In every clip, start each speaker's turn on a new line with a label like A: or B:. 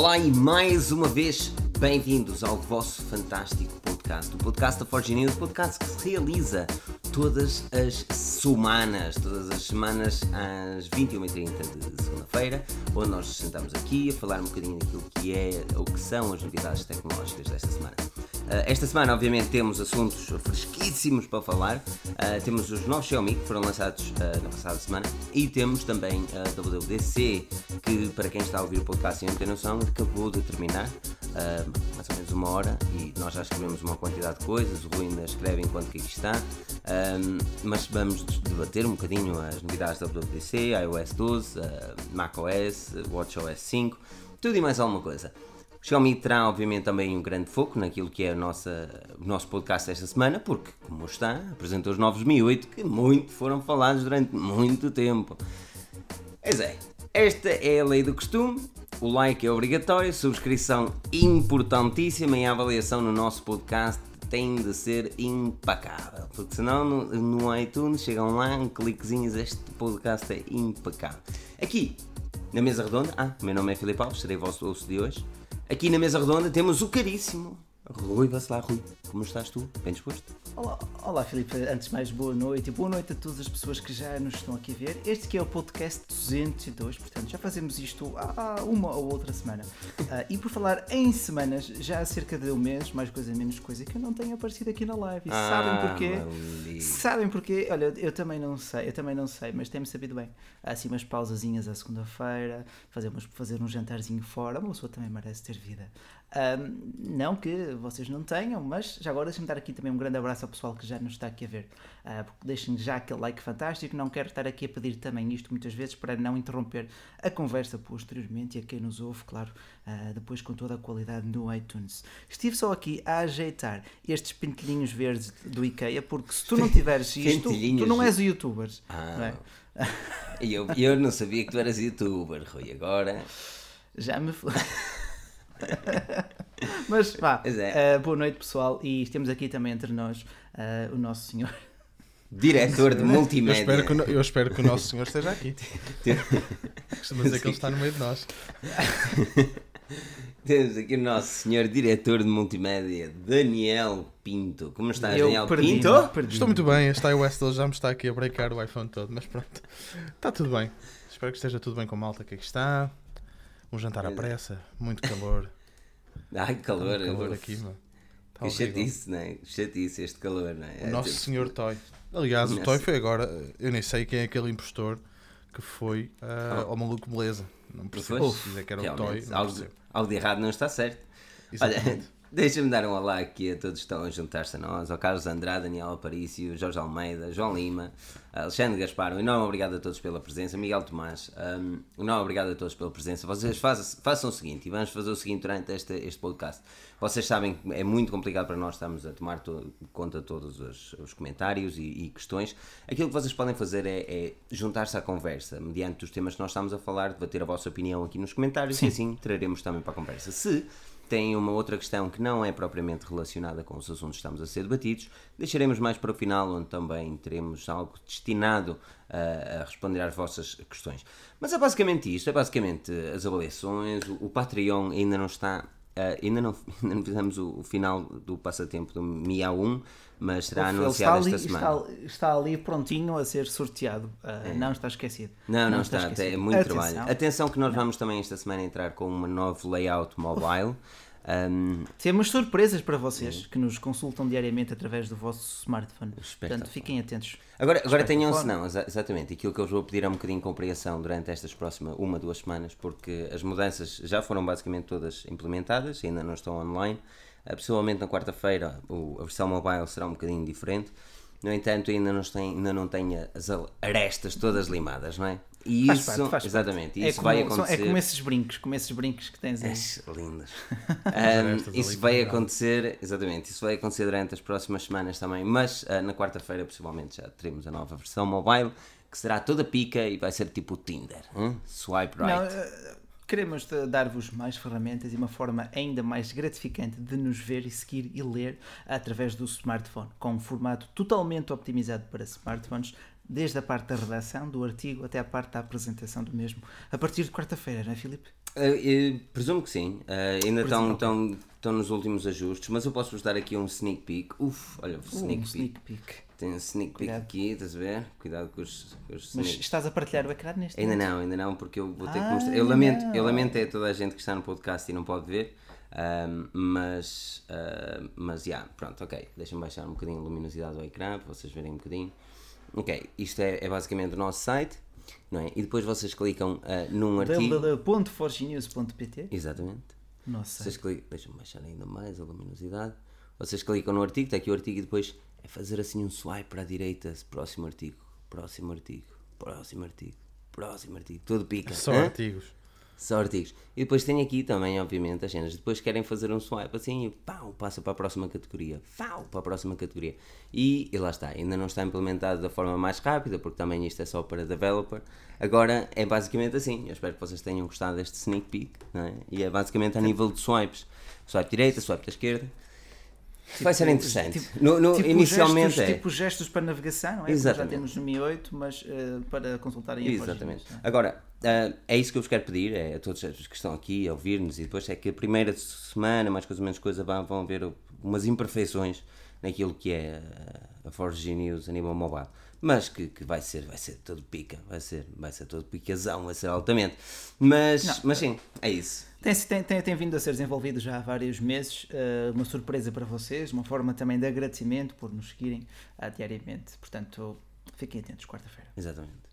A: Olá e mais uma vez bem-vindos ao vosso fantástico podcast, o podcast da Forge News, podcast que se realiza todas as semanas, todas as semanas às 21h30 de segunda-feira, onde nós nos sentamos aqui a falar um bocadinho daquilo que é ou que são as novidades tecnológicas desta semana. Uh, esta semana, obviamente, temos assuntos fresquíssimos para falar. Uh, temos os novos Xiaomi que foram lançados uh, na passada semana e temos também a WWDC, que para quem está a ouvir o podcast e não tem noção, acabou de terminar, mais ou menos uma hora, e nós já escrevemos uma quantidade de coisas. O Rui ainda escreve enquanto que aqui está. mas vamos debater um bocadinho as novidades da WWDC, iOS 12, macOS, WatchOS 5, tudo e mais alguma coisa. Xiaomi terá, obviamente, também um grande foco naquilo que é nossa, o nosso podcast esta semana, porque, como está, apresentou os novos Mi 8 que muito foram falados durante muito tempo. Pois é, esta é a lei do costume. O like é obrigatório, subscrição importantíssima e a avaliação no nosso podcast tem de ser impecável, porque senão no, no iTunes chegam lá um cliquezinhos, este podcast é impecável. Aqui, na mesa redonda, ah, meu nome é Filipe Alves, serei vosso host de hoje. Aqui na mesa redonda temos o caríssimo Rui Bacelar. Rui, como estás tu? Bem disposto?
B: Olá, olá Filipe, antes de mais boa noite e boa noite a todas as pessoas que já nos estão aqui a ver. Este que é o podcast 202, portanto já fazemos isto há uma ou outra semana. Uh, e por falar em semanas, já há cerca de um mês, mais coisa menos coisa, que eu não tenho aparecido aqui na live. E ah, sabem porquê? Maldito. Sabem porquê? Olha, eu também não sei, eu também não sei, mas tem-me sabido bem. Há assim umas pausazinhas à segunda-feira, fazer, fazer um jantarzinho fora, uma pessoa também merece ter vida. Um, não que vocês não tenham, mas já agora deixem-me dar aqui também um grande abraço ao pessoal que já nos está aqui a ver. Uh, porque deixem já aquele like fantástico. Não quero estar aqui a pedir também isto muitas vezes para não interromper a conversa posteriormente e a quem nos ouve, claro, uh, depois com toda a qualidade no iTunes. Estive só aqui a ajeitar estes pintelhinhos verdes do IKEA, porque se tu não tiveres isto, tu não és youtuber. Ah, não é?
A: eu, eu não sabia que tu eras youtuber, Rui. Agora.
B: Já me. Mas vá, é. uh, boa noite pessoal e temos aqui também entre nós uh, o nosso senhor.
A: Diretor de multimédia.
C: Eu espero, que o, eu espero que o nosso senhor esteja aqui. Costuma dizer que ele está no meio de nós.
A: Temos aqui o nosso senhor diretor de multimédia, Daniel Pinto. Como estás, eu Daniel perdi, Pinto?
C: Perdi. Estou muito bem. Este iOS 12 já me está aqui a breakar o iPhone todo, mas pronto. Está tudo bem. Espero que esteja tudo bem com a malta que aqui está. Um jantar à pressa, muito calor.
A: Ai, calor. Muito calor aqui, mano. Tá que chatice, não é? Chatice este calor, não é?
C: O Nosso tipo... Senhor Toy. Aliás, o Toy foi agora. Eu nem sei quem é aquele impostor que foi uh, oh. ao maluco beleza. Não percebo dizer que era o Toy.
A: Algo, algo de errado não está certo. Exatamente. Olha, Deixa-me dar um olá aqui a todos que estão a juntar-se a nós, ao Carlos Andrade, Daniel Aparício, Jorge Almeida, João Lima, Alexandre Gaspar, um enorme obrigado a todos pela presença, Miguel Tomás, um, enorme obrigado a todos pela presença. Vocês façam, façam o seguinte, e vamos fazer o seguinte durante este, este podcast. Vocês sabem que é muito complicado para nós estarmos a tomar to, conta de todos os, os comentários e, e, questões. Aquilo que vocês podem fazer é, é juntar-se à conversa, mediante os temas que nós estamos a falar, debater a vossa opinião aqui nos comentários Sim. e assim traremos também para a conversa. Se tem uma outra questão que não é propriamente relacionada com os assuntos que estamos a ser debatidos. Deixaremos mais para o final, onde também teremos algo destinado a, a responder às vossas questões. Mas é basicamente isto: é basicamente as avaliações. O, o Patreon ainda não está. Uh, ainda, não, ainda não fizemos o, o, final do passatempo do MIA 1, mas será anunciado esta semana.
B: Está, está, ali prontinho a ser sorteado. Uh, é. Não está esquecido.
A: Não, não, não está. está é muito Atenção. trabalho. Atenção que nós não. vamos também esta semana entrar com uma novo layout mobile.
B: Um, Temos surpresas para vocês que nos consultam diariamente através do vosso smartphone. Portanto, fiquem atentos.
A: Agora, agora tenham-se, não, exatamente. Aquilo que eu vou pedir é um bocadinho de compreensão durante estas próximas uma, duas semanas, porque as mudanças já foram basicamente todas implementadas, ainda não estão online. Uh, possivelmente na quarta-feira a versão mobile será um bocadinho diferente. No entanto, ainda não tem, ainda não tem as arestas todas limadas, não é? E faz isso, parte, faz exatamente, parte. É isso é vai acontecer.
B: É como esses brincos, como esses brincos que tens aí.
A: É, lindas. um, isso vai acontecer, exatamente, isso vai acontecer durante as próximas semanas também, mas uh, na quarta-feira possivelmente já teremos a nova versão mobile que será toda pica e vai ser tipo o Tinder. Hein? Swipe right. Não, uh,
B: queremos dar-vos mais ferramentas e uma forma ainda mais gratificante de nos ver e seguir e ler através do smartphone, com um formato totalmente optimizado para smartphones desde a parte da redação do artigo até a parte da apresentação do mesmo, a partir de quarta-feira, não é, Filipe?
A: Uh, presumo que sim. Uh, ainda estão, estão, estão nos últimos ajustes, mas eu posso vos dar aqui um sneak peek. Uf, olha,
B: Uh,
A: sneak
B: um
A: peek.
B: sneak peek.
A: Tem um sneak peek
B: Cuidado.
A: aqui, estás a ver? Cuidado com os, com os
B: Mas
A: sneak
B: estás a partilhar o ecrã neste
A: Ainda
B: momento?
A: não, ainda não, porque eu vou ter que
B: Ah,
A: mostrar. Eu lamento,
B: não.
A: eu lamento é toda a gente que está no podcast e não pode ver, ahm, mas, mas, já, pronto, ok. Deixa-me baixar um bocadinho a luminosidade do ecrã para vocês verem um bocadinho. Ok, isto é, é basicamente o nosso site, não é? E depois vocês clicam ah, num artigo.
B: www.forgenews.pt
A: Exatamente.
B: Nossa,
A: Vocês clicam, deixa-me baixar ainda mais a luminosidade. Vocês clicam no artigo, está aqui o artigo e depois é fazer assim um swipe para a direita, próximo artigo, próximo artigo, próximo artigo, próximo artigo, tudo pica.
C: Só
A: hã?
C: artigos.
A: Só artigos. E depois tem aqui também, obviamente, as cenas. Depois querem fazer um swipe assim e pau, passa para a próxima categoria. Pau, para a próxima categoria. E, e lá está. Ainda não está implementado da forma mais rápida, porque também isto é só para developer. Agora é basicamente assim. Eu espero que vocês tenham gostado deste sneak peek. Não é? E é basicamente a nível de swipes. Swipe direita, swipe da esquerda. Vai ser interessante.
B: tipo-
A: no, no-
B: tipo
A: inicialmente
B: gestos,
A: é.
B: tipo gestos para navegação, é? Como
A: Exatamente.
B: Já temos no Mi 8, mas eh, para consultarem a
A: Exatamente.
B: É?
A: Agora, ah, é isso que eu vos quero pedir, é a todos os que estão aqui a ouvir-nos e depois é que a primeira semana, mais coisa menos coisa, vão, vão ver umas imperfeições naquilo que é ah, a Forge News a nível mobile. Mas que, que vai ser, vai ser todo pica, vai ser, vai ser todo picazão, vai ser altamente. Mas, mas sim, é isso.
B: Tem, tem, tem, tem vindo a ser desenvolvido já há vários meses, eh, uma surpresa para vocês, uma forma também de agradecimento por nos seguirem ah, diariamente. Portanto, fiquem atentos quarta-feira.
A: Exatamente.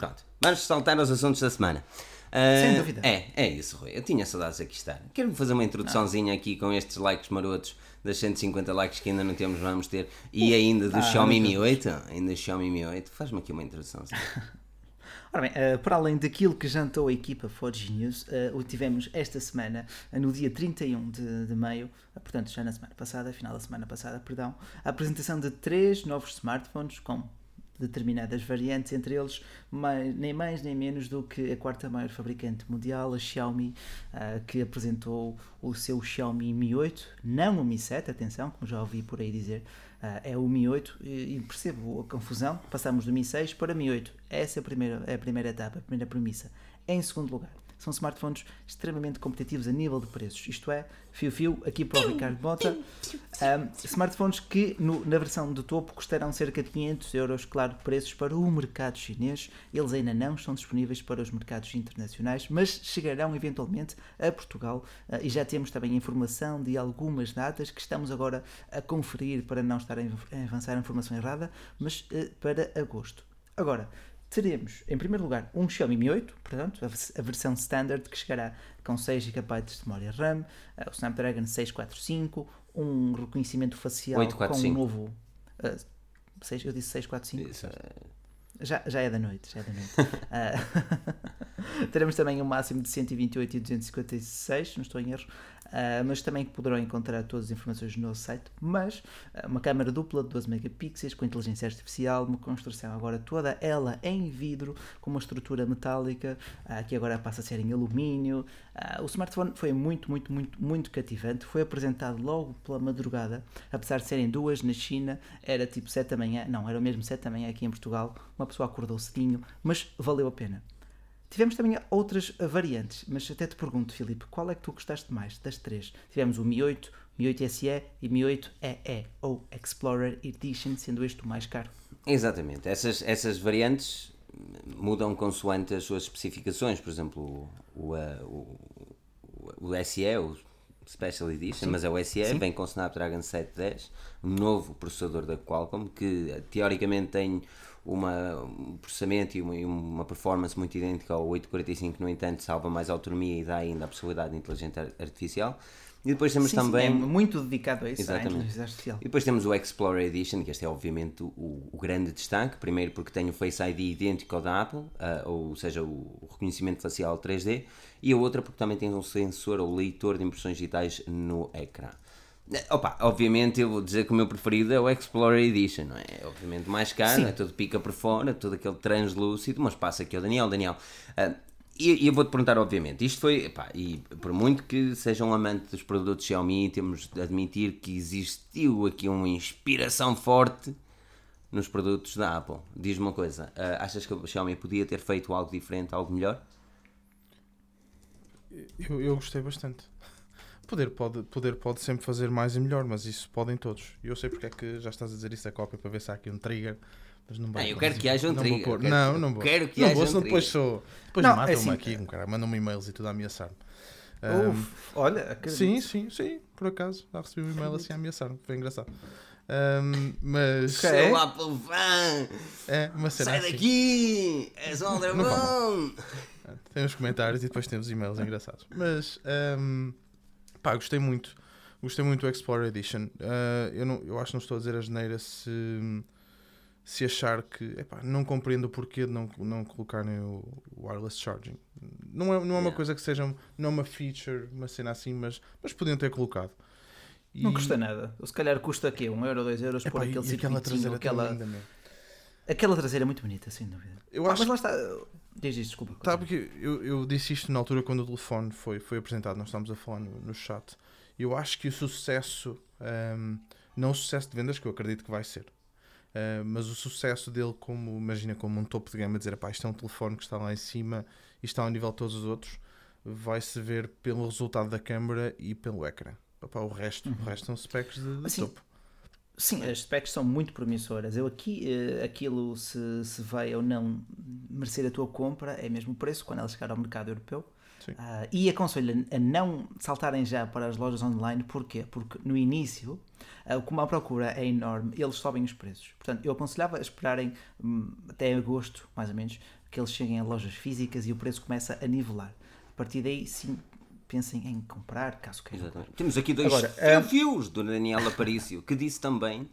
A: Pronto, vamos saltar aos assuntos da semana. Ah,
B: Sem dúvida.
A: É, é isso, Rui. Eu tinha saudades de aqui estar. Quero fazer uma introduçãozinha aqui com estes likes marotos das 150 likes que ainda não temos, vamos ter. E ainda do
B: Ah,
A: Xiaomi Mi 8. Ainda do Xiaomi Mi 8. Faz-me aqui uma introdução.
B: Ora bem, eh, para além daquilo que jantou a equipa Forge News, eh, o tivemos esta semana, eh, no dia 31 de, de maio, portanto já na semana passada, final da semana passada, perdão, a apresentação de três novos smartphones com determinadas variantes, entre eles mais- nem mais nem menos do que a quarta maior fabricante mundial, a Xiaomi, eh, que apresentou o seu Xiaomi Mi 8, não o Mi 7, atenção, como já ouvi por aí dizer, ah, é o Mi 8 e, e percebo a confusão. Passamos do Mi 6 para Mi 8. Essa é a primeira, é a primeira etapa, a primeira premissa. Em segundo lugar, são smartphones extremamente competitivos a nível de preços. Isto é, fio-fio, aqui para o Ricardo Bota. Ahm, smartphones que no- na versão de topo custarão cerca de 500 euros, claro, preços para o mercado chinês. Eles ainda não estão disponíveis para os mercados internacionais, mas chegarão eventualmente a Portugal ah, e já temos também informação de algumas datas que estamos agora a conferir para não estar a avançar a informação errada, mas eh, para agosto. Agora, teremos, em primeiro lugar, um Xiaomi Mi 8, portanto, a, vers- a versão standard que chegará com 6 GB de memória RAM, eh, o Snapdragon 645, um reconhecimento facial
A: 845.
B: com um novo. eh, seis- eu disse 645?
A: Isso,
B: Já, já é da noite, já é da noite. Ah, teremos também um máximo de 128 e 256, se não estou em erro, ah, mas também poderão encontrar todas as informações no nosso site. Mas ah, uma câmera dupla de 12 megapixels com inteligência artificial, uma construção agora toda ela em vidro, com uma estrutura metálica, ah, que agora passa a ser em alumínio. O smartphone foi muito, muito, muito, muito cativante. Foi apresentado logo pela madrugada, apesar de serem duas na China, era tipo 7 da manhã, não, era mesmo 7 da manhã aqui em Portugal. Uma pessoa acordou cedinho, mas valeu a pena. Tivemos também outras variantes, mas até te pergunto, Filipe, qual é que tu gostaste mais das três? Tivemos o Mi 8, Mi 8 SE e Mi 8 EE, ou Explorer Edition, sendo este o mais caro.
A: Exatamente. Essas, essas variantes mudam consoante as suas especificações. Por exemplo, o, o, o, o SE, o Special Edition, mas é o SE, vem com o Snapdragon 710, um novo processador da Qualcomm que eh, teoricamente tem uma, um processamento e uma, uma performance muito idêntica ao 845, no entanto, salva mais autonomia e dá ainda a possibilidade de inteligência ar- artificial. E depois temos
B: Sim, sim,
A: também.
B: é muito dedicado a isso, à
A: Exatamente.
B: inteligência artificial.
A: E depois temos o Explorer Edition, que este é obviamente o, o grande destaque. Primeiro porque tem o Face ID idêntico ao da Apple, ah, ou seja, o reconhecimento facial 3D. E a outra porque também tem um sensor ou leitor de impressões digitais no ecrã. Eh, Opa, obviamente eu vou dizer que o meu preferido é o Explorer Edition, não é? É obviamente mais caro,
B: Sim.
A: é todo pica por fora, todo aquele translúcido, mas passa aqui ao Daniel, Daniel. ah, e, eu vou-te perguntar, obviamente, isto foi, epá, e por muito que seja um amante dos produtos Xiaomi, temos de admitir que existiu aqui uma inspiração forte nos produtos da Apple. Diz-me uma coisa, uh, achas que a Xiaomi podia ter feito algo diferente, algo melhor?
C: Eu, eu gostei bastante. Poder pode, poder pode sempre fazer mais e melhor, mas isso podem todos. E eu sei porque é que já estás a dizer isso a cópia para ver se há aqui um trigger. Mas não vai
A: Ah, eu quero que haja um
C: não
A: trigger,
C: pôr. não, não vou.
A: quero que
C: não
A: haja
C: vou,
A: um
C: senão depois
A: trigger.
C: sou. Depois
B: Não, é
C: matam-me
B: assim,
C: aqui, um cara. Mandam-me e-mails e tudo a ameaçar-me.
B: Uf, olha, acredito.
C: sim, sim, sim, por acaso. Já recebi um e-mail assim a ameaçar-me. Foi engraçado. Ahm, mas
B: Ok.
A: Sou Apple fan!
C: é uma cena
A: Sai
C: assim.
A: daqui! És um bom!
C: Tem os comentários e depois tem os e-mails engraçados. Mas, ahm, pá, gostei muito. Gostei muito do Explorer Edition. Ah, eu, não, eu acho que não estou a dizer a geneira se, se achar que. Epá, não compreendo o porquê de não, não colocarem o wireless charging. Não é, não é uma coisa que seja. Não é uma feature, uma cena assim, mas, mas podiam ter colocado. E-
B: Não custa nada. Ou se calhar custa aqui 1 euro, 2 euros
C: Epá,
B: por
C: e
B: aquele
C: aquela
B: circuitinho,
C: traseira
B: aquela...
C: tão linda, meu.
B: aquela traseira é muito bonita, sem dúvida.
C: Eu
B: Ah,
C: acho
B: Mas lá está. Diz isto, desculpa.
C: Tá, porque eu, eu disse isto na altura quando o telefone foi, foi apresentado, nós estávamos a falar no, no chat. Eu acho que o sucesso, ahm, não o sucesso de vendas, que eu acredito que vai ser, ah, mas o sucesso dele, como imagina, como um topo de gama, dizer, pá, isto é um telefone que está lá em cima e está ao nível de todos os outros, vai-se ver pelo resultado da câmera e pelo ecrã. Epá, o resto, o resto são specs de, de
B: Assim,
C: topo.
B: Sim, as specs são muito promissoras. Eu aqui, eh, aquilo se, se vai ou não merecer a tua compra é mesmo o preço quando ela chegar ao mercado europeu. Ah, e aconselho a não saltarem já para as lojas online, porquê? Porque no início, ah, como a procura é enorme, eles sobem os preços. Portanto, eu aconselhava a esperarem hum, até agosto, mais ou menos, que eles cheguem a lojas físicas e o preço começa a nivelar. A partir daí, sim, pensem em comprar, caso queiram.
A: Temos aqui dois
B: Agora,
A: fios do Daniel Aparício, que disse também,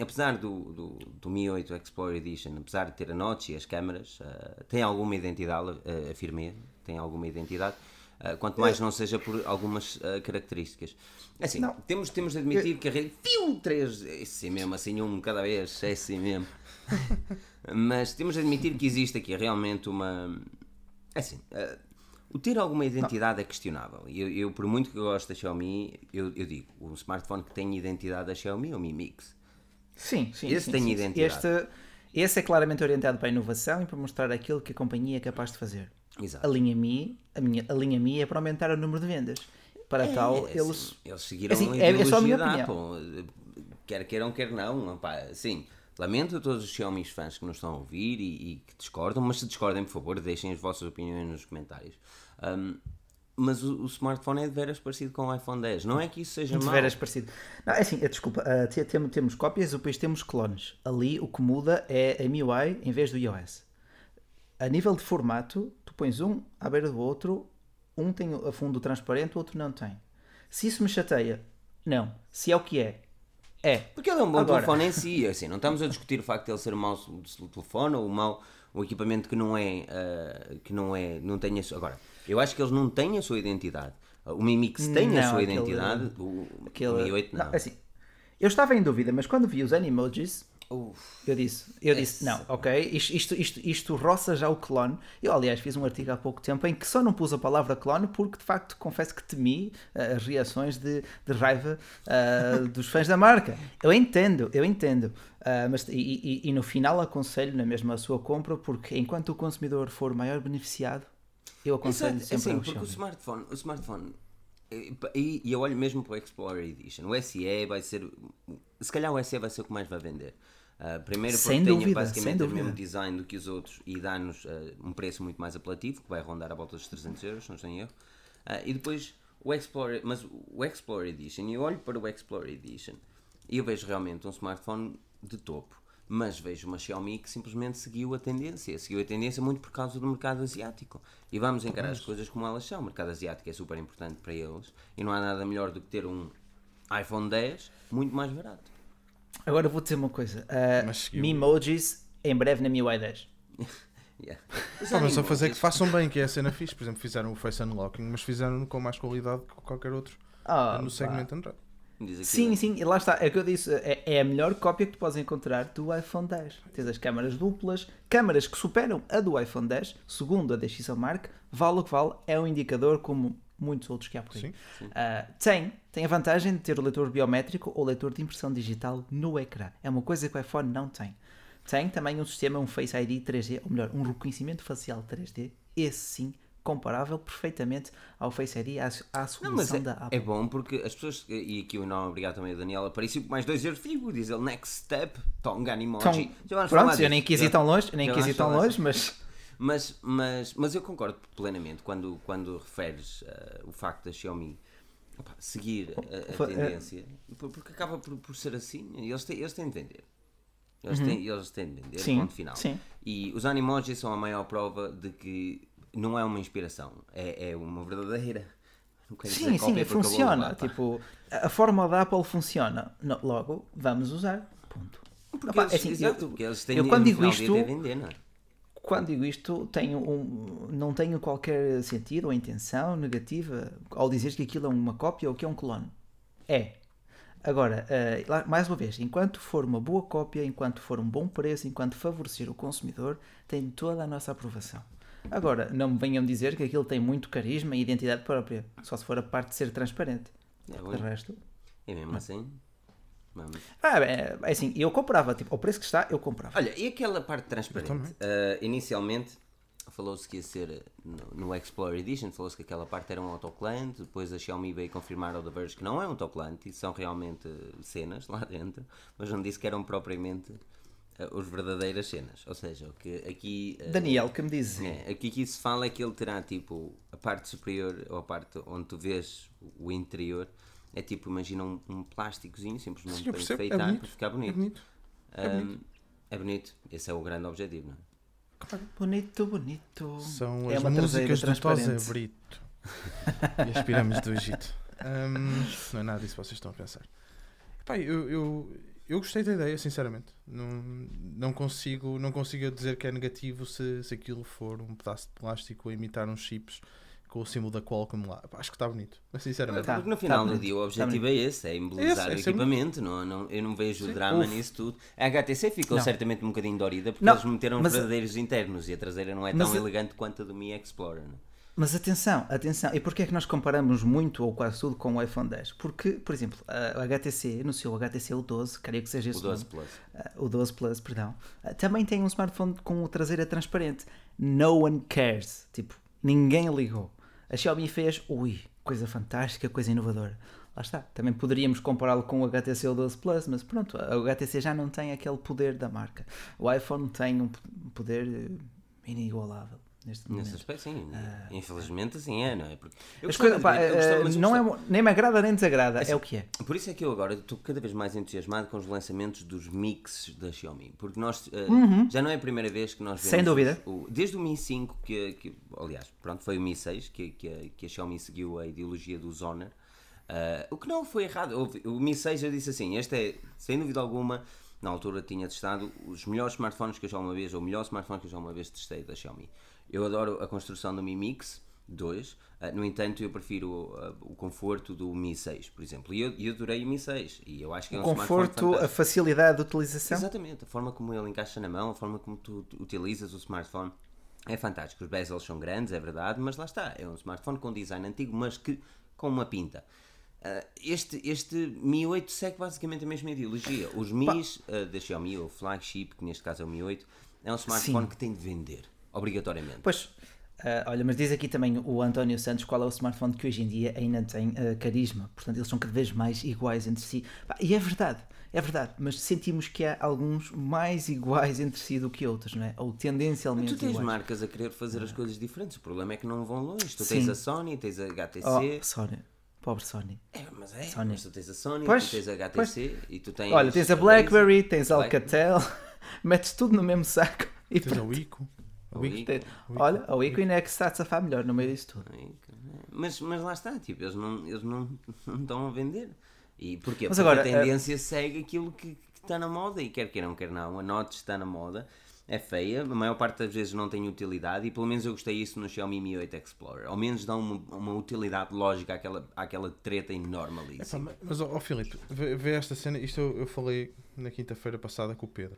A: apesar do, do, do Mi 8 Explorer Edition, apesar de ter a notch e as câmaras, ah, tem alguma identidade, uh, afirmei, tem alguma identidade, ah, quanto mais não seja por algumas características. É Assim,
B: Não.
A: temos, temos de admitir que a rede, fiu, três, é assim mesmo, assim um cada vez, é assim mesmo. Mas temos de admitir que existe aqui realmente uma. É assim, eh, o ter alguma identidade é questionável. Eu, eu, por muito que eu goste da Xiaomi, eu, eu digo, o smartphone que tem identidade da Xiaomi é o Mi Mix.
B: Sim, sim.
A: Esse
B: sim,
A: tem
B: sim,
A: identidade.
B: Este, esse é claramente orientado para a inovação e para mostrar aquilo que a companhia é capaz de fazer.
A: Exato.
B: A linha Mi, a, minha, a linha Mi é para aumentar o número de vendas. Para tal,
A: É,
B: eles.
A: assim, eles seguiram
B: assim,
A: a
B: é- é só a minha opinião.
A: Quer queiram, quer não. Sim, lamento a todos os Xiaomi fãs que nos estão a ouvir e, e que discordam, mas se discordem, por favor, deixem as vossas opiniões nos comentários. Ahm, mas o, o smartphone é de veras parecido com o iPhone 10. Não é que isso seja
B: De
A: mau.
B: veras parecido. Não, é assim, é, desculpa, ah, te- tem- temos cópias e depois temos clones. Ali o que muda é a MIUI em vez do iOS. A nível de formato, tu pões um à beira do outro, um tem a fundo transparente, o outro não tem. Se isso me chateia, não. Se é o que é, é.
A: Porque ele é um bom
B: Agora-
A: telefone em si, assim, não estamos a discutir o facto de ele ser mau telefone ou mau o equipamento que não é, ah, que não é, não tem sua, agora, eu acho que eles não têm a sua identidade. O Mi Mix tem a
B: Não,
A: sua
B: aquele-
A: identidade, o,
B: Aquele...
A: o Mi 8 não.
B: Não, assim, eu estava em dúvida, mas quando vi os Animojis,
A: Uf,
B: eu disse, eu disse, não, ok, isto, isto, isto, isto roça já o clone. Eu, aliás, fiz um artigo há pouco tempo em que só não pus a palavra clone porque, de facto, confesso que temi eh, as reações de, de raiva eh, dos fãs da marca. Eu entendo, eu entendo. Ah, mas, e, e- e no final aconselho na mesma a sua compra porque enquanto o consumidor for maior beneficiado, eu aconselho
A: Exato,
B: sempre
A: assim,
B: ao
A: porque o smartphone, o smartphone e, e- e eu olho mesmo para o Explorer Edition. O SE vai ser, se calhar o SE vai ser o que mais vai vender. Ah, primeiro porque
B: Sem
A: tem
B: dúvida,
A: basicamente o mesmo design do que os outros e dá-nos ah, um preço muito mais apelativo, que vai rondar à volta dos 300 euros, se não estou em erro. Ah, e depois o Explorer, mas o Explorer Edition, eu olho para o Explorer Edition e eu vejo realmente um smartphone de topo. Mas vejo uma Xiaomi que simplesmente seguiu a tendência. Seguiu a tendência muito por causa do mercado asiático. E vamos encarar as coisas como elas são. O mercado asiático é super importante para eles. E não há nada melhor do que ter um iPhone 10 muito mais barato.
B: Agora vou dizer uma coisa:
C: seguiu.
B: Mimojis em breve na MIUI 10.
A: Yeah.
C: Só fazer que façam bem, que é a cena fixe. Por exemplo, fizeram o Face Unlocking, mas fizeram com mais qualidade que qualquer outro
B: Ah,
C: no
B: pá.
C: segmento Android.
A: Diz aqui,
B: Sim, sim, e lá está, é o que eu disse, é, é a melhor cópia que tu podes encontrar do iPhone 10. Tens as câmaras duplas, câmaras que superam a do iPhone 10, segundo a DxOMark, vale o que vale, é um indicador como muitos outros que há por aí.
C: Sim.
B: Ah, tem, tem a vantagem de ter o leitor biométrico ou leitor de impressão digital no ecrã. É uma coisa que o iPhone não tem. Tem também um sistema, um Face ID 3D, ou melhor, um reconhecimento facial 3D, esse sim, comparável perfeitamente ao Face ID, à, à
A: Não, mas
B: solução
A: é,
B: da Apple.
A: é bom porque as pessoas, e aqui o nome, obrigado também a Daniela, apareceu mais dois euros, fico, diz ele, next step, Tonga emoji.
B: Então, pronto, eu nem quis ir tão longe, nem
A: já
B: quis ir tão longe, mas
A: Mas, mas, mas eu concordo plenamente quando, quando referes eh, o facto da Xiaomi opa, seguir a, a
B: é-
A: tendência, por- porque acaba por, por ser assim, eles têm, eles têm de vender. Eles,
B: Uhum.
A: têm, eles têm de vender,
B: Sim,
A: ponto final.
B: sim.
A: E os Animoji são a maior prova de que não é uma inspiração, é, é uma verdadeira.
B: Sim, sim, funciona. Tipo, a forma da Apple funciona. Logo, vamos usar. Ponto.
A: Porque
B: Opa,
A: eles,
B: é assim,
A: exato,
B: eu-
A: porque eles têm
B: eu quando digo isto-
A: de vender, não é?
B: Quando digo isto, tenho um, não tenho qualquer sentido ou intenção negativa ao dizer que aquilo é uma cópia ou que é um clone. É. Agora, lá- mais uma vez, enquanto for uma boa cópia, enquanto for um bom preço, enquanto favorecer o consumidor, tem toda a nossa aprovação. Agora, não me venham dizer que aquilo tem muito carisma e identidade própria, só se for a parte de ser transparente.
A: É,
B: De
A: bom.
B: resto.
A: E mesmo assim, vamos.
B: Ah, é, é assim, eu comprava, tipo, ao preço que está, eu comprava.
A: Olha, e aquela parte transparente? Ah, inicialmente falou-se que ia ser no, no Explorer Edition, falou-se que aquela parte era um autocolante, depois a Xiaomi veio confirmar ao The Verge que não é um autocolante e são realmente cenas lá dentro, mas não disse que eram propriamente eh, os verdadeiras cenas. Ou seja, o que aqui. eh,
B: Daniel, que me diz?
A: é, aqui que se fala é que ele terá tipo a parte superior ou a parte onde tu vês o interior. É tipo, imagina um, um plásticozinho simplesmente
C: Sim,
A: para.
C: É
A: enfeitar,
C: bonito.
A: para ficar
C: É
A: bonito.
C: bonito.
A: Ahm, é bonito. Esse é o grande objetivo, não é?
B: Bonito, bonito.
C: São
B: É
C: as músicas do
B: transparente.
C: Brito e as pirâmides do Egito. Hum, não é nada disso que vocês estão a pensar. Epá, eu, eu, eu gostei da ideia, sinceramente. Não, não, consigo, não consigo dizer que é negativo se, se aquilo for um pedaço de plástico a imitar uns chips com o símbolo da Qualcomm lá. Acho que está bonito, mas sinceramente.
B: Tá,
A: Porque no
B: tá
A: final do
B: bonito,
A: dia o
B: tá
A: objetivo é esse, é embelezar
C: Esse,
A: o
C: é
A: equipamento. Não, não, eu não vejo drama
B: Uf.
A: nisso tudo. A HTC ficou
B: Não.
A: certamente um bocadinho dorida porque
B: Não,
A: eles meteram
B: mas-
A: verdadeiros internos e a traseira não é
B: Mas
A: tão elegante quanto a do Mi Explorer. Não?
B: Mas atenção, atenção. E porquê é que nós comparamos muito ou quase tudo com o iPhone 10? Porque, por exemplo, a HTC, no seu HTC U12, creio que seja esse
A: O 12
B: nome,
A: Plus.
B: ah, o 12 Plus, perdão, ah, também tem um smartphone com o traseira transparente. No one cares. Tipo, ninguém ligou. A Xiaomi fez, ui, coisa fantástica, coisa inovadora. Lá está. Também poderíamos compará-lo com o HTC U12 Plus, mas pronto, o HTC já não tem aquele poder da marca. O iPhone tem um um poder eh, inigualável neste momento.
A: Nesse aspecto, sim. Infelizmente, assim é, não é? Porque
B: As coisas, pá,
A: gostava- eu
B: não
A: gostava-
B: é, nem me agrada nem desagrada,
A: Assim,
B: é o que é.
A: Por isso é que eu agora estou cada vez mais entusiasmado com os lançamentos dos mixes da Xiaomi. Porque nós eh, já não é a primeira vez que nós vemos.
B: Uhum. Sem dúvida.
A: o- desde o Mi 5, que, que aliás, pronto, foi o Mi 6 que, que, a, que a Xiaomi seguiu a ideologia do eh, o que não foi errado. Houve- O Mi 6 eu disse assim: este é, sem dúvida alguma, na altura tinha testado os melhores smartphones que eu já uma vez, ou o melhor smartphone que eu já uma vez testei da Xiaomi. Eu adoro a construção do Mi Mix 2, eh, no entanto, eu prefiro eh, o conforto do Mi 6, por exemplo. E eu, eu adorei o Mi 6, e eu acho que é um smartphone
B: Conforto, a facilidade de utilização.
A: Exatamente, a forma como ele encaixa na mão, a forma como tu utilizas o smartphone é fantástico. Os bezels são grandes, é verdade, mas lá está, é um smartphone com design antigo, mas que com uma pinta. Ah, este, este Mi 8 segue basicamente a mesma ideologia. Os Mi's ah, da Xiaomi, o flagship, que neste caso é o Mi 8, é um smartphone
B: Sim.
A: que tem de vender, obrigatoriamente.
B: Pois, ah, olha, mas diz aqui também o António Santos qual é o smartphone que hoje em dia ainda tem ah, carisma. Portanto, eles são cada vez mais iguais entre si. E é verdade, é verdade, mas sentimos que há alguns mais iguais entre si do que outros, não é? Ou tendencialmente
A: Tu tens
B: iguais.
A: marcas a querer fazer as coisas diferentes, o problema é que não vão longe. Tu
B: Sim.
A: tens a Sony, tens a HTC.
B: Oh, Sony, pobre Sony.
A: É, mas é,
B: Sony.
A: mas tu tens a Sony,
B: Pois,
A: tu tens a HTC e tu tens.
B: Olha, tens a Blackberry, tens a
A: Black-
B: Alcatel, metes tudo no mesmo saco e
C: Tens
B: pronto.
C: o Ico.
A: O
C: O Ico.
A: Ico.
B: Tem- Olha, o Equine é que se está a safar melhor no meio disso tudo.
A: Caralho. Mas, mas lá está, tipo, eles não, eles não, não estão a vender. E porquê?
B: Mas
A: Porque
B: agora,
A: a tendência segue aquilo que, que está na moda e quer queiram, quer não. A Note está na moda, é feia, a maior parte das vezes não tem utilidade e pelo menos eu gostei isso no Xiaomi Mi 8 Explorer. Ao menos dá uma, uma utilidade lógica àquela, àquela treta enorme ali. cima.
C: mas, ó ó, Filipe, vê, vê esta cena. Isto eu, eu falei na quinta-feira passada com o Pedro.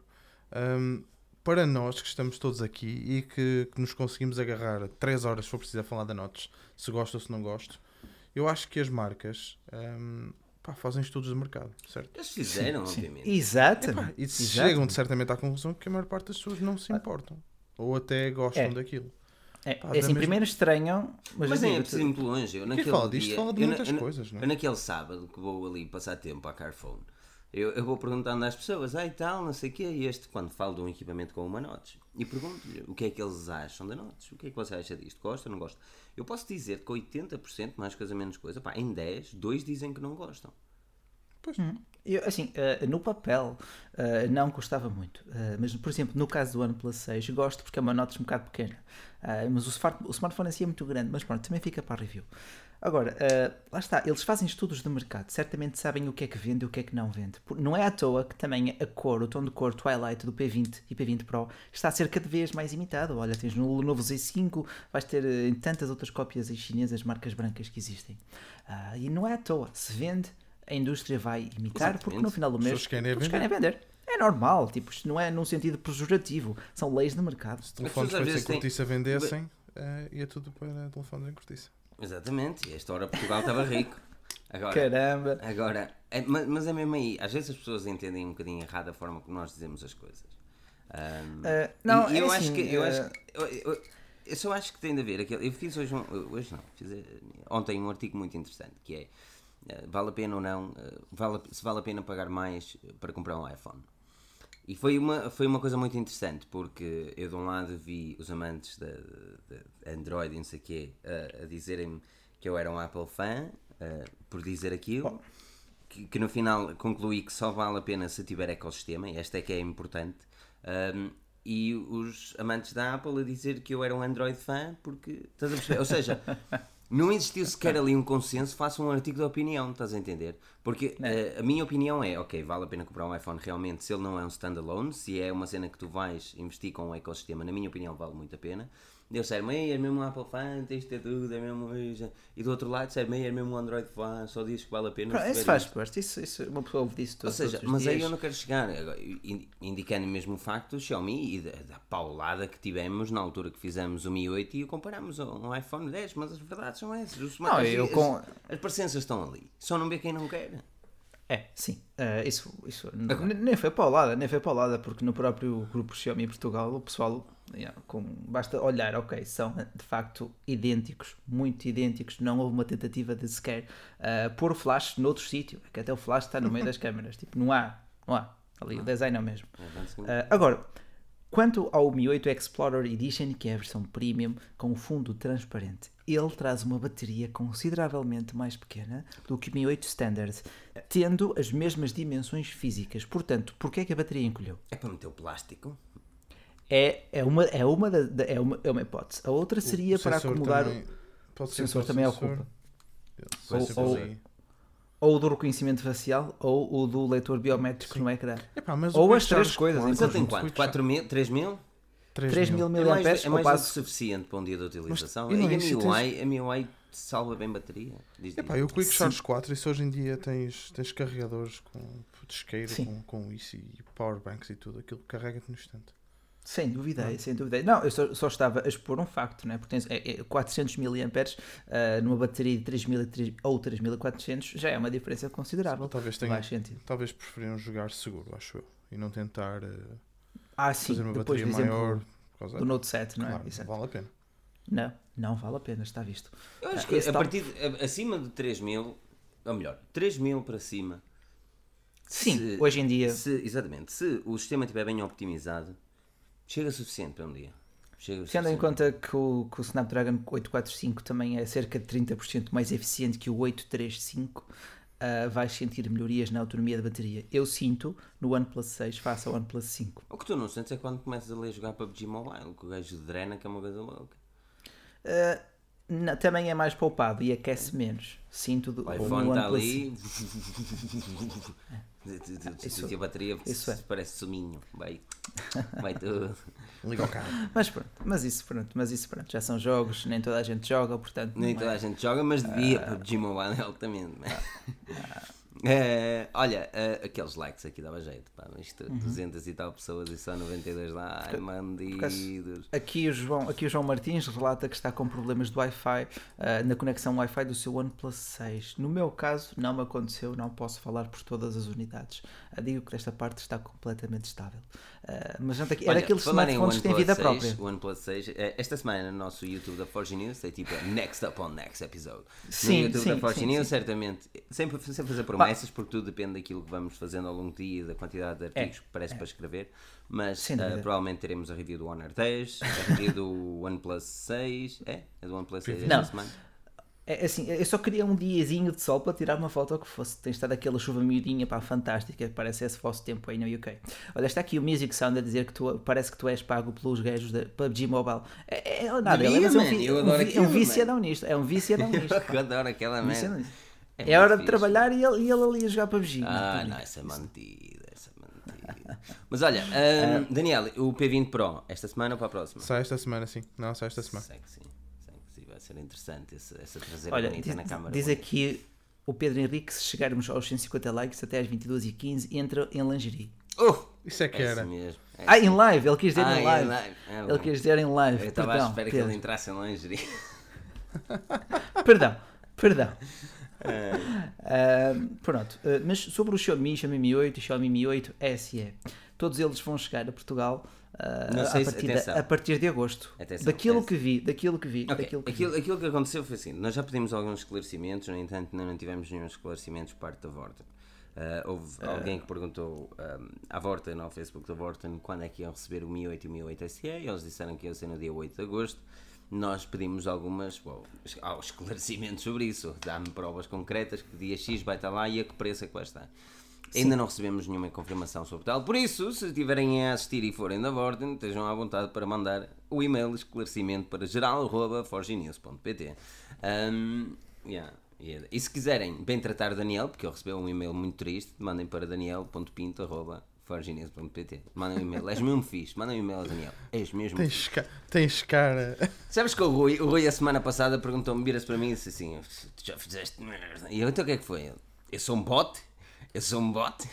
C: Ahm, para nós que estamos todos aqui e que, que nos conseguimos agarrar 3 horas se for preciso a falar da Notes, se gosto ou se não gosto, Eu acho que as marcas hum, pá, fazem estudos de mercado, certo?
A: Eles fizeram,
B: Sim.
A: obviamente.
B: Exato.
C: E
B: Exato.
C: chegam certamente à conclusão que a maior parte das pessoas não se importam. Ou até gostam
B: É.
C: daquilo.
B: É,
C: Pá,
B: é assim,
C: mesma-
B: primeiro estranham, mas,
A: Mas
B: eu
A: nem é preciso ir muito longe. Eu,
C: Quem
A: naquele
C: fala disto
A: dia,
C: fala de
A: eu,
C: muitas
A: eu,
C: coisas, não é?
A: eu naquele sábado que vou ali passar tempo à Carphone, eu, eu vou perguntando às pessoas, ah e tal, não sei o quê, e este, quando falo de um equipamento com uma Notes, e pergunto-lhe o que é que eles acham da Notes, o que é que você acha disto, gosta ou não gosta? Eu posso dizer que 80%, mais coisa menos coisa, pá, em 10, dois dizem que não gostam.
B: Eu, assim, eh, no papel eh, não gostava muito, Eh, mas por exemplo, no caso do OnePlus 6, gosto porque é uma nota um bocado pequena, mas o, smart- o smartphone assim é muito grande, mas pronto, também fica para a review. Agora, eh, lá está, eles fazem estudos de mercado, certamente sabem o que é que vende e o que é que não vende. Por- Não é à toa que também a cor, o tom de cor Twilight do P20 e P20 Pro está a ser cada vez mais imitado. Olha, tens no novo Z5, vais ter eh, em tantas outras cópias aí chinesas, marcas brancas que existem. Ah, e não é à toa, se vende, a indústria vai imitar, porque no
A: Exatamente.
B: final do mês
C: querem é
B: todos
C: vender.
B: querem vender. É normal, tipo, isto não é num sentido pejorativo, são leis de mercado.
C: Se telefones fossem cortiça vendessem, eh, ia tudo para telefones em cortiça.
A: Exatamente, e esta hora Portugal estava rico. Agora,
B: Caramba!
A: Agora, é- ma- mas é mesmo aí, às vezes as pessoas entendem um bocadinho errado a forma como nós dizemos as coisas. Ahm,
B: Ah, não,
A: e,
B: é
A: eu
B: assim,
A: acho que eu,
B: ah,
A: acho que- eu, eu- eu só acho que tem de haver aquele. Eu fiz hoje um, hoje não, fiz eh, ontem um artigo muito interessante que é vale a pena ou não, vale, se vale a pena pagar mais para comprar um iPhone. E foi uma, foi uma coisa muito interessante, porque eu de um lado vi os amantes da da Android e não sei o quê a, a dizerem-me que eu era um Apple fã eh, por dizer aquilo, que, que no final concluí que só vale a pena se tiver ecossistema, e esta é que é importante. Um, e os amantes da Apple a dizer que eu era um Android fã, porque estás a perceber? Ou seja, não existiu sequer ali um consenso, faça um artigo de opinião, estás a entender? Porque eh, a minha opinião é, ok, vale a pena comprar um iPhone realmente se ele não é um standalone, se é uma cena que tu vais investir com um ecossistema, na minha opinião vale muito a pena. Eu sério, mas é mesmo um Apple fan, tens de ter tudo, é mesmo. E do outro lado, mas é mesmo um Android fan, só diz que vale a pena. Se
B: isso faz parte, isso, isso, uma pessoa ouve disso
A: Ou
B: todos,
A: seja, mas aí
B: dias.
A: eu não quero chegar, indicando mesmo o facto do Xiaomi e da, da paulada que tivemos na altura que fizemos o Mi 8 e o comparamos a um iPhone 10, mas as verdades são essas. Os
B: Não, eu
A: as,
B: com-
A: as presenças estão ali, só não vê quem não quer.
B: É, sim. Eh, isso isso n- nem foi paulada, nem foi paulada, porque no próprio grupo Xiaomi Portugal o pessoal, yeah, com, basta olhar, ok, são de facto idênticos, muito idênticos, não houve uma tentativa de sequer eh, pôr o flash noutro sítio, é que até o flash está no meio das câmaras, tipo, não há, não há, ali o design é o mesmo. Eh, agora, quanto ao Mi 8 Explorer Edition, que é a versão premium com o fundo transparente, ele traz uma bateria consideravelmente mais pequena do que o Mi 8 Standard, tendo as mesmas dimensões físicas. Portanto, porquê é que a bateria encolheu?
A: É para meter o plástico.
B: É, é, uma, é, uma, da- da- é, uma, é uma hipótese. A outra seria
C: O
B: para acomodar
C: também- pode
B: o sensor também
C: sensor.
B: ocupa. Ou- ou- ou o do reconhecimento facial ou o do leitor biométrico no ecrã.
C: Epá, mas
B: Ou as três coisas,
A: Mas ele tem quanto?
C: Quick
A: 4 mil? 3 mil?
C: 3
B: 3 mil
A: É mais,
B: mAh
A: é mais que
B: passo.
A: suficiente para um dia de utilização.
C: e não
A: e
C: é
A: a MIUI, a MIUI salva bem bateria. Diz
C: Epá,
A: diz.
C: e o Quick
B: Sim.
C: Charge 4, isso hoje em dia tens, tens carregadores com de isqueiro,
B: Sim.
C: com, com isso e powerbanks e tudo, aquilo carrega-te no instante.
B: Sem dúvida, sem dúvida. Não, eu só, só estava a expor um facto, né? porque tens é, é 400 mAh uh, numa bateria de 3000 e três- ou 3400 já é uma diferença considerável.
C: Talvez tenha,
B: Faz sentido.
C: talvez preferiam jogar seguro, acho eu, e não tentar eh,
B: Ah, sim,
C: fazer uma
B: depois,
C: bateria
B: exemplo,
C: maior. Por causa
B: do Note 7, não é?
C: claro,
B: Exato.
C: não vale a pena.
B: Não, não vale a pena, está visto.
A: Eu acho
B: Ah,
A: que
B: esse
A: a partir de- acima de 3 mil, ou melhor, 3 mil para cima.
B: Sim,
A: se-
B: hoje em dia,
A: Se, exatamente, se o sistema estiver bem optimizado, chega suficiente para um dia. Chega
B: tendo em conta que o, que o Snapdragon 845 também é cerca de 30% mais eficiente que o 835, uh, vais sentir melhorias na autonomia da bateria. Eu sinto no OnePlus 6 face ao OnePlus 5.
A: O que tu não sentes é quando começas a ler jogar PUBG Mobile, que o gajo drena que é uma coisa louca.
B: Uh, não, também é mais poupado e aquece menos. Sinto do,
A: O iPhone está ali.
B: Isso-
A: a bateria
B: isso é.
A: parece suminho. Vai, vai tudo.
C: Liga ao carro.
B: Mas pronto, mas isso pronto, mas isso pronto, já são jogos, nem toda a gente joga, portanto
A: Nem toda
B: é.
A: a gente joga, mas devia PUBG Mobile altamente. Eh, olha, eh, aqueles likes aqui dava jeito. Pá, isto,
B: Uhum.
A: 200 e tal pessoas e só 92 lá. Ai, bandidos.
B: Aqui o, João, aqui o João Martins relata que está com problemas de Wi-Fi ah, na conexão Wi-Fi do seu OnePlus 6. No meu caso, não me aconteceu, não posso falar por todas as unidades. Digo que desta parte está completamente estável. Mas não é
A: Olha, falar em
B: smartphones que têm vida
A: 6,
B: própria.
A: O OnePlus 6, eh, esta semana no nosso YouTube da Forge News é tipo Next Up on Next Episode.
B: Sim,
A: no YouTube
B: sim,
A: da Forge
B: sim,
A: News,
B: sim.
A: certamente, sempre, sempre fazer promessas, porque tudo depende daquilo que vamos fazendo ao longo do dia e da quantidade de artigos que parece para escrever. Mas
B: dúvida.
A: provavelmente teremos a review do Honor 10, a review do OnePlus 6. É? É do OnePlus 6 esta semana?
B: É assim, eu só queria um diazinho de sol para tirar uma foto que fosse. Tem estado aquela chuva miudinha, pá, fantástica, parece esse vosso tempo aí no UK. Olha, está aqui o Music Sound a dizer que tu, parece que tu és pago pelos gajos da PUBG Mobile. É, é nada,
A: Devia,
B: é, mas é um, vi-
A: eu
B: um é um viciadão nisto. É um viciadão nisto.
A: Eu adoro aquela merda. É
B: É, hora de
A: fixe.
B: trabalhar e ele, e ele ali a jogar PUBG.
A: Ah,
B: tô
A: não, essa é mentira, essa é mentira. Mas olha, hum, Daniel, o P20 Pro, esta semana ou para a próxima?
C: Sai esta semana, sim. Não, sai essa semana.
A: Sei que sim, sei que sim, vai ser interessante essa, essa traseira
B: Olha,
A: bonita
B: diz,
A: na câmara.
B: diz
A: bonita.
B: aqui o Pedro Henrique, se chegarmos aos 150 likes até às 22h15, entra em lingerie.
A: Uh,
C: Isso é que
A: é
C: era.
A: mesmo. é
B: Ah, em live, ele quis dizer
A: Ah,
B: em
A: em
B: live.
A: live. Ah,
B: Ele quis dizer em live.
A: Eu estava à espera que
B: Pedro.
A: ele entrasse em lingerie.
B: Perdão, perdão. Pronto, Ah, mas sobre o Xiaomi, Xiaomi Mi 8 e Xiaomi Mi 8 SE, todos eles vão chegar a Portugal
A: Não
B: a,
A: se-
B: partir de, a partir de agosto.
A: Atenção,
B: daquilo
A: atenção.
B: que vi, daquilo que vi,
A: Ok,
B: daquilo que
A: aquilo,
B: vi.
A: aquilo que aconteceu foi assim: nós já pedimos alguns esclarecimentos, no entanto, não tivemos nenhum esclarecimento por parte da Vorten. Ah, houve alguém que perguntou ahm, à Vorten, ao Facebook da Vorten, quando é que iam receber o Mi 8 e o Mi 8 SE, e eles disseram que ia ser no dia 8 de agosto. Nós pedimos algumas bom, es- esclarecimentos sobre isso, dá-me provas concretas que dia X vai estar lá e a que preço é que vai estar. Ainda não recebemos nenhuma confirmação sobre tal, por isso, se estiverem a assistir e forem da Vorten, estejam à vontade para mandar o e-mail esclarecimento para geral.forginews.pt. Um, yeah, yeah. E se quiserem bem tratar Daniel, porque ele recebeu um e-mail muito triste, mandem para daniel.pinto.forginews.pt. Mandem um e-mail, és mesmo fixe, mandem um e-mail a Daniel, és mesmo
C: Tens, ca- tens cara.
A: Sabes que o Rui, o Rui a semana passada perguntou-me, vira-se para mim e disse assim: Tu já fizeste merda. E eu, então o que é que foi? Eu sou um bot? Eu sou um bot?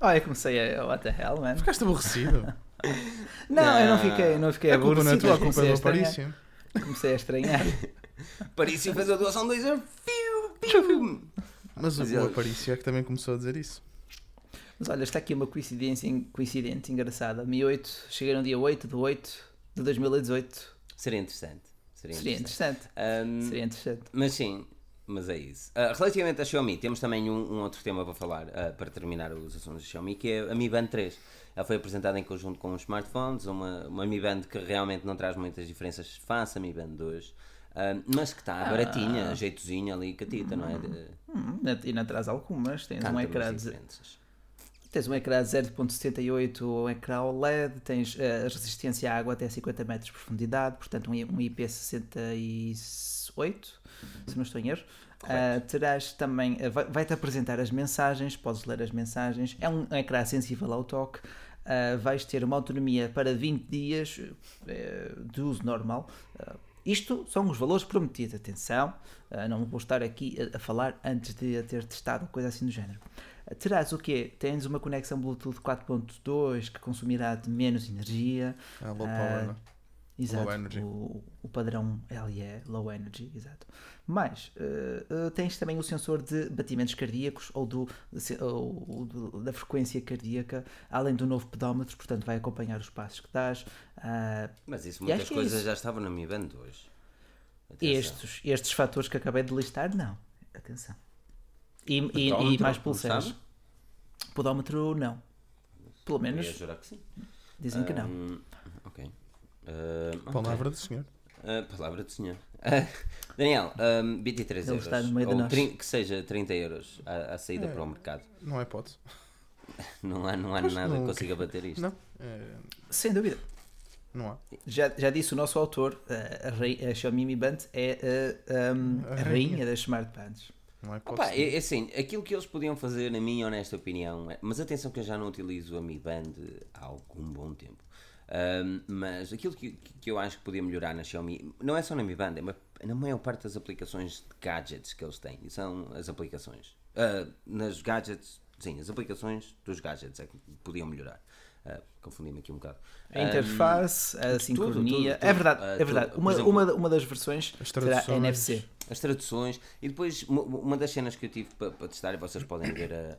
B: Oh, eu comecei a. What the hell, man?
C: Ficaste aborrecido.
B: Não, eu não fiquei, não fiquei
C: a culpa não é
B: aborrecido,
C: tua, a culpa
B: comecei
C: é
B: a
C: do
B: estranhar.
C: Aparício.
B: Comecei a estranhar.
A: Parício fez a doação 2 euros. Fiu, fiu.
C: Mas o,
A: Mas
C: o
A: ele-
C: Aparício é que também começou a dizer isso.
B: Mas olha, está aqui uma coincidência, coincidente engraçada. Mi 8, cheguei no dia 8 de 8 de 2018.
A: Seria interessante. Seria
B: Seria
A: interessante.
B: interessante.
A: Ahm,
B: Seria interessante.
A: Mas sim, mas é isso. Ah, relativamente à Xiaomi, temos também um, um outro tema para falar, ah, para terminar os assuntos da Xiaomi, que é a Mi Band 3. Ela foi apresentada em conjunto com os smartphones, uma, uma Mi Band que realmente não traz muitas diferenças face à Mi Band 2, ah, mas que está baratinha, jeitozinha ali, catita, não é? De,
B: Hum, e não traz algumas. Tens um ecrã de. Tens um ecrã de 0.78, um ecrã OLED, tens eh, resistência à água até 50 metros de profundidade, portanto um, um IP68, se não estou em erro. Ah, terás também, vai- vai-te apresentar as mensagens, podes ler as mensagens, é um ecrã sensível ao toque, ah, vais ter uma autonomia para 20 dias eh, de uso normal. Ah, isto são os valores prometidos, atenção, não vou estar aqui a, a falar antes de a ter testado, coisa assim do género. Ah, Terás o quê? Tens uma conexão Bluetooth 4.2 que consumirá de menos energia.
C: Ah, low
B: Ah,
C: power, não?
B: Exato,
C: Low energy.
B: O, o padrão LE, low energy, exato. Mas eh, tens também o sensor de batimentos cardíacos ou, do, se- ou do- da frequência cardíaca, além do novo pedómetro, portanto vai acompanhar os passos que dás. Ah,
A: Mas isso, muitas
B: é
A: coisas
B: isso.
A: já estavam na Mi Band 2. Atenção.
B: estes, estes fatores que acabei de listar, não. Atenção. E, e- e mais pulseiras.
A: sabe?
B: Pedómetro, não. Pelo
A: Eu ia
B: menos
A: jurar que sim.
B: dizem que não.
A: Ok. Ok.
C: Palavra do senhor.
A: Ah, palavra do senhor. Ah, Daniel, um, 23
B: Ele
A: euros.
B: está no meio de
A: ou que seja 30 euros à, à saída
C: É.
A: para o mercado.
C: Não é hipótese.
A: Não há, não há nada
C: não.
A: que consiga bater isto.
C: Não. É,
B: Sem dúvida.
C: não há.
B: Já, já disse o nosso autor, a, a, a Xiaomi Mi Band é a, um,
C: A
B: a
C: rainha.
B: rainha das Smart Bands.
C: Não há
A: Opa, é, é assim, aquilo que eles podiam fazer, na minha honesta opinião, é- mas atenção que eu já não utilizo a Mi Band há algum bom tempo. Ahm, mas aquilo que, que eu acho que podia melhorar na Xiaomi, não é só na Mi Band, é ma- na maior parte das aplicações de gadgets que eles têm, são as aplicações. Ah, nas gadgets, sim, as aplicações dos gadgets é que podiam melhorar. Ah, Confundi-me aqui um bocado.
B: A interface, a sincronia.
A: tudo,
B: é verdade,
A: tudo.
B: é
A: Ah,
B: verdade.
A: tudo. Por
B: Uma,
A: exemplo,
B: uma, uma das versões será. NFC.
A: As traduções e depois uma das cenas que eu tive para, para testar e vocês podem ver a,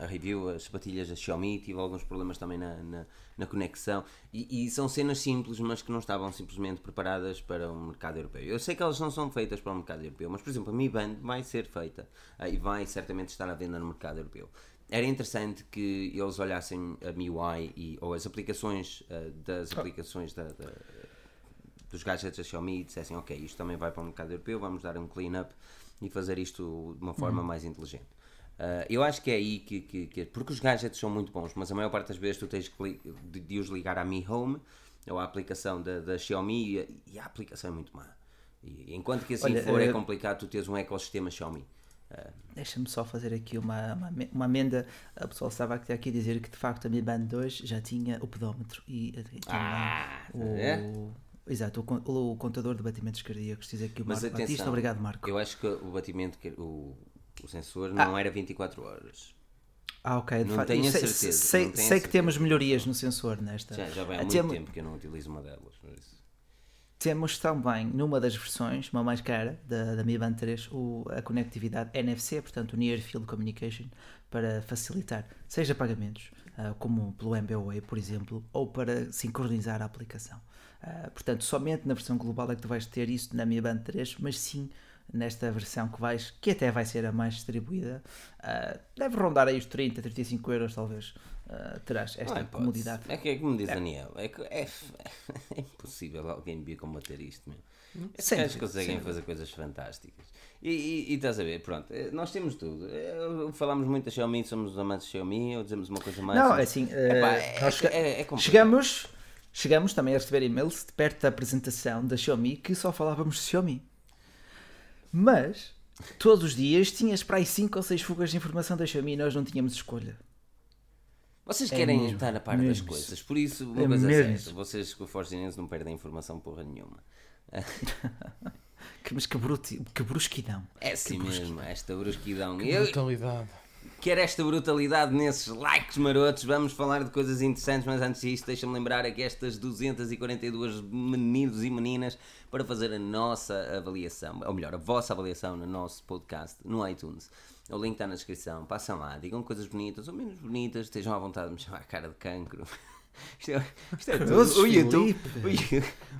A: a- a review, as sapatilhas da Xiaomi, tive alguns problemas também na, na, na conexão e, e são cenas simples mas que não estavam simplesmente preparadas para o mercado europeu. Eu sei que elas não são feitas para o mercado europeu, mas por exemplo a Mi Band vai ser feita ah, e vai certamente estar à venda no mercado europeu. Era interessante que eles olhassem a MIUI e, ou as aplicações ah, das aplicações da- da, dos gadgets da Xiaomi e dissessem ok, isto também vai para o mercado europeu, vamos dar um clean-up e fazer isto de uma forma mais inteligente. Ah, eu acho que é aí que, que, que- Porque os gadgets são muito bons, mas a maior parte das vezes tu tens de, de os ligar à Mi Home ou à aplicação da, da Xiaomi e, e a aplicação é muito má. E enquanto que assim
B: Olha,
A: for, é
B: eh,
A: complicado tu teres um ecossistema Xiaomi. Ah,
B: Deixa-me só fazer aqui uma, uma, uma amenda. A pessoa estava aqui a dizer que de facto a Mi Band 2 já tinha o pedómetro e também
A: Ah,
B: o,
A: é?
B: Exato, o, o contador de batimentos cardíacos. Diz aqui o
A: Mas
B: Marco
A: atenção,
B: Batista. Obrigado, Marco.
A: eu acho que o batimento, que- o, o sensor não era 24 horas.
B: Ah, ok.
A: Não tenho a
B: sei,
A: certeza,
B: Sei,
A: tenho
B: sei que
A: certeza.
B: temos melhorias no sensor nesta.
A: Já, já vai há
B: Ah,
A: muito tempo que eu não utilizo uma delas. isso.
B: Temos também, numa das versões, uma mais cara, da, da Mi Band 3, o, a conectividade NFC, portanto, Near Field Communication, para facilitar, seja pagamentos, ah, como pelo MBWay, por exemplo, ou para sincronizar a aplicação. Ah, portanto, somente na versão global é que tu vais ter isso na Mi Band 3, mas sim nesta versão que vais, que até vai ser a mais distribuída, ah, deve rondar aí os 30, 35 euros talvez, ah, terás esta
A: Não hipótese.
B: comodidade.
A: É que é como diz Daniel, é, que é, é impossível alguém vir combater isto, meu. Esses
B: Sem
A: gajos conseguem fazer coisas fantásticas. E, e, e estás a ver, pronto, eh, nós temos tudo. Eh, Falamos muito da Xiaomi, somos amantes de Xiaomi, ou dizemos uma coisa mais.
B: Não,
A: somos-
B: é assim,
A: Epá,
B: eh,
A: é,
B: nós
A: é, é
B: chegamos, chegamos também a receber e-mails de perto da apresentação da Xiaomi que só falávamos de Xiaomi. Mas todos os dias tinhas para aí 5 ou 6 fugas de informação da Xiaomi e nós não tínhamos escolha.
A: Vocês
B: É
A: querem
B: mesmo,
A: estar a par das
B: mesmo.
A: coisas, por isso, uma
B: É
A: coisa
B: mesmo
A: certa, vocês com o Forge News não perdem informação porra nenhuma.
B: Que, mas que, bruti, que brusquidão.
A: É assim mesmo, esta brusquidão.
C: Que
A: Eu,
C: brutalidade.
A: Quer esta brutalidade nesses likes marotos, vamos falar de coisas interessantes, mas antes disso, deixa-me lembrar aqui estas 242 meninos e meninas para fazer a nossa avaliação, ou melhor, a vossa avaliação no nosso podcast no iTunes. O link está na descrição, passam lá, digam coisas bonitas ou menos bonitas, estejam à vontade de me chamar a cara de cancro. Isto é, isto é tudo. O YouTube,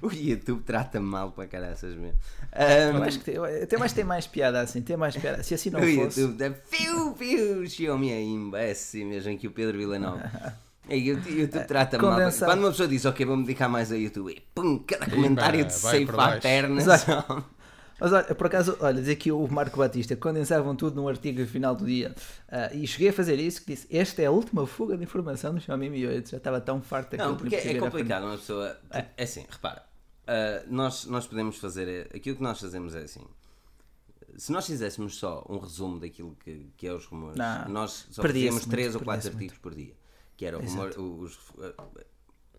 A: o, o YouTube trata mal para caraças mesmo. Ahm,
B: acho que tem, até mais tem mais piada assim, tem mais piada. Se assim não
A: o
B: fosse.
A: YouTube da Fiu Fiu Xiaomi é imbécil mesmo que o Pedro Villanova. É, o YouTube trata mal. Quando uma pessoa diz, ok, vou-me dedicar mais ao YouTube, e pum, cada comentário de safe à perna.
B: Mas olha, por acaso, olha, diz aqui o Marco Batista, condensavam tudo num artigo no final do dia. Ah, e cheguei a fazer isso, que disse, esta é a última fuga de informação do Xiaomi Mi 8. Já estava tão farto daquilo
A: Não,
B: que
A: porque é complicado uma pessoa. É assim, repara. ah, nós, nós podemos fazer. Aquilo que nós fazemos é assim. Se nós fizéssemos só um resumo daquilo que, que é os rumores,
B: Não,
A: nós só fazíamos
B: muito,
A: 3 ou 4
B: perdia-se
A: artigos por dia. Que era o rumor, os, ah,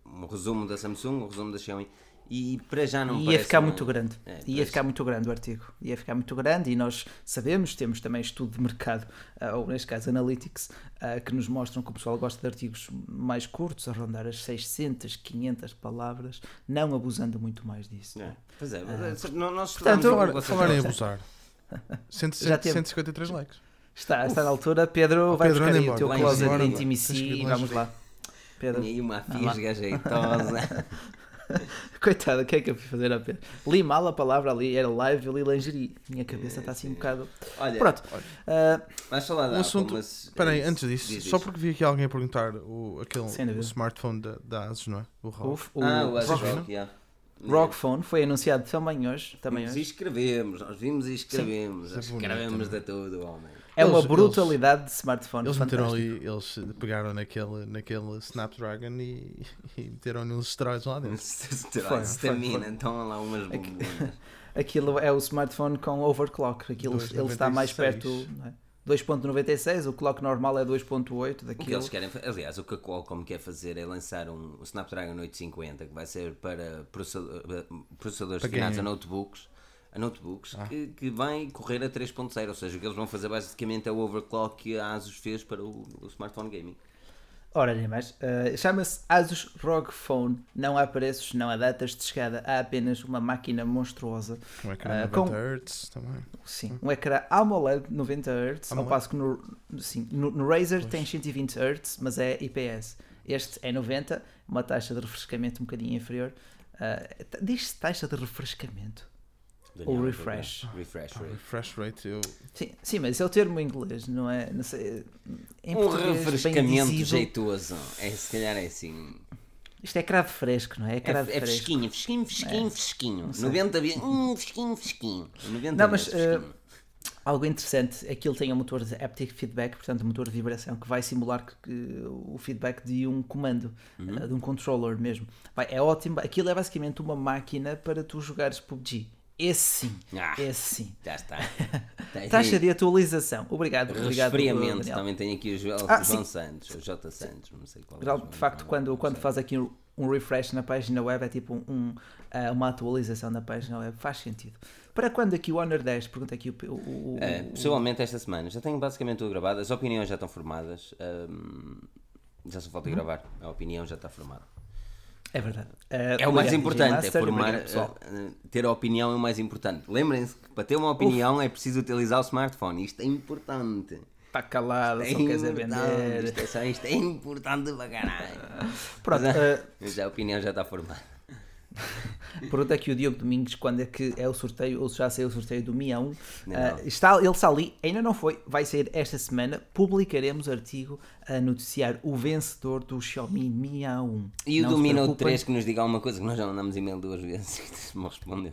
A: um resumo da Samsung, um resumo da Xiaomi. E para já não
B: Ia
A: parece
B: ficar
A: um-
B: muito grande.
A: É,
B: Ia ficar muito grande o artigo. Ia ficar muito grande e nós sabemos, temos também estudo de mercado, ah, ou neste caso Analytics, ah, que nos mostram que o pessoal gosta de artigos mais curtos, a rondar as 600, 500 palavras, não abusando muito mais disso.
A: É, Pois é, mas, é, não- nós
B: portanto,
A: estudamos o que
C: Falar, em abusar. Cento-
B: Já
C: cento-
B: teve.
C: 153 likes.
B: Está, está na altura. Pedro,
C: Oh,
B: vai
C: Pedro,
B: buscar aí o
C: embora.
B: teu closet intimacy
C: ir
B: e vamos lá. Pedro,
A: Tinha aí uma fisga jeitosa.
B: coitado, o que é que eu fui fazer a Pedro? Li mal a palavra ali, era live, eu li lingerie. Minha cabeça está assim um bocado.
A: Olha,
B: Pronto, ah,
A: vais falar da
C: Um assunto-
A: mas-
C: Espera aí,
A: é
C: antes disso,
A: Diz,
C: só porque vi aqui alguém a perguntar o, aquele, o smartphone da, da Asus, não é? O ROG.
B: o, o
A: Ah, o Asus
B: Rock,
A: Rock, yeah.
B: Rock Phone foi anunciado também hoje. Também
A: Vimos e
B: hoje.
A: escrevemos, nós vimos e escrevemos,
C: é bonito
A: escrevemos de tudo, homem.
B: É uma
C: Eles-
B: brutalidade de smartphone.
C: Eles meteram ali, eles pegaram naquele, naquele Snapdragon e, e meteram uns esteroides lá dentro.
B: Foi,
A: Stamina,
B: foi.
A: então lá umas bombonas.
B: Aquilo é o smartphone com overclock. Aquilo, ele está mais
C: 2.96.
B: perto. não é? 2.96, o clock normal é 2.8
A: O que
B: daquilo.
A: eles querem, aliás, o que a Qualcomm quer fazer é lançar um Snapdragon 850 que vai ser para eh, processadores
C: Para
A: destinados a notebooks a notebooks que, que vai correr a 3.0, ou seja, o que eles vão fazer basicamente é o overclock que a Asus fez para o, o smartphone gaming.
B: Ora, nem mais. Uh, Chama-se Asus ROG Phone. Não há preços, não há datas de chegada, há apenas uma máquina monstruosa.
C: Um ecrã
B: Ah,
C: 90
B: com-
C: Hz também.
B: Sim, um ecrã AMOLED 90 Hz, ao passo que no, sim, no, no Razer
C: Pois.
B: tem 120 Hz, mas é IPS. Este é 90, uma taxa de refrescamento um bocadinho inferior. Uh, Diz-se taxa de refrescamento.
A: Daniel,
B: Ou refresh.
A: Refresh
C: Ah,
A: rate.
C: refresh rate, eu.
B: Sim, sim, mas é o termo em inglês, não é? Não sei, em
A: Um refrescamento jeitoso. É, se calhar é assim.
B: Isto é cravo fresco, não é? É
A: É,
B: cravo
A: é
B: fresco.
A: fresquinho, fresquinho, fresquinho,
B: É.
A: fresquinho.
B: sei.
A: 90 vezes. Hum, fresquinho, fresquinho. 90
B: Não, mas,
A: fresquinho.
B: Algo interessante é que ele tem um motor de haptic feedback, portanto, um motor de vibração que vai simular que, que o feedback de um comando,
A: Uhum.
B: eh, de um controller mesmo. Vai, é ótimo. Aquilo é basicamente uma máquina para tu jogares PUBG. Esse sim,
A: Ah,
B: esse sim.
A: já está. Tá aí.
B: Taxa de atualização. Obrigado, obrigado.
A: Resfriamento.
B: Daniel.
A: Também tem aqui o João,
B: Ah,
A: João. Santos, o J. Santos, não sei qual é. o
B: Geral,
A: João,
B: De facto,
A: não,
B: quando, quando faz aqui um, um refresh na página web, é tipo um, ah, uma atualização da página web. Faz sentido. Para quando aqui o Honor 10? Pergunta aqui o. o, o-
A: É, pessoalmente, esta semana já tenho basicamente tudo gravado, as opiniões já estão formadas. hum, já só falta gravar, a opinião já está formada.
B: É verdade.
A: É o mais importante, é formar, eh, ter a opinião é o mais importante. Lembrem-se que para ter uma opinião é preciso utilizar o smartphone, isto é importante.
B: Está calado,
A: É
B: só quer dizer
A: importante,
B: vender.
A: Isto é, só, isto é importante para caralho.
B: Pronto,
A: Mas, Mas a opinião já está formada.
B: Pergunta aqui o Diogo Domingos quando é que é o sorteio, ou se já saiu o sorteio do Mi A1.
A: Não.
B: Ah, está, ele está ali, ainda não foi, vai sair esta semana. Publicaremos artigo a noticiar o vencedor do Xiaomi Mi A1.
A: E o
B: Não
A: do
B: se
A: Minute
B: preocupem.
A: 3 que nos diga alguma coisa que nós já mandamos e-mail duas vezes e me respondeu.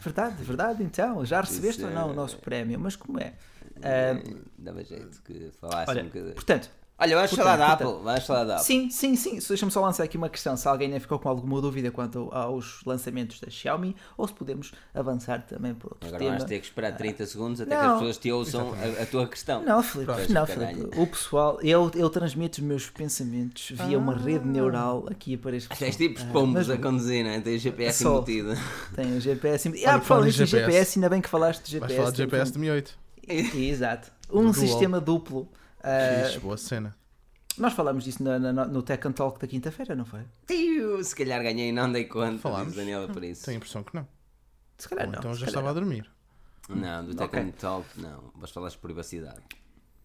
B: Verdade, verdade, então. Já recebeste
A: Isso
B: ou não
A: é-
B: o nosso prémio? Mas como é? Ah,
A: Dava jeito que falasse
B: olha,
A: um bocadinho.
B: portanto,
A: Olha, vais
B: portanto,
A: falar da
B: portanto-
A: Apple, vais falar da Apple.
B: Sim, sim, sim. Deixa-me só lançar aqui uma questão. Se alguém ainda ficou com alguma dúvida quanto aos lançamentos da Xiaomi, ou se podemos avançar também por outro
A: Agora
B: tema.
A: vais ter que esperar 30 segundos até que
B: Não.
A: as pessoas te ouçam a, a tua questão.
B: Não, Filipe,
A: Pois,
B: não. Filipe. O pessoal, eu, eu transmito os meus pensamentos via uma rede neural aqui para este
A: Tens
B: pessoal.
A: tipos
B: Ah,
A: pombos
B: mas
A: a conduzir, não é? Tens GPS
B: Só.
A: embutido.
B: Tem o GPS. em-
C: Olha,
B: Ah, por falar
C: GPS,
B: GPS, ainda bem que falaste de
C: Vais
B: GPS.
C: falar de GPS de
B: tem-
C: Mi 8.
B: Exato. Um sistema duplo. Ah,
C: Fixe, boa cena.
B: nós falámos disso na- na- no Tech and Talk da quinta-feira, não foi?
A: Tiu, Se calhar ganhei, não dei conta.
C: Falámos.
A: Diz Daniela por isso.
C: Tenho a impressão que não.
B: Se calhar
C: Ou
B: não.
C: então já estava a dormir.
A: Não, do Tech and Talk, não. Vais falar de privacidade.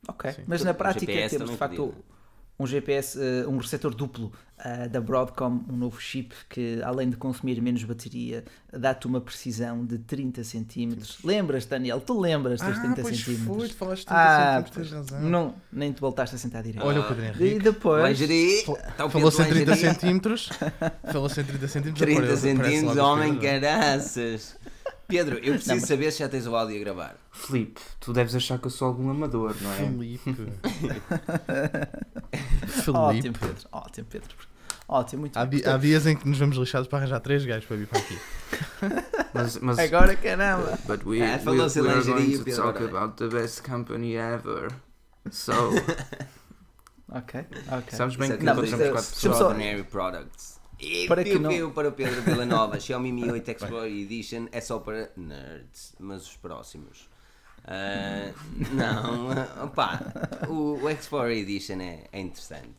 B: Ok,
C: Sim.
B: mas na prática
A: GPS
B: temos de facto
A: podia.
B: Um GPS, eh, um receptor duplo eh, da Broadcom, um novo chip que além de consumir menos bateria, dá-te uma precisão de 30 centímetros. Lembras, Daniel? Tu lembras dos 30
C: ah, pois
B: centímetros?
C: foi, tu falaste de 30
B: Ah,
C: centímetros, tens razão.
B: não, nem te voltaste a sentar direito.
C: Olha o Pedro
B: E
C: Henrique.
B: depois.
A: Está o
C: Falou-se em
A: Pedro
C: 30
A: vai gerir.
C: centímetros. Falou-se em 30 centímetros.
A: 30
C: aparece- aparece lá
A: centímetros, homem, caraças. Pedro, eu preciso
B: Não, mas-
A: saber se já tens o áudio a gravar.
D: Filipe, tu deves achar que eu sou algum amador, não é?
C: Felipe.
B: ótimo
C: Felipe.
B: Pedro, ótimo Pedro. Ótimo, muito
C: Há,
B: bem.
C: há dias em que nos vemos lixados para arranjar três gajos para vir para aqui.
D: Mas, mas
B: Agora caramba!
D: but we,
A: Ah,
D: we,
A: falou-se
D: we are going to
A: Pedro,
D: talk
A: agora.
D: about the best company ever. So,
B: Ok, ok.
D: sabes bem
A: é
D: que
B: Não,
D: encontramos quatro
B: eh,
D: pessoas.
B: só-
A: Products. E
B: Para que
A: piu,
B: não-
A: piu para o Pedro Villanova. Xiaomi Mi 8 Explorer Edition é só para nerds, mas os próximos. Ah, não, ah, opá, o, o Explorer Edition é, é interessante.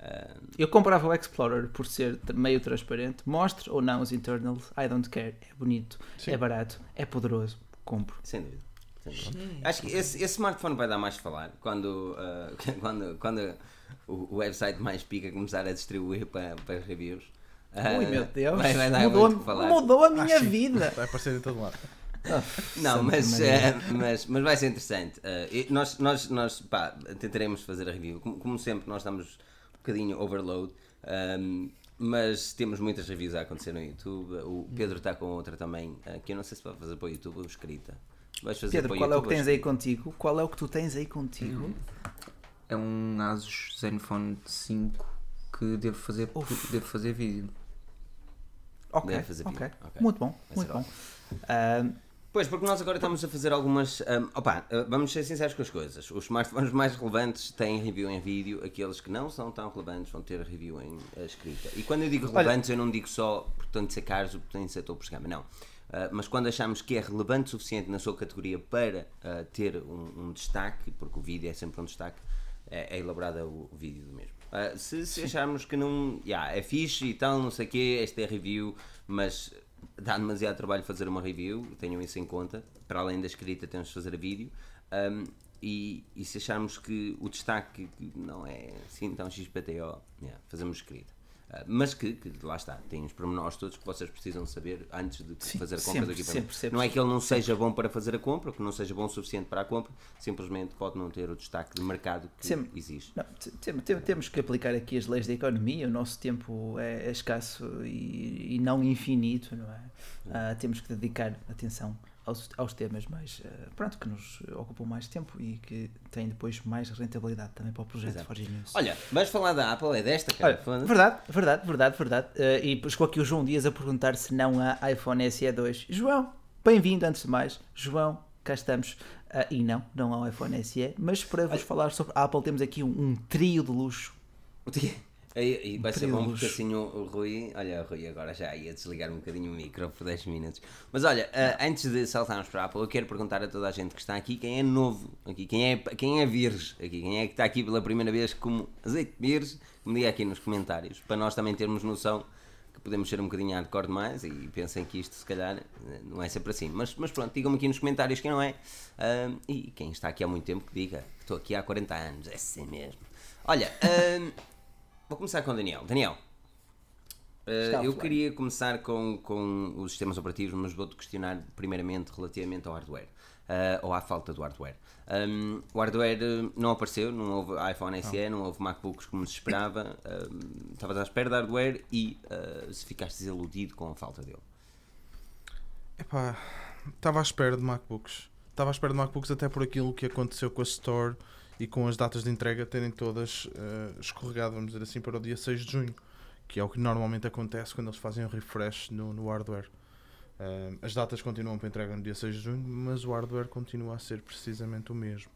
A: Ah,
B: Eu comprava o Explorer por ser meio transparente. Mostre ou não os internals, I don't care. É bonito,
C: Sim.
B: é barato, é poderoso. Compro.
A: sem dúvida. sem dúvida. Acho que esse, esse smartphone vai dar mais que falar quando, ah, quando, quando o, o website mais pica começar a distribuir para, para reviews. Ah,
B: Ui meu Deus,
A: Vai, vai dar
B: mudou,
A: muito que falar.
B: mudou a minha
C: Ah,
B: vida.
C: Vai aparecer em todo lado.
A: Não, mas, eh, mas, mas vai ser interessante. E nós, nós, nós pá, tentaremos fazer a review. Como, como sempre, nós estamos um bocadinho overload, ehm, mas temos muitas reviews a acontecer no YouTube. O Pedro está com outra também, eh, que eu não sei se vai fazer para o YouTube ou escrita. Vais fazer
B: Pedro, qual é o
A: YouTube
B: que tens aí contigo? Qual é o que tu tens aí contigo?
D: É um Asus Zenfone 5 que devo fazer,
B: Uf.
D: devo fazer vídeo.
B: Ok,
A: Deve fazer
B: ok.
A: vídeo, ok.
B: Muito bom,
A: Vai
B: muito
A: ser
B: bom. Ah,
A: Pois, porque nós agora estamos a fazer algumas. ahm, opa, ah, vamos ser sinceros com as coisas. Os smartphones mais relevantes têm review em vídeo, aqueles que não são tão relevantes vão ter review em eh, escrita. E quando eu digo relevantes, eu não digo só de ser caros ou de ser topos de gama, não. Uh, mas quando achamos que é relevante o suficiente na sua categoria para uh, ter um, um, destaque, porque o vídeo é sempre um destaque, é, é elaborado o, vídeo do mesmo. Uh, se, se acharmos que não yeah, é fixe e tal, não sei o quê, esta é review, mas dá demasiado trabalho fazer uma review, tenham isso em conta. Para além da escrita, temos de fazer a vídeo. Um, e, e, se acharmos que o destaque não é assim tão XPTO, yeah, fazemos escrita. Uh, mas que, que, lá está, tem os pormenores todos que vocês precisam saber antes de Sim, fazer a compra sempre, do equipamento. Sempre, sempre, não é que ele não seja bom para fazer a compra, que não seja bom o suficiente para a compra, simplesmente pode não ter o destaque de mercado que existe. Não,
B: tem, tem, temos que aplicar aqui as leis da economia, o nosso tempo é, é escasso e, e, não infinito, não é? Uh, temos que dedicar atenção aos, aos temas mais uh, pronto, que nos ocupam mais tempo e que têm depois mais rentabilidade também para o projeto Exato. Forge News.
A: Olha, vais falar da Apple, é desta, cara.
B: Olha, verdade, verdade, verdade, verdade. Uh, e chegou aqui o João Dias a perguntar se não há iPhone SE 2. João, bem-vindo antes de mais. João, cá estamos. Uh, e não, não há o iPhone SE, mas para vos Olha. falar sobre a Apple temos aqui um, um trio de luxo.
A: O quê? E, e vai ser bom porque assim o, o, Rui, olha, o Rui agora já ia desligar um bocadinho o micro por 10 minutos. Mas olha, uh, antes de saltarmos para a Apple, eu quero perguntar a toda a gente que está aqui quem é novo aqui, quem é, quem é virgem aqui, quem é que está aqui pela primeira vez como azeite virgem, me diga aqui nos comentários, para nós também termos noção que podemos ser um bocadinho hardcore demais e pensem que isto se calhar não é sempre assim. Mas, mas pronto, digam-me aqui nos comentários quem não é. Uh, e quem está aqui há muito tempo que diga, estou aqui há 40 anos, é assim mesmo. Olha, uh, Vou começar com o Daniel. Daniel, uh, eu queria começar com, com os sistemas operativos, mas vou-te questionar primeiramente relativamente ao hardware. Uh, ou à falta do hardware. Um, o hardware eh, não apareceu, não houve iPhone SE, não, não houve MacBooks como se esperava. Um, estavas à espera de hardware e uh, se ficaste desiludido com a falta dele.
C: Epá, estava à espera de MacBooks. Estava à espera de MacBooks até por aquilo que aconteceu com a Store e com as datas de entrega terem todas uh, escorregado, vamos dizer assim, para o dia 6 de junho, que é o que normalmente acontece quando eles fazem um refresh no, no hardware. Uh, as datas continuam para entrega no dia 6 de junho, mas o hardware continua a ser precisamente o mesmo.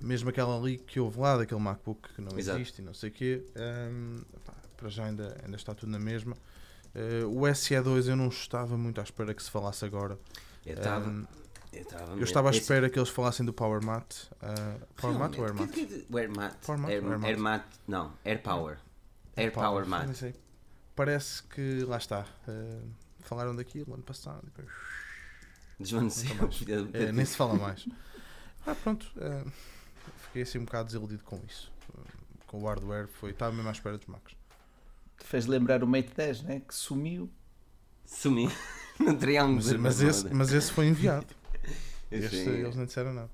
C: mesmo aquela ali que houve lá, daquele MacBook que não Exato. existe e não sei o quê, um, pá, para já ainda, ainda está tudo na mesma. Uh, o SE2 eu não estava muito à espera que se falasse agora.
A: Eu estava.
C: Um, eu estava à espera que eles falassem do Power Mat. Uh, Power Mat ou Air Mat?
A: Air Mat. Power Mat Air, Air, Air Mat. Não, Air Power. Air, Power, Power Mat.
C: Parece que lá está. Uh, falaram daquilo ano passado. Depois...
A: Desvaneceu.
C: é, nem se fala mais. Ah, pronto. Uh, fiquei assim um bocado desiludido com isso. com o hardware, foi, estava mesmo à espera dos Macs.
B: Fez lembrar o Mate 10, né? Que sumiu.
A: Sumiu. Não teria
C: mas, mas, esse, mas esse foi enviado. Este, eles não disseram nada.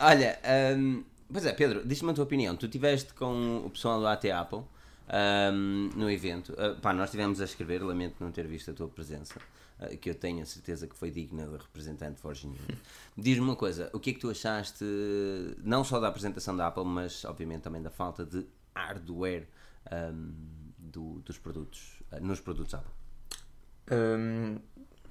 A: Olha, um, pois é, Pedro, diz-me a tua opinião. Tu estiveste com o pessoal do AT Apple um, no evento. Uh, pá, nós estivemos a escrever, lamento não ter visto a tua presença, uh, que eu tenho a certeza que foi digna de representante de Forge Diz-me uma coisa, o que é que tu achaste, não só da apresentação da Apple, mas obviamente também da falta de hardware um, do, dos produtos, uh, nos produtos Apple?
D: Um,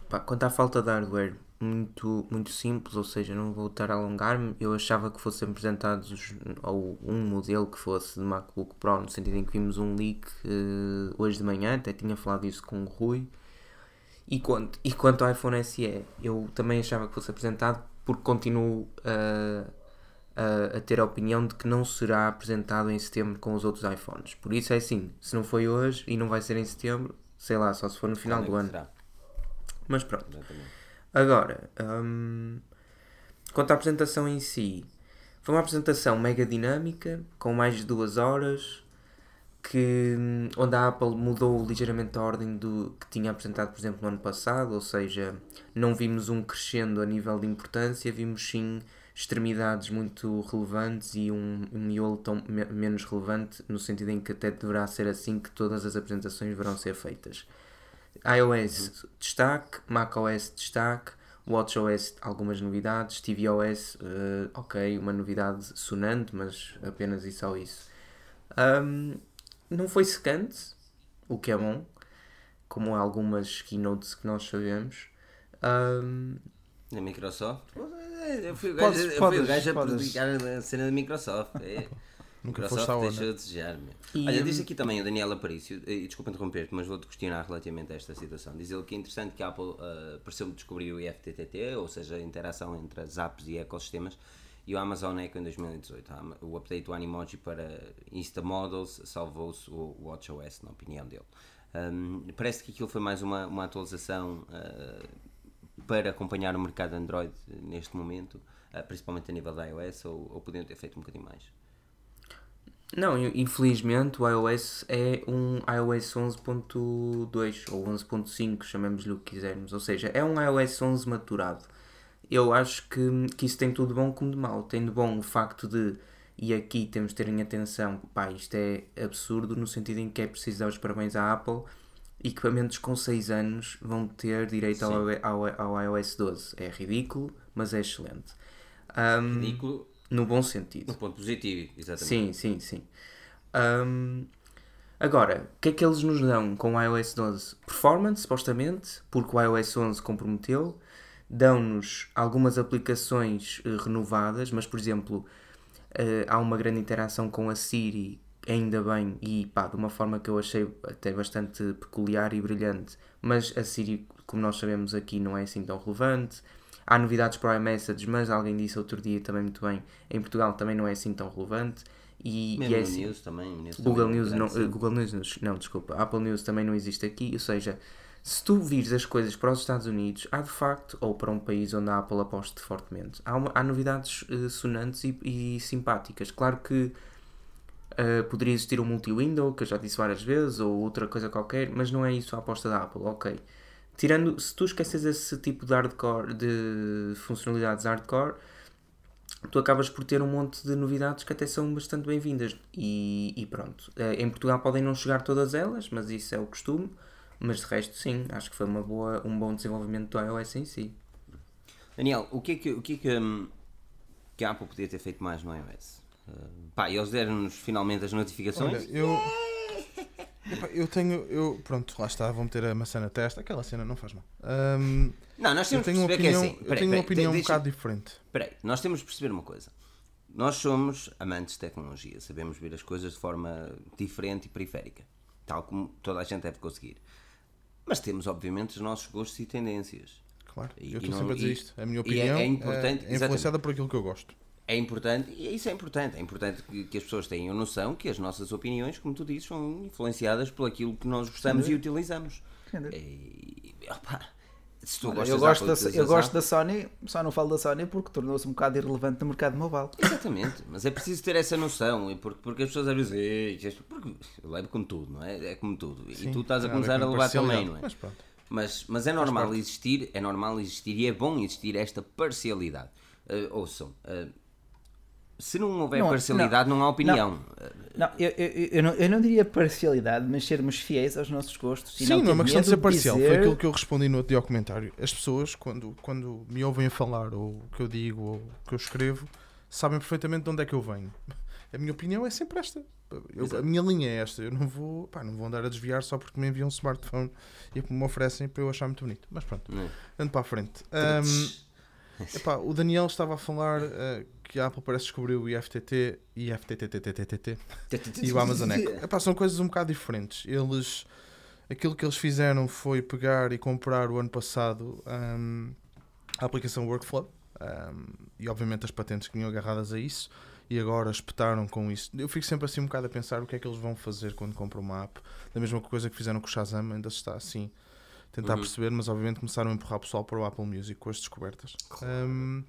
D: pá, quanto à falta de hardware, muito, muito simples, ou seja, não vou estar a alongar-me. Eu achava que fossem apresentados ou um modelo que fosse de MacBook Pro, no sentido em que vimos um leak uh, hoje de manhã, até tinha falado isso com o Rui. E quanto, e quanto ao iPhone SE, eu também achava que fosse apresentado porque continuo a, a, a, ter a opinião de que não será apresentado em setembro com os outros iPhones. Por isso é assim, se não foi hoje e não vai ser em setembro, sei lá, só se for no final do ano. Será. Mas pronto. Exatamente. Agora, hum, quanto à apresentação em si, foi uma apresentação mega dinâmica, com mais de duas horas, que, hum, onde a Apple mudou ligeiramente a ordem do que tinha apresentado, por exemplo, no ano passado, ou seja, não vimos um crescendo a nível de importância, vimos sim extremidades muito relevantes e um, um miolo tão me menos relevante, no sentido em que até deverá ser assim que todas as apresentações deverão ser feitas iOS destaque, macOS destaque, WatchOS algumas novidades, tvOS, uh, ok, uma novidade sonante, mas apenas e só isso. Um, não foi secante, o que é bom, como algumas keynotes que nós sabemos. Um,
A: na Microsoft? Eu fui o gajo, podes, eu fui o gajo a publicar a cena da Microsoft. É.
C: Nunca
A: Microsoft
C: foste à ONU.
A: a desejar, meu.
D: E,
A: Olha,
D: hum,
A: diz aqui também o Daniel Aparício, e desculpa interromper-te, mas vou-te questionar relativamente a esta situação. Diz ele que é interessante que a Apple uh, pareceu descobrir o IFTTT, ou seja, a interação entre as apps e ecossistemas, e o Amazon Echo em 2018. A Ama- O update do Animoji para Insta Models salvou-se o WatchOS, na opinião dele. Um, parece que aquilo foi mais uma, uma atualização uh, para acompanhar o mercado Android neste momento, uh, principalmente a nível da iOS, ou, ou podiam ter feito um bocadinho mais.
D: Não, infelizmente o iOS é um iOS 11.2 ou 11.5, chamemos-lhe o que quisermos. Ou seja, é um iOS 11 maturado. Eu acho que, que isso tem tudo de bom como de mau. Tem de bom o facto de, e aqui temos de terem atenção, pá, isto é absurdo no sentido em que é preciso dar os parabéns à Apple. Equipamentos com 6 anos vão ter direito ao, ao, ao iOS 12. É ridículo, mas é excelente. Ahm,
A: Ridículo
D: no bom sentido.
A: no ponto positivo, exatamente.
D: Sim, sim, sim. Ahm, agora, o que é que eles nos dão com o iOS 12? Performance, supostamente, porque o iOS 11 comprometeu. Dão-nos algumas aplicações eh, renovadas, mas, por exemplo, eh, há uma grande interação com a Siri, ainda bem, e pá, de uma forma que eu achei até bastante peculiar e brilhante. Mas a Siri, como nós sabemos aqui, não é assim tão relevante. Há novidades para o iMessage, mas alguém disse outro dia também muito bem, em Portugal também não é assim tão relevante. E,
A: Mesmo
D: e é assim,
A: News também. News
D: Google
A: também é
D: News, não, Google News, não, desculpa, Apple News também não existe aqui, ou seja, se tu vires as coisas para os Estados Unidos, há de facto, ou para um país onde a Apple aposte fortemente, há, uma- há novidades eh, sonantes e, e simpáticas. Claro que eh, poderia existir um multi-window, que eu já disse várias vezes, ou outra coisa qualquer, mas não é isso a aposta da Apple, ok. Tirando, se tu esqueces esse tipo de hardcore, de funcionalidades hardcore, tu acabas por ter um monte de novidades que até são bastante bem-vindas. E, e pronto. Eh, Em Portugal podem não chegar todas elas, mas isso é o costume. Mas de resto, sim, acho que foi uma boa, um bom desenvolvimento do iOS em si.
A: Daniel, o que é que, o que, é que, hum, que a Apple podia ter feito mais no iOS? Uh, pá, eles deram-nos finalmente as notificações.
C: Olha, eu. Epá, Eu tenho. Eu, pronto, lá está, vou meter a maçã na testa. Aquela cena não faz mal. Ahm,
A: não, nós
C: eu
A: temos
C: tenho uma
A: que perceber
C: opinião,
A: que é assim.
C: eu
A: Peraí,
C: tenho uma
A: peraí,
C: opinião um
A: deixa-
C: bocado diferente.
A: Espera aí, nós temos de perceber uma coisa. Nós somos amantes de tecnologia, sabemos ver as coisas de forma diferente e periférica, tal como toda a gente deve conseguir. Mas temos, obviamente, os nossos gostos e tendências.
C: Claro,
A: E-
C: eu estou sempre a dizer isto. A minha
A: é-
C: opinião
A: é importante,
C: é influenciada por aquilo que eu gosto.
A: É importante, e isso é importante, é importante que, que as pessoas tenham noção que as nossas opiniões, como tu dizes, são influenciadas por aquilo que nós gostamos e utilizamos. E, opá, se tu
B: Olha,
A: gostas
B: eu
A: da
B: gosto, da, eu gosto da Sony, só não falo da Sony porque tornou-se um bocado irrelevante no mercado mobile.
A: Exatamente, mas é preciso ter essa noção, e porque, porque as pessoas às vezes "Ei, isto- porque eu levo como tudo, não é? É como tudo. E
C: Sim,
A: tu estás a começar
C: com
A: a levar também, não é?
C: Mas.
A: Mas, mas é normal existir, é normal existir e é bom existir esta parcialidade. Uh, ouçam, uh, se não houver
B: Não,
A: parcialidade, não, há opinião. Uh,
B: Não, eu, eu, eu, não, eu não diria parcialidade, mas sermos fiéis aos nossos gostos.
C: Sim, não é uma questão de ser parcial. Foi
B: dizer-
C: aquilo que eu respondi no outro dia ao comentário. As pessoas, quando, quando me ouvem a falar, ou o que eu digo, ou o que eu escrevo, sabem perfeitamente de onde é que eu venho. A minha opinião é sempre esta. Eu- a minha linha é esta. Eu não vou, pá, não vou andar a desviar só porque me enviam um smartphone e me oferecem para eu achar muito bonito. Mas pronto,
A: não é?
C: ando para a frente. Ahm, epá, o Daniel estava a falar ah, que a Apple parece descobrir o IFTT, IFTTTTTT e o Amazon Echo. Epá, são coisas um bocado diferentes. Eles, aquilo que eles fizeram foi pegar e comprar o ano passado hum, a aplicação Workflow hum, e obviamente as patentes que vinham agarradas a isso e agora espetaram com isso. Eu fico sempre assim um bocado a pensar o que é que eles vão fazer quando compram uma app. Da mesma coisa que fizeram com o Shazam, ainda está assim tentar
A: Uhum.
C: perceber, mas obviamente começaram a empurrar o pessoal para o Apple Music com as descobertas. Hum,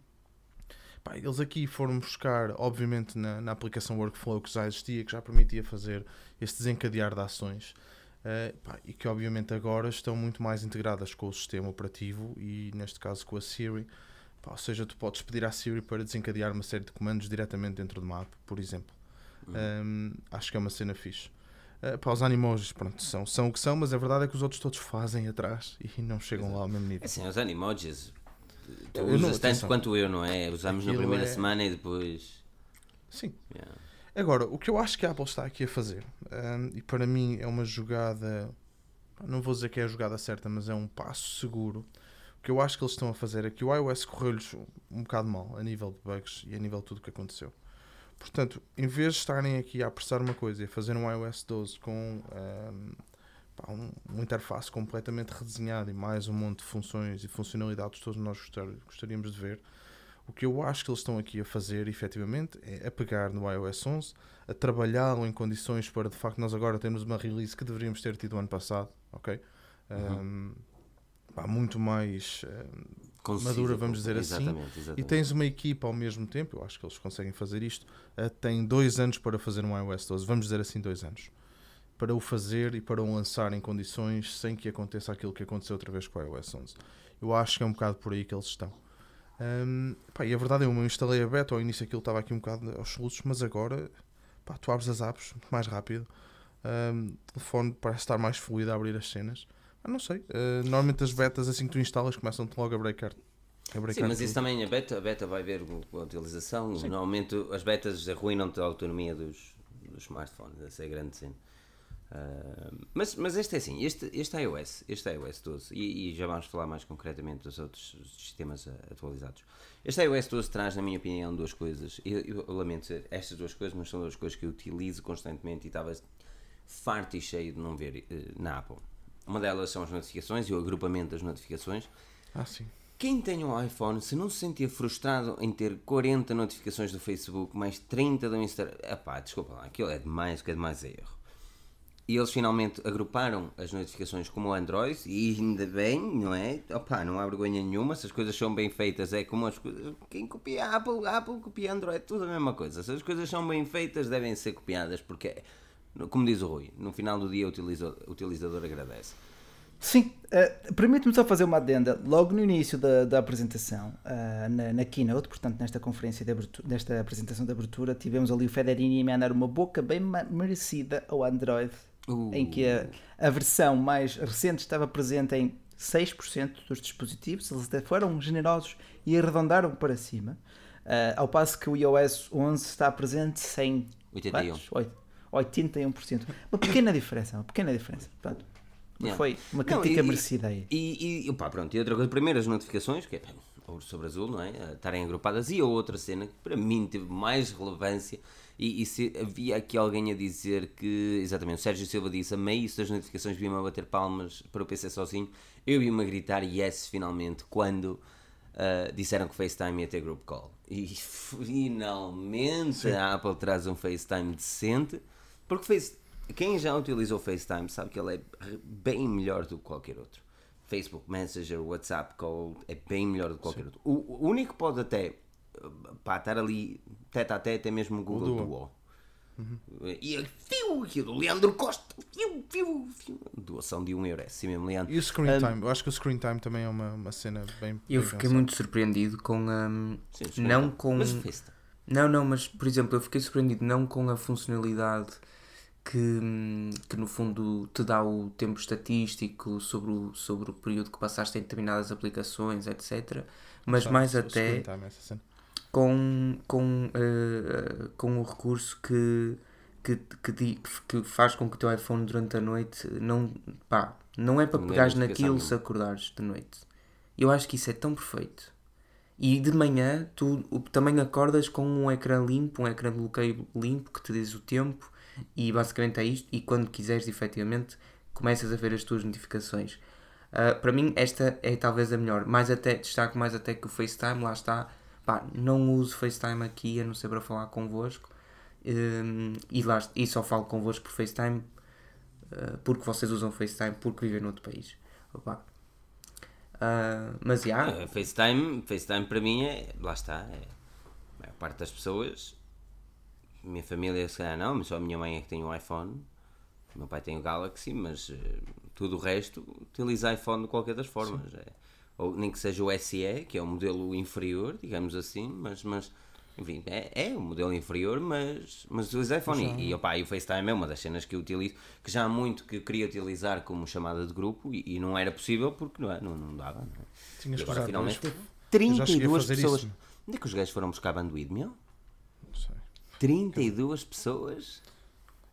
C: Pá, eles aqui foram buscar, obviamente, na, na aplicação Workflow que já existia, que já permitia fazer este desencadear de ações eh, pá, e que, obviamente, agora estão muito mais integradas com o sistema operativo e, neste caso, com a Siri. Pá, ou seja, tu podes pedir à Siri para desencadear uma série de comandos diretamente dentro de uma app, por exemplo. Um, acho que é uma cena fixe. Eh, pá, os animojis, pronto, são, são o que são, mas a verdade é que os outros todos fazem atrás e não chegam lá ao mesmo nível.
A: Assim, os animojis, tu
C: Eu não-
A: usas tanto quanto eu, não é? Usamos na
C: Aquilo
A: primeira
C: é-
A: semana e depois.
C: Sim.
A: yeah.
C: Agora, o que eu acho que a Apple está aqui a fazer, hum, e para mim é uma jogada, não vou dizer que é a jogada certa, mas é um passo seguro. O que eu acho que eles estão a fazer é que o iOS correu-lhes um bocado mal a nível de bugs e a nível de tudo o que aconteceu. Portanto, em vez de estarem aqui a apressar uma coisa e a fazer um iOS 12 com um, pá, um, uma interface completamente redesenhada e mais um monte de funções e funcionalidades que todos nós gostar, gostaríamos de ver, o que eu acho que eles estão aqui a fazer, efetivamente, é a pegar no iOS 11, a trabalhá-lo em condições para, de facto, nós agora temos uma release que deveríamos ter tido ano passado, ok?
A: Uhum.
C: Um, pá, muito mais um,
A: Concisa,
C: madura, vamos dizer assim.
A: exatamente, Exatamente.
C: e tens uma equipa ao mesmo tempo, eu acho que eles conseguem fazer isto, uh, tem dois anos para fazer um iOS 12, vamos dizer assim, dois anos, para o fazer e para o lançar em condições sem que aconteça aquilo que aconteceu outra vez com o iOS 11. Eu acho que é um bocado por aí que eles estão. Um, pá, e a verdade é, eu instalei a beta, ao início aquilo estava aqui um bocado aos soluços, mas agora pá, tu abres as apps muito mais rápido, um, o telefone parece estar mais fluido a abrir as cenas. Ah, não sei, uh, normalmente as betas assim que tu instalas começam-te logo a breakar. A breakar
A: Sim, mas
C: tudo.
A: isso também, a beta, a beta vai ver com a utilização. Normalmente as betas arruinam-te a autonomia dos, dos smartphones, essa é a grande cena. Ah, mas, mas este é assim, este, este iOS, este iOS 12, e, e já vamos falar mais concretamente dos outros sistemas atualizados. Este iOS 12 traz, na minha opinião, duas coisas. Eu, eu lamento dizer estas duas coisas, mas são duas coisas que eu utilizo constantemente e estava farto e cheio de não ver eh, na Apple. Uma delas são as notificações e o agrupamento das notificações.
C: Ah, sim.
A: Quem tem um iPhone, se não se sentia frustrado em ter 40 notificações do Facebook, mais 30 do Instagram, epá, desculpa lá, aquilo é demais, que é demais erro. E eles finalmente agruparam as notificações como o Android, e ainda bem, não é? Opá, não há vergonha nenhuma, se as coisas são bem feitas, é como as coisas. Quem copia Apple, Apple copia Android, tudo a mesma coisa. Se as coisas são bem feitas, devem ser copiadas, porque, como diz o Rui, no final do dia o utilizador, utilizador agradece.
B: Sim, eh, uh, permite-me só fazer uma adenda. Logo no início da, da apresentação, uh, na, na, Keynote, portanto, nesta conferência, de abertura, nesta apresentação de abertura, tivemos ali o Federini a mandar uma boca bem merecida ao Android,
A: uh.
B: em que a, a, versão mais recente estava presente em 6% dos dispositivos. Eles até foram generosos e arredondaram para cima, eh, ao passo que o iOS 11 está presente em
A: 81.
B: 8, 81%. Uma pequena diferença, uma pequena diferença. Portanto,
A: Yeah.
B: foi uma
A: Não,
B: crítica
A: e-
B: merecida aí.
A: E, e opá, pronto, e outra coisa, primeiro as notificações, que é ouro sobre azul, não é? A Estarem agrupadas, e a outra cena que para mim teve mais relevância, e, e se havia aqui alguém a dizer que, exatamente, o Sérgio Silva disse, amei isso das notificações, vi-me a bater palmas para o PC sozinho, eu vi-me a gritar yes finalmente quando ah, disseram que o FaceTime ia ter group call. E finalmente a Apple traz um FaceTime decente, porque Face, quem já utilizou o FaceTime sabe que ele é bem melhor do que qualquer outro. Facebook Messenger, WhatsApp Call é bem melhor do que qualquer outro. O, o único que pode até pá, estar ali tete a tete é mesmo o Google
C: O Duo.
A: Duo. E fiu, aquilo do Leandro Costa, fiu, fiu, fiu. Doação de 1 um euro, é assim mesmo, Leandro.
C: E o screen time? Eu acho que o screen time também é uma, uma cena bem.
D: Eu
C: bem
D: fiquei muito surpreendido com a.
A: Sim,
D: não com.
A: Mas o FaceTime.
D: Não, não, mas por exemplo, eu fiquei surpreendido não com a funcionalidade que, hum, que no fundo te dá o tempo estatístico sobre o, sobre o período que passaste em determinadas aplicações, etc. Mas
C: Só
D: mais até com, com, eh, com o recurso que, que, que, di- que faz com que o teu iPhone durante a noite não, pá, não é para
A: Não é
D: pegares naquilo se acordares de noite. Eu acho que isso é tão perfeito. E de manhã tu também acordas com um ecrã limpo, um ecrã de bloqueio limpo que te diz o tempo e basicamente é isto. E quando quiseres, efetivamente, começas a ver as tuas notificações. Ah, para mim, esta é talvez a melhor. Mais até, destaco mais até que o FaceTime, lá está. Pá, não uso FaceTime aqui a não ser para falar convosco. Hum, e, lá, e só falo convosco por FaceTime ah, porque vocês usam FaceTime porque vivem noutro país. Opa. Ah, mas já,
A: Ah, FaceTime, FaceTime para mim é. Lá está. É, a maior parte das pessoas. Minha família, se calhar não, mas só a minha mãe é que tem um iPhone. O meu pai tem o Galaxy, mas eh, tudo o resto utiliza iPhone de qualquer das formas. É. Ou nem que seja o SE, que é o modelo inferior, digamos assim, mas. mas enfim, é, é o modelo inferior, mas, mas utiliza iPhone. E, e, opá, e o FaceTime é uma das cenas que eu utilizo, que já há muito que eu queria utilizar como chamada de grupo e, e não era possível porque não, é, não, não dava. Não é?
C: Tinhas que
A: agora
C: usar
A: finalmente
C: Eu a
A: 32
C: fazer
A: pessoas.
C: isso.
A: Onde é que os gajos foram buscar banduído, meu?
C: Não sei.
A: 32 pessoas?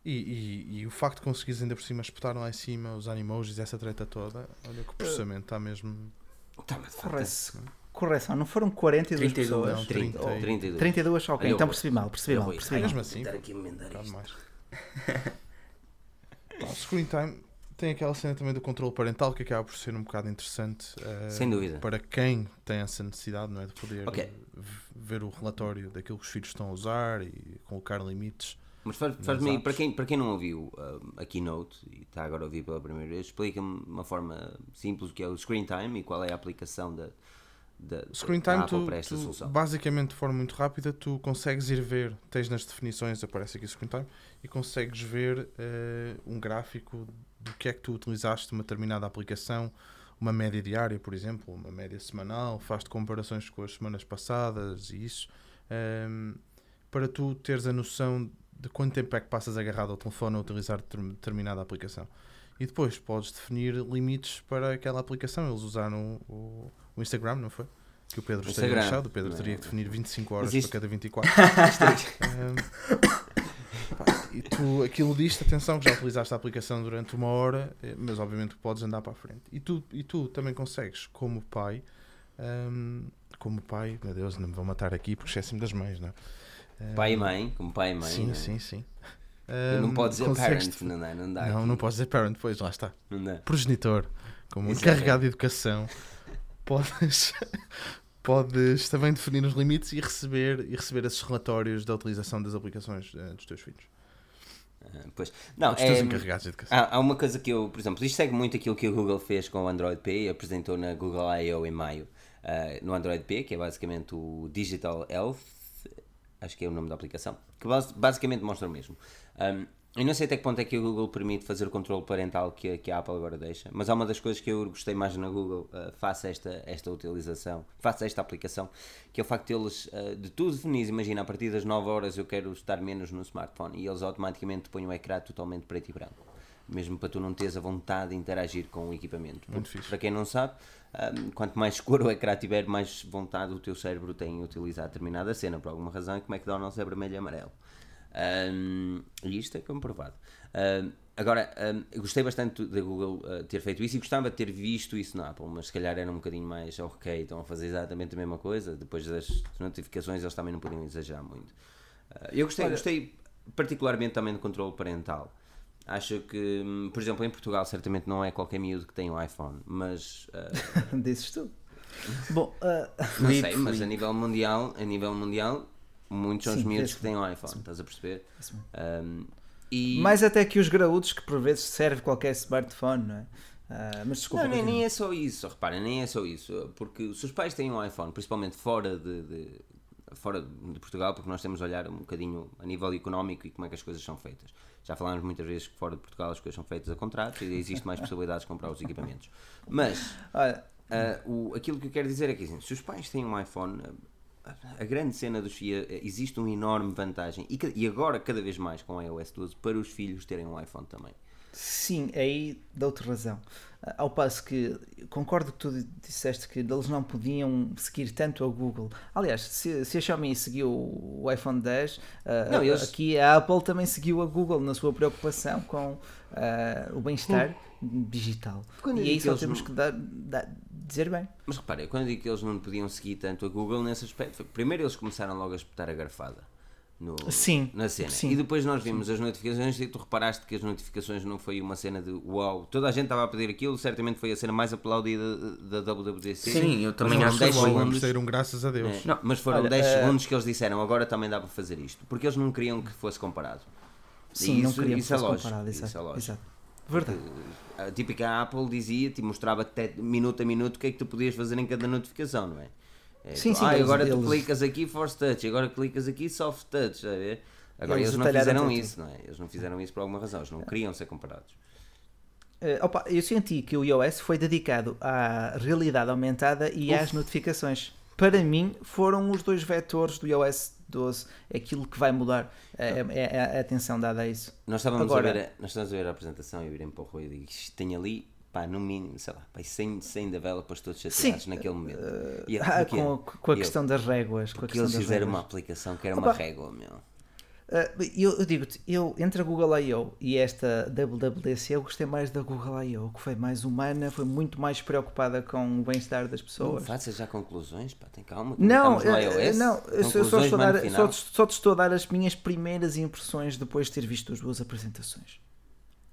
C: E, e, e o facto de conseguires ainda por cima espetar lá em cima os animojis, essa treta toda, olha que o processamento está mesmo.
A: Tá, mas de facto,
B: correção, não foram 42
D: 32,
B: pessoas?
C: não,
A: 30,
C: Trinta e-
A: 32.
B: 32, ok,
A: Olha,
B: então
A: eu-
B: percebi mal, percebi mal, percebi
A: Ai,
B: mal.
C: Mesmo assim,
A: aqui a
C: mais. O screen time tem aquela cena também do controle parental que acaba por ser um bocado interessante eh,
A: Sem dúvida.
C: para quem tem essa necessidade não é, de poder
A: Ok.
C: v- ver o relatório daquilo que os filhos estão a usar e colocar limites.
A: Mas faz- faz-me
C: apps.
A: para quem, para quem não ouviu um, a Keynote e está agora a ouvir pela primeira vez, explica-me uma forma simples o que é o Screen Time e qual é a aplicação da, da,
C: O screen
A: da
C: time,
A: Apple
C: tu,
A: para esta
C: tu,
A: solução.
C: basicamente de forma muito rápida, tu consegues ir ver, tens nas definições, aparece aqui screen time, e consegues ver eh, um gráfico do que é que tu utilizaste uma determinada aplicação, uma média diária, por exemplo, uma média semanal, faz-te comparações com as semanas passadas e isso, ehm, para tu teres a noção de quanto tempo é que passas agarrado ao telefone a utilizar determ- determinada aplicação. E depois podes definir limites para aquela aplicação. Eles usaram o, o Instagram, não foi? Que o Pedro esteja lixado. O Pedro
A: Não.
C: teria que definir 25 horas
A: Existe-
C: para cada 24. Ahm, pá, e tu, aquilo diz atenção, que já utilizaste a aplicação durante uma hora, eh, mas obviamente podes andar para a frente. E tu, e tu também consegues, como pai, ahm, como pai, meu Deus, não me vou matar aqui porque esqueci-me das mães, não é?
A: Pai e mãe, como pai e mãe.
C: Sim,
A: não é?
C: sim, sim.
A: Não
C: Ahm,
A: pode dizer parent, não dá, não dá.
C: Não,
A: aqui.
C: não podes dizer parent, pois lá está.
A: Não dá.
C: Progenitor, como
A: Exatamente.
C: encarregado de educação, podes, podes também definir os limites e receber, e receber esses relatórios da utilização das aplicações eh, dos teus filhos.
A: Ah, Pois. Não, é,
C: encarregados de educação.
A: há, há uma coisa que eu, por exemplo, isto segue muito aquilo que o Google fez com o Android P e apresentou na Google I.O. em maio. Ah, no Android P, que é basicamente o Digital Health, acho que é o nome da aplicação, que bas- basicamente mostra o mesmo. Um, eu não sei até que ponto é que o Google permite fazer o controle parental que, a- que a Apple agora deixa, mas há uma das coisas que eu gostei mais na Google, uh, face esta, esta utilização, face esta aplicação, que é o facto de eles, uh, de tudo definir, imagina, a partir das 9 horas eu quero estar menos no smartphone, e eles automaticamente põem o ecrã totalmente preto e branco. Mesmo para tu não teres a vontade de interagir com o equipamento.
C: Muito
A: Porque,
C: fixe.
A: Para quem não sabe, um, quanto mais escuro o ecrã tiver, mais vontade o teu cérebro tem em utilizar determinada cena. Por alguma razão é que o McDonald's é vermelho e amarelo. Um, e isto é comprovado. Um, agora, um, gostei bastante da Google uh, ter feito isso e gostava de ter visto isso na Apple, mas se calhar era um bocadinho mais ok, estão a fazer exatamente a mesma coisa. Depois das notificações, eles também não podiam exagerar muito. Uh, eu gostei,
B: Olha-
A: gostei particularmente também do controle parental. Acho que, hum, por exemplo, em Portugal, certamente não é qualquer miúdo que tem um iPhone, mas uh,
B: Dizes tu. Bom, ah,
A: não sei, mas a nível mundial, a nível mundial, muitos são os miúdos que têm um iPhone, estás a perceber? Um, e...
B: mais até que os graúdos que por vezes serve qualquer smartphone, não é? Ah, mas desculpa.
A: Não, nem, nem é só isso, reparem, nem é só isso. Porque se os pais têm um iPhone, principalmente fora de, de- fora de Portugal, porque nós temos de olhar um bocadinho a nível económico e como é que as coisas são feitas. Já falámos muitas vezes que fora de Portugal as coisas são feitas a contratos e existe mais possibilidades de comprar os equipamentos. Mas
B: Olha,
A: ah, o, aquilo que eu quero dizer é que assim, se os pais têm um iPhone, a grande cena dos FIA, existe uma enorme vantagem e, e agora cada vez mais com a iOS 12 para os filhos terem um iPhone também.
B: Sim, aí dou-te razão. Ah, Ao passo que concordo que tu disseste que eles não podiam seguir tanto a Google. Aliás, se, se a Xiaomi seguiu o iPhone 10, ah,
A: eles-
B: aqui a Apple também seguiu a Google na sua preocupação com ah, o bem-estar digital.
A: Quando
B: E aí
A: que
B: só
A: eles
B: temos que dar, dar- dizer bem.
A: Mas repare, quando eu digo que eles não podiam seguir tanto a Google nesse aspecto, primeiro eles começaram logo a espetar a garfada no,
B: Sim,
A: na cena.
B: sim.
A: E depois nós vimos as notificações e tu reparaste que as notificações não foi uma cena de uau, toda a gente estava a pedir aquilo, certamente foi a cena mais aplaudida da WWDC.
D: Sim, eu também
A: Mas
D: acho que
A: 10
D: foi.
C: Bom,
A: segundos.
C: saíram graças a Deus.
A: É, não, mas foram
B: Olha,
A: 10
B: eh,
A: segundos que eles disseram agora também dá para fazer isto, porque eles não queriam que fosse comparado.
B: Sim,
A: E
B: não
A: isso,
B: queríamos
A: isso é
B: que fosse
A: lógico.
B: comparado,
A: Isso é
B: exato,
A: lógico.
B: exato. Verdade.
A: A típica Apple dizia-te e mostrava até minuto a minuto o que é que tu podias fazer em cada notificação, não é? É,
B: Sim,
A: tu,
B: sim,
A: ah,
B: eles-
A: agora tu
B: eles-
A: clicas aqui Force Touch, agora clicas aqui Soft Touch, está a ver? Agora
B: Eles
A: eles, não fizeram
B: tudo.
A: isso, não é? Eles não fizeram isso por alguma razão, eles não queriam ser comparados.
B: Eh, opa, eu senti que o iOS foi dedicado à realidade aumentada e às notificações. Para mim, foram os dois vetores do iOS 12 aquilo que vai mudar. É, é- é a atenção dada a isso.
A: Nós estávamos,
B: Agora-
A: a, ver, nós estávamos a ver a apresentação e virem para o Rui e digo, tem ali, pá, no mínimo, sei lá, pá, 100, 100 developers todos chateados
B: Sim,
A: naquele momento.
B: Eh,
A: eu,
B: ah, com, com a
A: eu,
B: questão das réguas. Com a questão
A: eles fizeram
B: réguas.
A: uma aplicação que era
B: Opa.
A: uma régua, meu.
B: Uh, eu, eu digo-te, eu entre a Google I.O. e esta WWDC, eu gostei mais da Google I.O., que foi mais humana, foi muito mais preocupada com o bem-estar das
A: Não
B: pessoas.
A: faças já conclusões, pá, tem calma.
B: Não,
A: no
B: eh,
A: iOS.
B: não, eu só, estou dar, só, só te estou a dar as minhas primeiras impressões depois de ter visto as duas apresentações.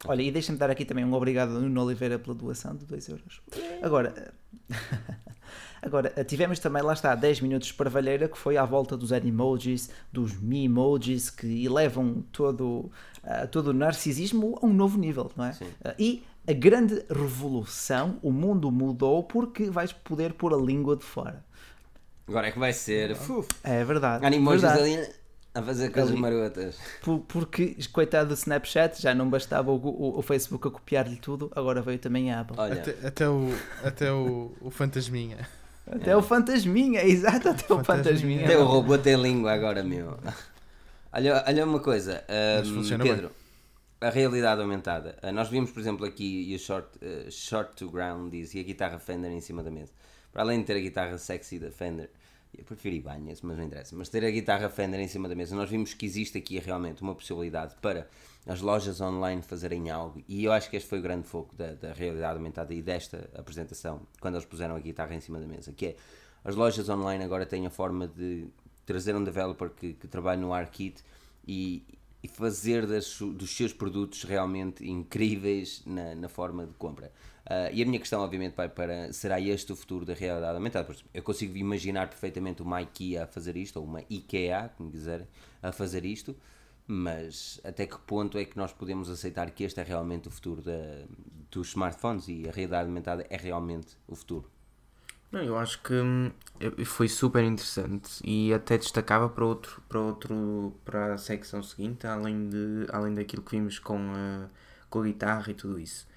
B: Olha, e deixa-me dar aqui também um obrigado a Nuno Oliveira pela doação de 2 euros. Agora, agora, tivemos também, lá está, 10 minutos de parvalheira, que foi à volta dos animojis, dos mi-emojis, que elevam todo, ah, todo o narcisismo a um novo nível, não é?
A: Sim.
B: Ah, e a grande revolução, o mundo mudou porque vais poder pôr a língua de fora.
A: Agora é que vai ser. Fuf.
B: É verdade.
A: Animojis
B: verdade.
A: ali a fazer coisas
B: Ali.
A: marotas.
B: Por- porque, coitado do Snapchat, já não bastava o, o- o Facebook a copiar-lhe tudo, agora veio também a Apple.
A: Olha,
C: Até, até o, até o, o Fantasminha.
B: Até o Fantasminha, exato, até o
C: Fantasminha.
A: Até o robô tem língua agora, meu. Olha, olha uma coisa, ahm,
C: funciona
A: Pedro. A realidade aumentada. Ah, nós vimos, por exemplo, aqui e o short, ah, short to ground diz, e a guitarra Fender em cima da mesa. Para além de ter a guitarra sexy da Fender, eu prefiro Ibanez, mas não interessa. Mas ter a guitarra Fender em cima da mesa, nós vimos que existe aqui realmente uma possibilidade para as lojas online fazerem algo. E eu acho que este foi o grande foco da, da realidade aumentada e desta apresentação, quando eles puseram a guitarra em cima da mesa, que é as lojas online agora têm a forma de trazer um developer que, que trabalha no ARKit e, e fazer das dos seus produtos realmente incríveis na, na forma de compra. Ah, e a minha questão, obviamente, vai para será este o futuro da realidade aumentada? Por exemplo, Eu consigo imaginar perfeitamente uma IKEA a fazer isto, ou uma IKEA, como quiserem, a fazer isto, mas até que ponto é que nós podemos aceitar que este é realmente o futuro da, dos smartphones e a realidade aumentada é realmente o futuro?
D: Não, eu acho que hum, foi super interessante e até destacava para outro, para outro, para a secção seguinte, além de, além daquilo que vimos com a, com a guitarra e tudo isso.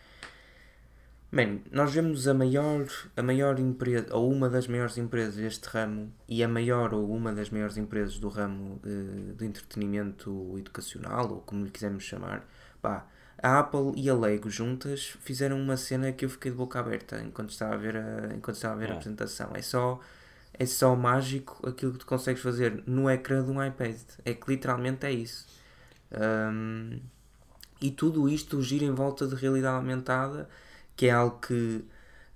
D: Man, nós vemos a maior, a maior empresa, ou uma das maiores empresas deste ramo, e a maior ou uma das maiores empresas do ramo eh, de entretenimento educacional, ou como lhe quisermos chamar, pá, a Apple e a Lego juntas fizeram uma cena que eu fiquei de boca aberta enquanto estava a ver a, enquanto estava a, ver a
A: É.
D: apresentação. É só, é só mágico aquilo que tu consegues fazer no ecrã de um iPad. É que literalmente é isso. Ahm, e tudo isto gira em volta de realidade aumentada, que é algo que,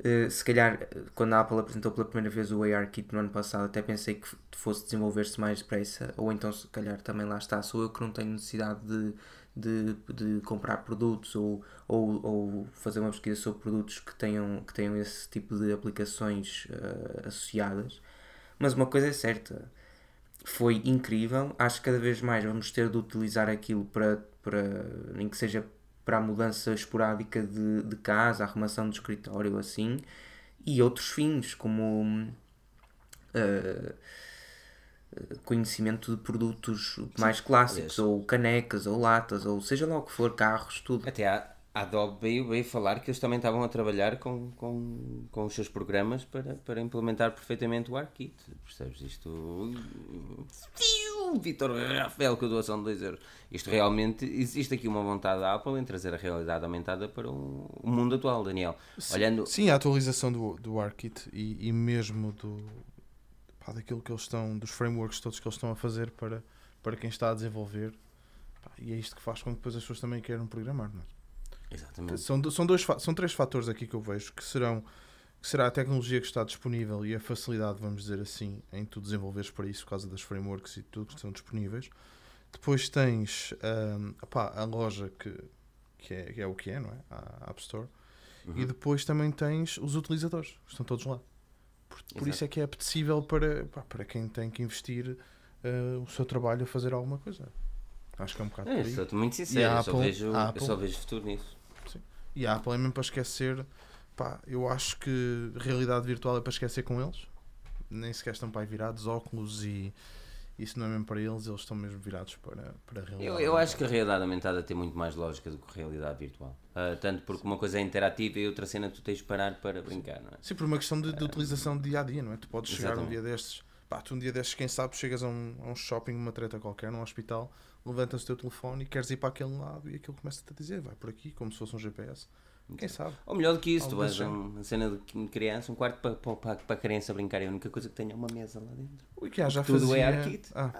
D: eh, se calhar, quando a Apple apresentou pela primeira vez o ARKit no ano passado, até pensei que fosse desenvolver-se mais depressa, ou então, se calhar, também lá está, sou eu que não tenho necessidade de, de, de comprar produtos ou, ou, ou fazer uma pesquisa sobre produtos que tenham, que tenham esse tipo de aplicações eh, associadas. Mas uma coisa é certa, foi incrível. Acho que cada vez mais vamos ter de utilizar aquilo para, para nem que seja para a mudança esporádica de, de casa, a arrumação do escritório, assim, e outros fins, como eh, conhecimento de produtos mais clássicos,
A: aliás.
D: ou canecas, ou latas, ou seja lá o que for, carros, tudo.
A: Até a Adobe veio, veio falar que eles também estavam a trabalhar com, com, com os seus programas para, para implementar perfeitamente o ARKit. Percebes? Isto. Fiu! Vitor Rafael com a doação de 2 euros. Isto realmente. Existe aqui uma vontade da Apple em trazer a realidade aumentada para o, o mundo atual, Daniel. Olhando.
C: Sim, a atualização do, do ARKit e, e mesmo do, pá, daquilo que eles estão, dos frameworks todos que eles estão a fazer para, para quem está a desenvolver. Pá, e é isto que faz com que depois as pessoas também queiram programar. Não é?
A: Exatamente.
C: São, são, dois, são três fatores aqui que eu vejo que serão que será a tecnologia que está disponível e a facilidade, vamos dizer assim, em tu desenvolveres para isso, por causa das frameworks e tudo que estão disponíveis. Depois tens hum, opá, a loja que, que, é, que é o que é, não é? A App Store. E depois também tens os utilizadores, que estão todos lá. Por, por isso é que é apetecível para, pá, para quem tem que investir eh, o seu trabalho a fazer alguma coisa. Acho que é um bocado
A: É, sou muito sincero, eu, só
C: Apple-
A: vejo,
C: a
A: eu
C: Apple-
A: só vejo futuro nisso.
C: E a Apple é mesmo para esquecer. Pá, eu acho que realidade virtual é para esquecer com eles. Nem sequer estão para aí virados, óculos e isso não é mesmo para eles, eles estão mesmo virados para, para a realidade.
A: Eu, eu acho que a realidade aumentada tem muito mais lógica do que a realidade virtual. Ah, tanto porque uma coisa é interativa e outra cena tu tens de parar para brincar, não é?
C: Sim, por uma questão de, de utilização dia a dia, não é? Tu podes chegar um
A: Exatamente.
C: dia destes, pá, tu um dia destes, quem sabe, chegas a um, a um shopping, uma treta qualquer, num hospital, levantas o teu telefone e queres ir para aquele lado e aquilo começa-te a dizer, vai por aqui, como se fosse um GPS. Quem sabe?
A: Ou melhor do que isso, tu
C: Algo
A: vais uma cena de criança, um quarto para, para, para a criança brincar e a única coisa que tem é uma mesa lá dentro.
C: O IKEA já
A: Tudo
C: fazia...
A: é ARKit.
C: Ah,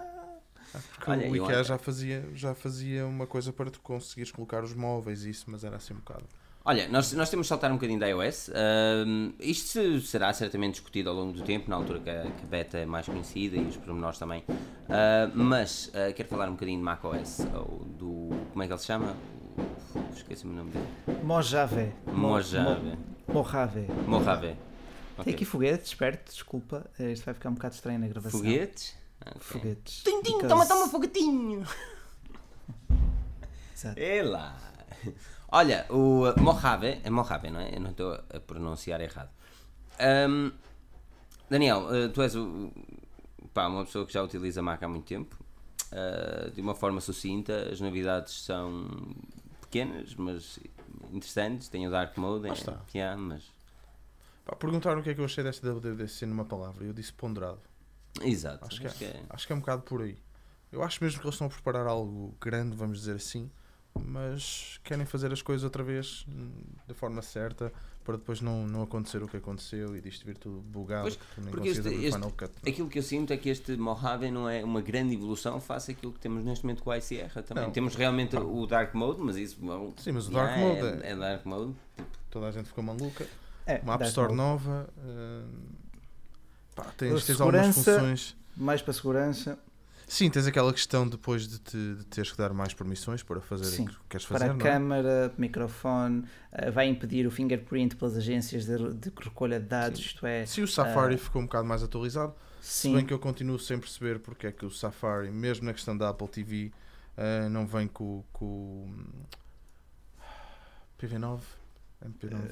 C: Porque
A: Olha,
C: o IKEA já fazia, já fazia uma coisa para tu conseguires colocar os móveis e isso, mas era assim um bocado.
A: Olha, nós, nós temos de saltar um bocadinho da iOS. Ahm, isto se- será certamente discutido ao longo do tempo, na altura que a, que a beta é mais conhecida e os pormenores também. Ah, mas ah, quero falar um bocadinho de macOS, ou do. Como é que ele se chama? O- Esqueci-me o nome dele.
B: Mojave. Mo-
A: Mojave.
B: Mo- Mojave.
A: Mojave.
B: Tem
A: Ok.
B: aqui foguetes, esperto, desculpa. eh, Isto vai ficar um bocado estranho na gravação.
A: Foguetes? Ah, ok.
B: Foguetes.
A: Tim, tim,
B: Because-
A: toma, toma foguetinho!
B: Exato.
A: É lá. Olha, o Mojave, é Mojave, não é? Eu não estou a pronunciar errado. Ahm, Daniel, eh, tu és o- pá, uma pessoa que já utiliza a Mac há muito tempo. Ah, de uma forma sucinta, as novidades são pequenas, mas interessantes. Tem o Dark Mode, é,
C: está.
A: yeah, mas
C: Pá, perguntaram o que é que eu achei desta WWDC numa palavra eu disse ponderado.
A: exato.
C: Acho que, é, acho que é um bocado por aí. Eu acho mesmo que eles estão a preparar algo grande, vamos dizer assim, mas querem fazer as coisas outra vez hum, da forma certa para depois não, não acontecer o que aconteceu e disto vir tudo bugado,
A: Pois,
C: que
A: porque este- este-
C: Final Cut.
A: Aquilo que eu sinto é que este Mojave não é uma grande evolução face àquilo que temos neste momento com a iSierra também.
C: Não.
A: Temos realmente o Dark Mode, mas isso. bom,
C: Sim, mas o
A: yeah,
C: Dark Mode
A: é,
C: é-
A: é Dark Mode.
C: Toda a gente ficou maluca.
B: É,
C: Uma App Store
B: Mode.
C: nova. hum, pá, tens, tens algumas funções.
B: Mais para segurança,
C: Sim, tens aquela questão depois de, te, de teres que dar mais permissões para fazer
B: Sim,
C: o que queres
B: para
C: fazer.
B: a
C: não é?
B: câmara, microfone, eh, vai impedir o fingerprint pelas agências de, de recolha de dados,
C: Sim.
B: isto é.
C: Sim, o Safari
B: Ah,
C: ficou um bocado mais atualizado. Se
B: Sim,
C: bem que eu continuo sem perceber porque é que o Safari, mesmo na questão da Apple TV, eh, não vem com, com o PV9, MP9.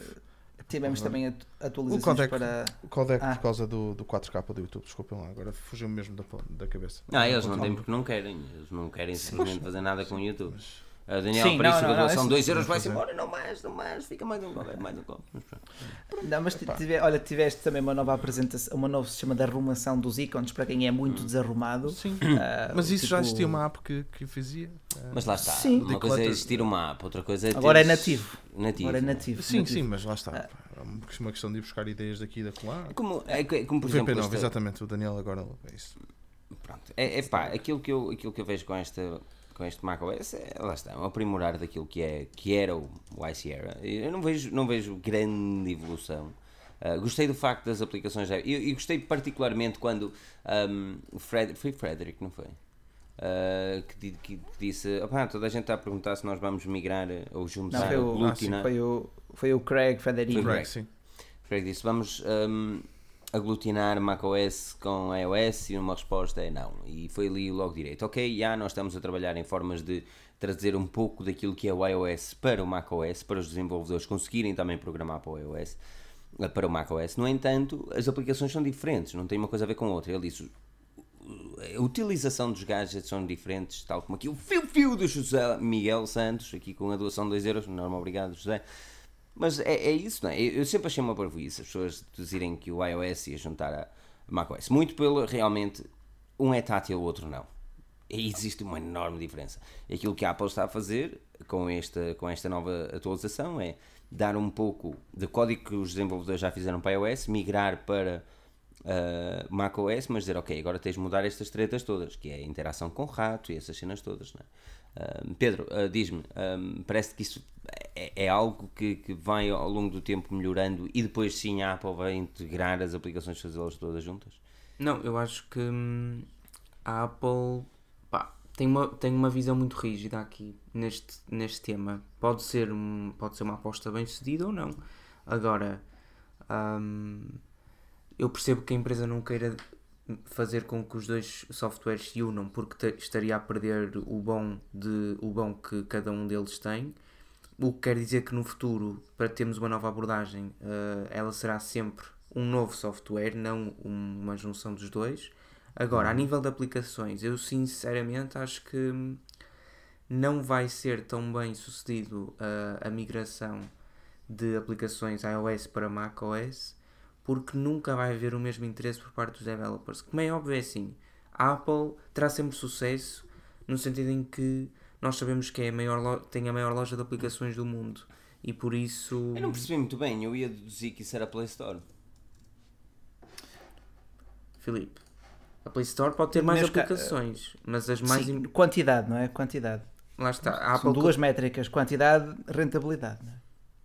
B: Tivemos
C: agora-
B: também atu- atualizações
C: codec.
B: para.
C: o codec
B: ah.
C: por causa do, do 4K do YouTube, desculpem lá, agora fugiu mesmo da, da cabeça.
A: Ah, eles não têm porque não querem. Eles não querem simplesmente fazer nada com o YouTube.
C: Mas-
A: A Daniel,
B: Sim,
A: por
B: não,
A: isso,
B: não,
A: a
B: não, isso-
A: 2 euros vai-se embora. Não mais, não mais. Fica mais um copo, mais um copo. Mas pronto.
B: Não, mas ti- tive- olha, tiveste também uma nova apresentação, uma nova sistema de arrumação dos ícones para quem é muito desarrumado.
C: Sim,
B: Ah,
C: mas isso já
B: tipo,
C: existia uma app que, que fazia. eh,
A: Mas lá está.
B: Sim.
A: Uma coisa é existir uma app, outra coisa é
B: Agora é
A: teres-
B: nativo.
A: Nativo.
B: Agora é nativo.
C: Sim,
B: nativo.
C: sim, mas lá está. É uma questão de ir buscar ideias daqui e da lá.
A: É como, é, que- como por
C: O
A: exemplo.
C: VP9,
A: esta-
C: exatamente, o Daniel agora é isso.
A: Pronto. É, é pá, aquilo que, eu, aquilo que eu vejo com, esta, com este macOS é, lá está, um aprimorar daquilo que, é, que era o, o iSierra. Eu não vejo, não vejo grande evolução. Ah, gostei do facto das aplicações. já- E gostei particularmente quando o Fred, foi Frederick, não foi? Ah, que, que disse: "Opá, toda a gente está a perguntar se nós vamos migrar ou juntar
B: Não, foi o-
A: aglutinar."
B: Foi o, foi o Craig Federico.
A: Foi
C: Correct,
A: Correct.
C: sim.
A: Craig disse: Vamos hum, aglutinar macOS com iOS e uma resposta é não. E foi ali logo direito. Ok, já nós estamos a trabalhar em formas de trazer um pouco daquilo que é o iOS para o macOS, para os desenvolvedores conseguirem também programar para o iOS, eh, para o macOS. No entanto, as aplicações são diferentes, não tem uma coisa a ver com a outra. Ele disse. A utilização dos gadgets são diferentes, tal como aqui o fio-fio do José Miguel Santos, aqui com a doação de 2 euros, enorme obrigado José. Mas é, é isso, não é? Eu, eu sempre achei uma parvoíce as pessoas dizerem que o iOS ia juntar a macOS. Muito pelo, realmente, um é tátil, o outro não. E existe uma enorme diferença. E aquilo que a Apple está a fazer com esta, com esta nova atualização é dar um pouco de código que os desenvolvedores já fizeram para iOS, migrar para uh, macOS, mas dizer, ok, agora tens de mudar estas tretas todas, que é a interação com o rato e essas cenas todas, não é? Pedro, uh, diz-me, um, parece que isso é, é algo que, que vai ao longo do tempo melhorando e depois sim a Apple vai integrar as aplicações, fazê-las todas juntas?
D: Não, eu acho que hum, a Apple pá, tem, uma, tem uma visão muito rígida aqui neste, neste tema. Pode ser, um, pode ser uma aposta bem sucedida ou não. Agora, hum, eu percebo que a empresa não queira fazer com que os dois softwares se unam porque estaria a perder o bom, de, o bom que cada um deles tem. O que quer dizer que no futuro, para termos uma nova abordagem, eh, ela será sempre um novo software, não um- uma junção dos dois. Agora, a nível de aplicações, eu sinceramente acho que não vai ser tão bem sucedido a, a migração de aplicações iOS para macOS porque nunca vai haver o mesmo interesse por parte dos developers. Como é óbvio, é assim: a Apple terá sempre sucesso no sentido em que nós sabemos que é a maior lo- tem a maior loja de aplicações do mundo e por isso.
A: Eu não percebi muito bem, eu ia deduzir que isso era Play Store.
D: Filipe, A Play Store pode ter mais
B: Neste ca-
D: aplicações, mas as mais.
B: Sim,
D: im-
B: quantidade, não é? Quantidade.
D: Lá está. A
B: São
D: Apple
B: duas métricas, quantidade, rentabilidade. Não é?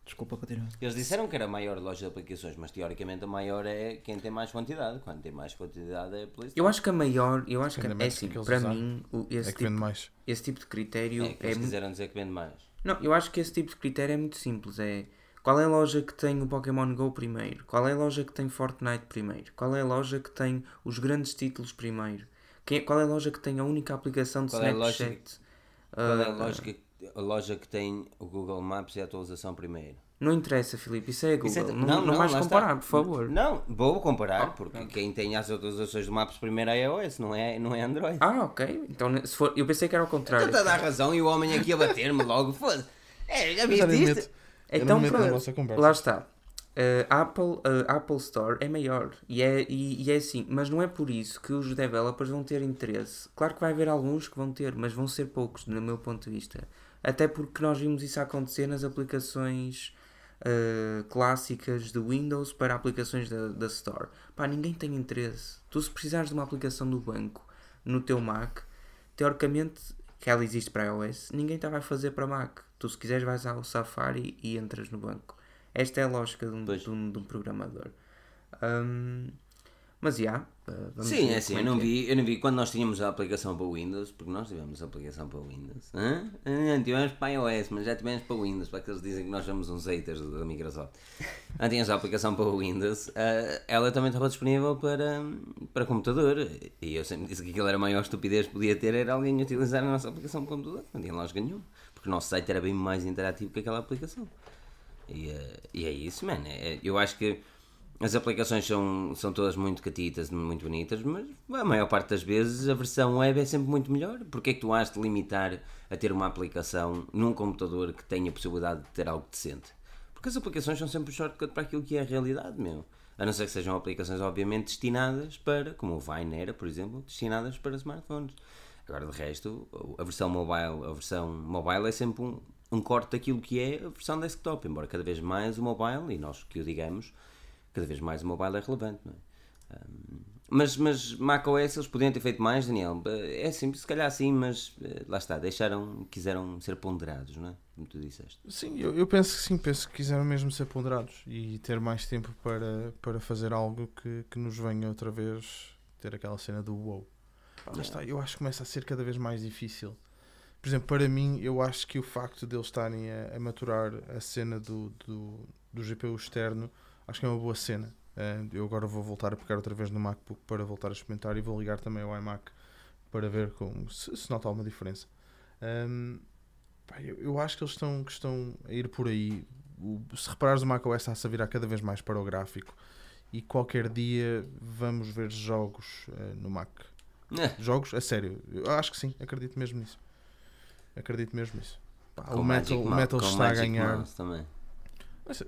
B: Desculpa, continua.
A: Eles disseram que era a maior loja de aplicações, mas teoricamente a maior é quem tem mais quantidade. Quando tem mais quantidade é a Play Store.
D: Eu acho que a maior, eu acho que
C: Depende da
D: é assim,
C: que
D: para mim, o- esse,
C: É que vende
D: tipo,
C: mais.
D: esse tipo de critério
A: É que
D: é,
A: eles quiseram dizer que vende mais.
D: Não, eu acho que esse tipo de critério é muito simples. É qual é a loja que tem o Pokémon Go primeiro? Qual é a loja que tem Fortnite primeiro? Qual é a loja que tem os grandes títulos primeiro? Quem- qual é a loja que tem a única aplicação de
A: Qual é a loja
D: Snapchat?
A: Qual é a
D: Ah,
A: loja, que, a loja que tem o Google Maps e a atualização primeiro?
D: Não interessa, Filipe, isso é Google.
A: Isso é-
D: não, não, vais
A: lá
D: comparar,
A: está.
D: por favor.
A: Não, vou comparar, porque quem tem as atualizações do Maps primeiro é iOS, não é, não é Android.
D: Ah, ok. Então, se for, eu pensei que era ao contrário.
A: Tenta dar razão e o homem aqui a bater-me logo. Foda. É, já viste
C: nem
A: isto?
D: Então,
C: não
D: pronto.
C: vossa conversa.
D: Lá está. Uh, Apple, uh, Apple Store é maior e é, e, e é assim, mas não é por isso que os developers vão ter interesse. Claro que vai haver alguns que vão ter, mas vão ser poucos, no meu ponto de vista. Até porque nós vimos isso acontecer nas aplicações uh, clássicas de Windows para aplicações da, da Store. Pá, ninguém tem interesse. Tu, se precisares de uma aplicação do banco no teu Mac, teoricamente, que ela existe para iOS, ninguém te vai fazer para Mac. Tu, se quiseres, vais ao Safari e entras no banco. Esta é a lógica de um, de um, de um programador. Hum, mas já. uh, vamos
A: Sim, é assim, eu não
D: que é.
A: vi, eu não vi quando nós tínhamos a aplicação para Windows, porque nós tivemos a aplicação para Windows. Hã? Não tivemos para iOS, mas já tivemos para Windows, para que eles dizem que nós somos uns haters da Microsoft. Não tínhamos a aplicação para Windows, ah, ela também estava disponível para, para computador. E eu sempre disse que aquilo era a maior estupidez que podia ter, era alguém utilizar a nossa aplicação para computador. Não tinha lógica nenhuma, porque o nosso site era bem mais interativo que aquela aplicação. E, eh, e é isso, mano. É- eu acho que as aplicações são, são todas muito catitas, muito bonitas, mas a maior parte das vezes a versão web é sempre muito melhor. Porque é que tu has de limitar a ter uma aplicação num computador que tenha a possibilidade de ter algo decente? Porque as aplicações são sempre um shortcut para aquilo que é a realidade, meu. A não ser que sejam aplicações, obviamente, destinadas para, como o Vine era, por exemplo, destinadas para smartphones. Agora, de resto, a versão mobile, a versão mobile é sempre um, um corte daquilo que é a versão desktop, embora cada vez mais o mobile, e nós que o digamos, cada vez mais o mobile é relevante, não é? Um, mas, mas macOS eles podiam ter feito mais, Daniel. É simples, se calhar sim, mas eh, lá está, deixaram, quiseram ser ponderados, não é? Como tu disseste.
C: Sim, eu, eu penso que sim, penso que quiseram mesmo ser ponderados e ter mais tempo para, para fazer algo que, que nos venha outra vez ter aquela cena do wow. Lá está, eu acho que começa a ser cada vez mais difícil. Por exemplo, para mim, eu acho que o facto de eles estarem a, a maturar a cena do, do, do GPU externo, acho que é uma boa cena. Eh, eu agora vou voltar a pegar outra vez no MacBook para voltar a experimentar e vou ligar também ao iMac para ver como, se, se nota alguma diferença. Ahm, pá, eu, eu acho que eles estão, que estão a ir por aí. O- se reparares, o macOS está-se a virar cada vez mais para o gráfico e qualquer dia vamos ver jogos eh, no Mac.
A: É,
C: Jogos? A sério, eu acho que sim, acredito mesmo nisso. Acredito mesmo nisso. Pá, o Metal, o
A: Mouse-
C: Metal
A: com
C: está a ganhar.
A: Também.
C: Mas,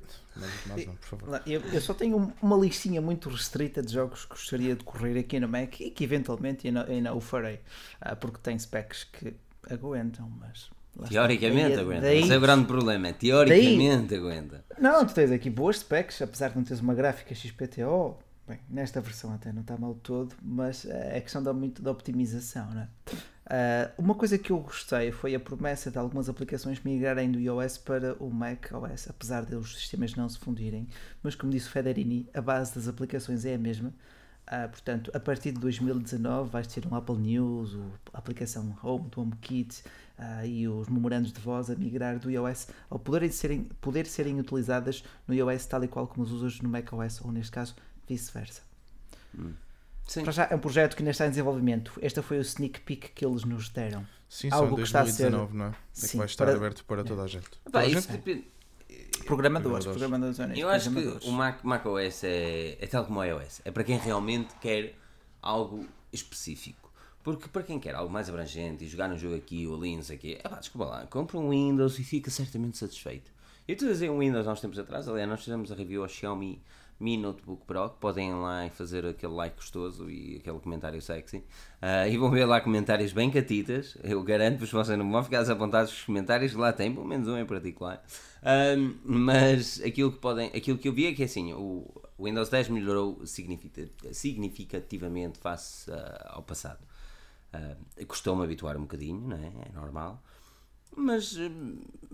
C: mas, não, por favor.
B: Eu, eu só tenho um- uma listinha muito restrita de jogos que gostaria de correr aqui no Mac e que eventualmente ainda, ainda o farei, Ah, porque tem specs que aguentam, mas. está.
A: Teoricamente
B: Daí-
A: aguenta.
B: daí-
A: Esse é o grande problema. é Teoricamente aguenta.
B: Não, tu tens aqui boas specs, apesar de não teres uma gráfica XPTO. Bem, nesta versão até não está mal todo, mas eh, é questão da, muito da optimização, não é? Ah, uma coisa que eu gostei foi a promessa de algumas aplicações migrarem do iOS para o Mac OS, apesar de os sistemas não se fundirem. Mas, como disse o Federini, a base das aplicações é a mesma. Ah, portanto, a partir de 2019 vais ter um Apple News, a aplicação Home, do HomeKit ah, e os memorandos de voz a migrar do iOS ao poderem serem, poder serem utilizadas no iOS tal e qual como os usas no macOS ou neste caso vice-versa.
A: Sim.
B: Para já é um projeto que ainda está em desenvolvimento. Este foi o sneak peek que eles nos deram.
C: Sim, só
B: Algo
C: em
B: que está a ser-
C: 2019, não é? É que
B: Sim,
C: vai estar
B: para-
C: aberto para toda a gente.
A: Pá,
C: Toda
A: isso
C: gente?
A: depende-
B: Programadores,
C: Programadores.
A: Eu acho que o Mac, macOS é, é tal como o iOS. É para quem realmente quer algo específico. Porque para quem quer algo mais abrangente e jogar um jogo aqui ou ali, não sei o quê, epá, desculpa lá, compra um Windows e fica certamente satisfeito. Eu utilizei um Windows há uns tempos atrás, aliás, nós fizemos a review ao Xiaomi Mi Notebook Pro, que podem ir lá e fazer aquele like gostoso e aquele comentário sexy. Uh, e vão ver lá comentários bem catitas. Eu garanto-vos vocês não vão ficar desapontados os comentários lá tem, pelo menos um em particular. Um, mas aquilo que, podem, aquilo que eu vi é que assim, o Windows 10 melhorou significativamente face uh, ao passado. Uh, Custou-me habituar um bocadinho, não é? É normal mas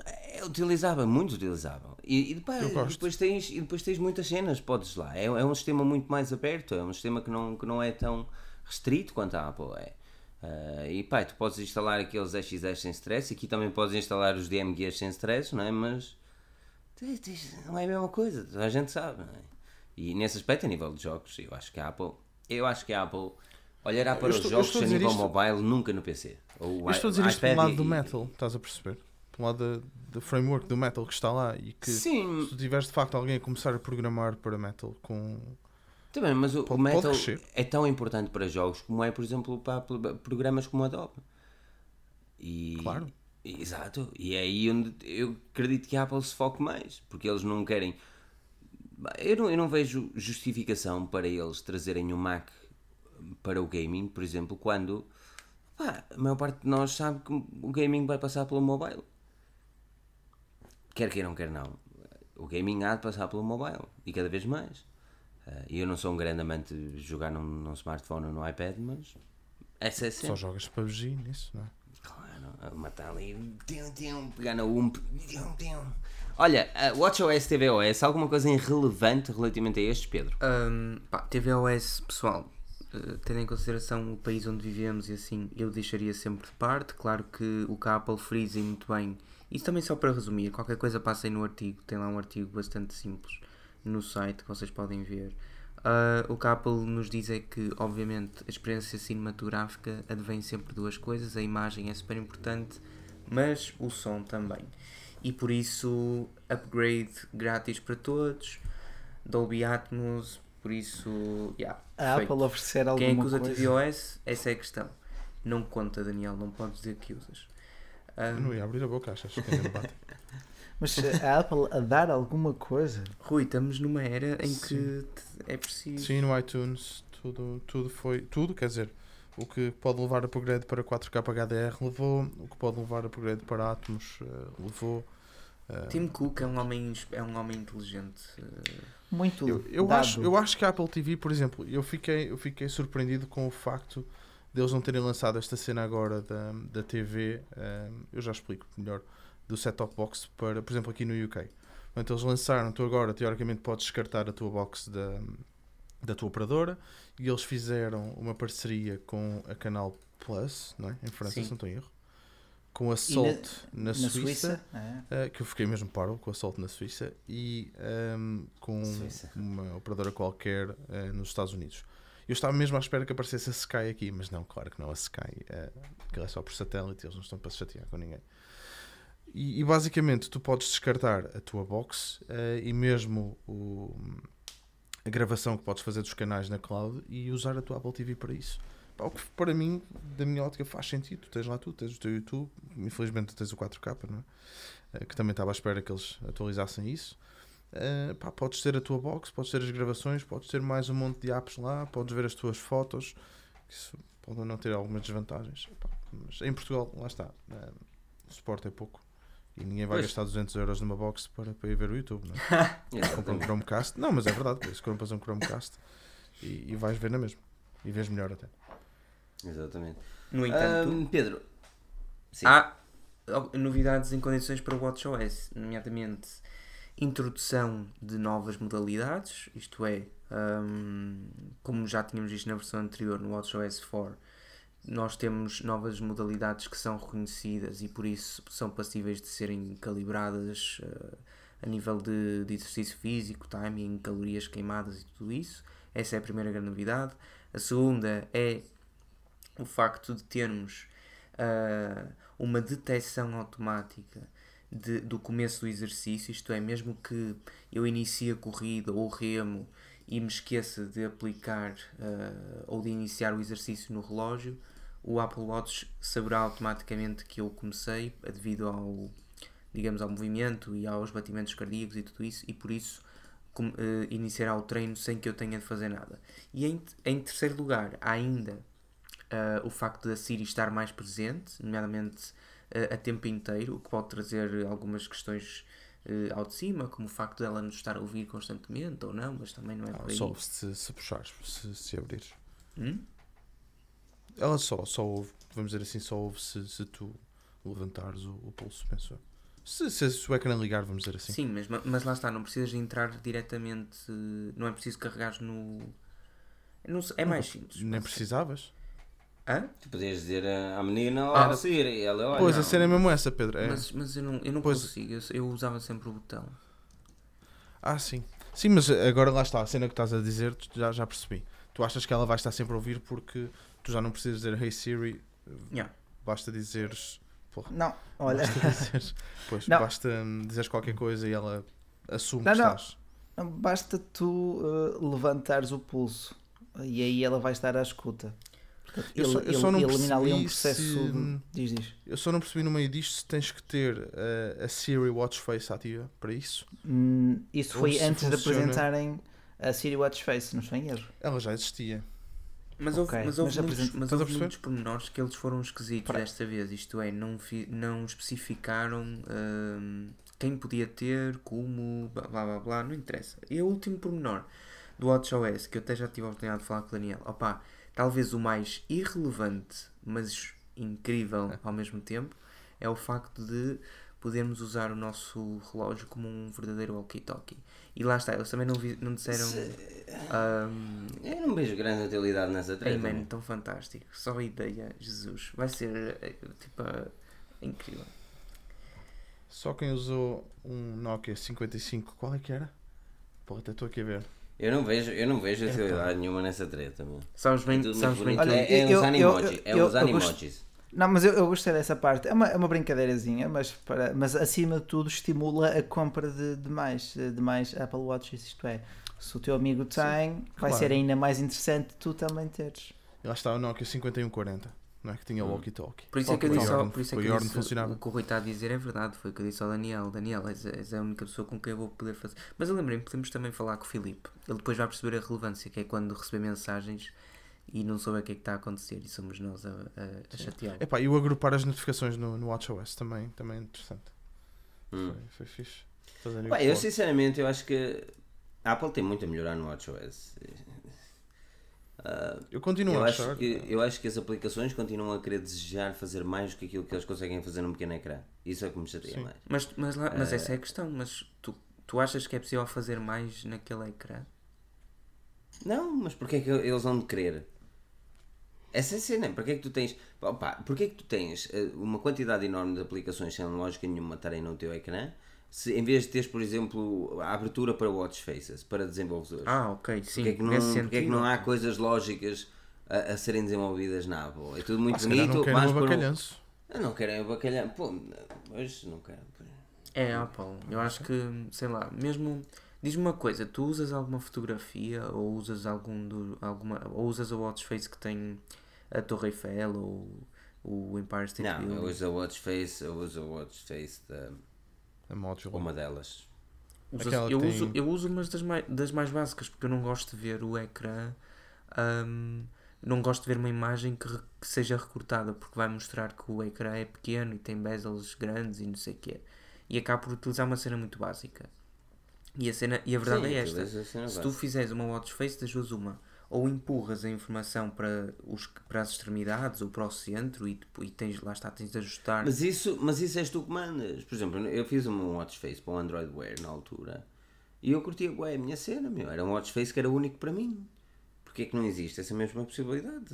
A: é utilizável, muito utilizável. E, e depois, depois, tens, e depois tens muitas cenas, podes lá. É, é, um sistema muito mais aberto, é um sistema que não, que não é tão restrito quanto a Apple é. Uh, e pá, tu podes instalar aqueles XS sem stress, aqui também podes instalar os DMGs sem stress, não é? Mas não é a mesma coisa, a gente sabe, não é? E nesse aspecto, a nível de jogos, eu acho que a Apple, eu acho que a Apple olhará para estou, os jogos a nível isto... mobile, nunca no PC.
C: Ou eu estou a dizer isto pelo lado e... do metal, estás a perceber? Pelo lado do framework do metal que está lá e que Sim. se tu tiveres de facto alguém a começar a programar para metal com.
A: Também, mas o, pode, o metal é tão importante para jogos como é, por exemplo, para programas como Adobe. E,
C: claro.
A: Exato. E é aí onde eu acredito que a Apple se foque mais. Porque eles não querem. Eu não, eu não vejo justificação para eles trazerem o Mac para o gaming, por exemplo, quando pá, a maior parte de nós sabe que o gaming vai passar pelo mobile. Quer queiram, quer não. O gaming há de passar pelo mobile e cada vez mais. Uh, eu não sou um grande amante de jogar num, num smartphone ou no iPad, mas essa é sempre.
C: Só jogas PUBG nisso, não é?
A: Claro, matar ali, pegar na UMP. Olha, uh, WatchOS TVOS, alguma coisa irrelevante relativamente a estes, Pedro?
D: Um, pá, TVOS, pessoal, eh, tendo em consideração o país onde vivemos e assim, eu deixaria sempre de parte. Claro que o que a Apple frisa muito bem, isso também só para resumir, qualquer coisa passem no artigo, tem lá um artigo bastante simples no site que vocês podem ver. Uh, o que a Apple nos diz é que, obviamente, a experiência cinematográfica advém sempre duas coisas, a imagem é super importante, mas o som também. E por isso, upgrade grátis para todos, Dolby Atmos, por isso, yeah,
B: a Apple oferecer alguma
D: Quem é que usa
B: coisa?
D: tvOS? Essa é a questão. Não conta, Daniel, não podes dizer que usas.
C: Um... Não ia abrir a boca, achas que
B: Mas a Apple a dar alguma coisa?
D: Rui, estamos numa era em Sim. que é preciso.
C: Sim, no iTunes tudo, tudo foi. Tudo, quer dizer, o que pode levar a upgrade para 4K HDR levou, o que pode levar a upgrade para Atmos uh, levou.
D: Uh... Tim Cook é um homem, é um homem inteligente. Uh
B: muito
C: eu, eu acho eu acho que a Apple TV por exemplo eu fiquei eu fiquei surpreendido com o facto de eles não terem lançado esta cena agora da, da TV um, eh, eu já explico melhor do set-top box para por exemplo aqui no UK Portanto, eles lançaram tu agora teoricamente podes descartar a tua box da da tua operadora e eles fizeram uma parceria com a Canal Plus não é? em França Sim. se não estou em erro com a Salt na, na, Suíça, Suíça é. uh, que eu fiquei mesmo paro com a Salt na Suíça e um, ehm, com Suíça. uma operadora qualquer uh, nos Estados Unidos. Eu estava mesmo à espera que aparecesse a Sky aqui, mas não, claro que não, a Sky, uh, aquilo é só por satélite, eles não estão para se chatear com ninguém. E, e basicamente tu podes descartar a tua box uh, e mesmo o, a gravação que podes fazer dos canais na cloud e usar a tua Apple TV para isso. O que para mim, da minha ótica, faz sentido. Tu tens lá tu, tens o teu YouTube, infelizmente tens o 4K, não é? Eh, que também estava à espera que eles atualizassem isso. Uh, pá, podes ter a tua box, podes ter as gravações, podes ter mais um monte de apps lá, podes ver as tuas fotos. Isso pode não ter algumas desvantagens. Pá, mas em Portugal, lá está. Uh, o suporte é pouco. E ninguém vai pois. gastar 200 euros numa box para, para ir ver o YouTube, não é? Compra um Chromecast. Não, mas é verdade, por isso compras um Chromecast e, e vais ver na mesma. E vês melhor até.
A: Exatamente.
D: No entanto,
A: um, Pedro,
D: sim. há novidades em condições para o WatchOS, nomeadamente introdução de novas modalidades, isto é, um, como já tínhamos visto na versão anterior no WatchOS 4, nós temos novas modalidades que são reconhecidas e por isso são passíveis de serem calibradas uh, a nível de, de, exercício físico, timing, calorias queimadas e tudo isso. Essa é a primeira grande novidade. A segunda é o facto de termos uh, uma detecção automática de, do começo do exercício, isto é, mesmo que eu inicie a corrida ou remo e me esqueça de aplicar uh, ou de iniciar o exercício no relógio, o Apple Watch saberá automaticamente que eu comecei devido ao digamos, ao movimento e aos batimentos cardíacos e tudo isso, e por isso com- eh, iniciará o treino sem que eu tenha de fazer nada. E em, em terceiro lugar, ainda ah, o facto da Siri estar mais presente, nomeadamente ah, a tempo inteiro, o que pode trazer algumas questões eh, ao de cima, como o facto dela nos estar a ouvir constantemente ou não, mas também não é por aí.
C: só se, se puxares, se, se abrires.
D: Hum?
C: Ela só, só ouve, vamos dizer assim, só ouve se, se tu levantares o, o pulso, penso. Se, se, se o ecrã ligar, vamos dizer assim.
D: Sim, mas, mas lá está, não precisas de entrar diretamente, não é preciso carregares no. não é mais simples.
C: Nem precisavas.
D: Hã?
A: Tu podias dizer à menina,
D: Ah,
A: ó, Siri, e ela, olha.
C: pois, a cena é mesmo essa, Pedro. É.
D: Mas, mas eu não, eu não
C: Pois.
D: consigo, eu, eu usava sempre o botão.
C: Ah, sim. Sim, mas agora lá está, a cena que estás a dizer, tu já, já percebi. Tu achas que ela vai estar sempre a ouvir porque tu já não precisas dizer Hey Siri,
D: Yeah.
C: basta dizeres. Porra,
B: Não, olha,
C: basta dizeres. Pois,
B: Não.
C: basta hum, dizeres qualquer coisa e ela assume
B: Não,
C: que
B: não.
C: estás.
B: basta tu uh, levantares o pulso e aí ela vai estar à escuta.
C: Eu só-
B: ele,
C: eu só
B: ele
C: não
B: ali um
C: percebi
B: processo.
C: se-
B: de- Diz, diz.
C: Eu só não percebi no meio disto se tens que ter eh, a Siri Watch Face ativa para isso.
B: Hum, isso
C: Ou
B: foi antes de
C: funciona-
B: apresentarem a Siri Watch Face, não estou em erro.
C: Ela já existia.
D: Mas houve, mas houve
B: mas
D: muitos,
B: apresenta-
D: mas
C: a
D: houve muitos pormenores que eles foram esquisitos
B: Para-
D: desta vez. Isto é, não, fi- não especificaram hum, quem podia ter, como, blá blá blá, blá, não interessa. E o último pormenor do WatchOS, que eu até já tive a oportunidade de falar com o Daniel, opá, talvez o mais irrelevante, mas incrível ao mesmo tempo, é o facto de podermos usar o nosso relógio como um verdadeiro walkie-talkie. E lá está, eles também não, vi- não disseram. hum,
A: Eu não vejo grande utilidade nessa treta.
D: Amen, tão fantástico. Só a ideia, Jesus. Vai ser eh, tipo eh, incrível.
C: Só quem usou um Nokia 55, qual é que era? Pô, até estou aqui a ver.
A: Eu não vejo, eu não vejo utilidade nenhuma nessa treta, meu.
D: Sabes bem,
A: Tudo
D: sabes bem
B: Olha,
A: é, é
B: eu-
A: animojis. é animojis.
B: Não, mas eu, eu gostei dessa parte. É uma, é uma brincadeirazinha, mas, para, mas acima de tudo estimula a compra de, de mais, de mais Apple Watches. Isto é, se o teu amigo tem, vai
C: claro.
B: ser ainda mais interessante tu também teres.
C: Lá está o Nokia 5140, não é? Que tinha
A: Hum.
C: walkie-talkie.
D: Por isso é que eu disse, ao- por isso é que eu disse
C: funcionava.
D: o que o Rui está a dizer é verdade. Foi o que eu disse ao Daniel. Daniel, és, és a única pessoa com quem eu vou poder fazer. Mas eu lembrei-me, podemos também falar com o Filipe. Ele depois vai perceber a relevância, que é quando receber mensagens e não souber o que é que está a acontecer e somos nós a, a, a chateá-lo.
C: Epá, e o agrupar as notificações no, no WatchOS também, também é interessante.
A: Hum.
C: Foi, foi fixe.
A: Pá, eu sinceramente eu acho que a Apple tem muito a melhorar no WatchOS. Ah,
C: Eu continuo
A: eu,
C: a
A: acho
C: achar.
A: que, eu acho que as aplicações continuam a querer desejar fazer mais do que aquilo que eles conseguem fazer num pequeno ecrã. Isso é que me chateia
C: Sim.
A: mais.
D: Mas, mas, lá, mas
A: Eh,
D: essa é a questão. Mas tu, tu achas que é possível fazer mais naquele ecrã?
A: Não, mas porquê é que eles vão de querer? Essa é a cena, porquê é que tu tens. Opa, porquê é que tu tens eh, uma quantidade enorme de aplicações sem lógica nenhuma estarem no teu ecrã? Se em vez de teres, por exemplo, a abertura para watch faces, para desenvolvedores.
D: Ah, ok, sim.
A: Porquê é que não,
D: nesse
A: porquê é que não há coisas lógicas a, a serem desenvolvidas na Apple? É tudo muito
C: Ah, se calhar
A: bonito.
C: não querem o
A: pôr um-. Ah, não querem o bacalhau. Pô, hoje não quero.
D: É Apple. Eu acho que, sei lá, mesmo. Diz-me uma coisa, tu usas alguma fotografia ou usas algum do, alguma ou usas o watch face que tem a Torre Eiffel ou o Empire State
A: Não, eu uso a watch face, eu uso a watch face da
C: A module.
A: uma delas.
C: Aquela
D: eu,
C: tem-
D: uso, eu uso umas das mais, das mais básicas porque eu não gosto de ver o ecrã. hum, não gosto de ver uma imagem que, re- que seja recortada porque vai mostrar que o ecrã é pequeno e tem bezels grandes e não sei o quê. E acabo por utilizar uma cena muito básica. E a, cena, e a verdade
A: Sim,
D: é esta. Se tu fizeres uma watch face, das duas uma. Ou empurras a informação para, os, para as extremidades ou para o centro e, e tens, lá está, tens de ajustar.
A: Mas isso, mas isso és tu que mandas. Por exemplo, eu fiz um watch face para o Android Wear na altura e eu curtia ué, a minha cena, meu. Era um watch face que era único para mim. Porquê é que não existe essa mesma possibilidade?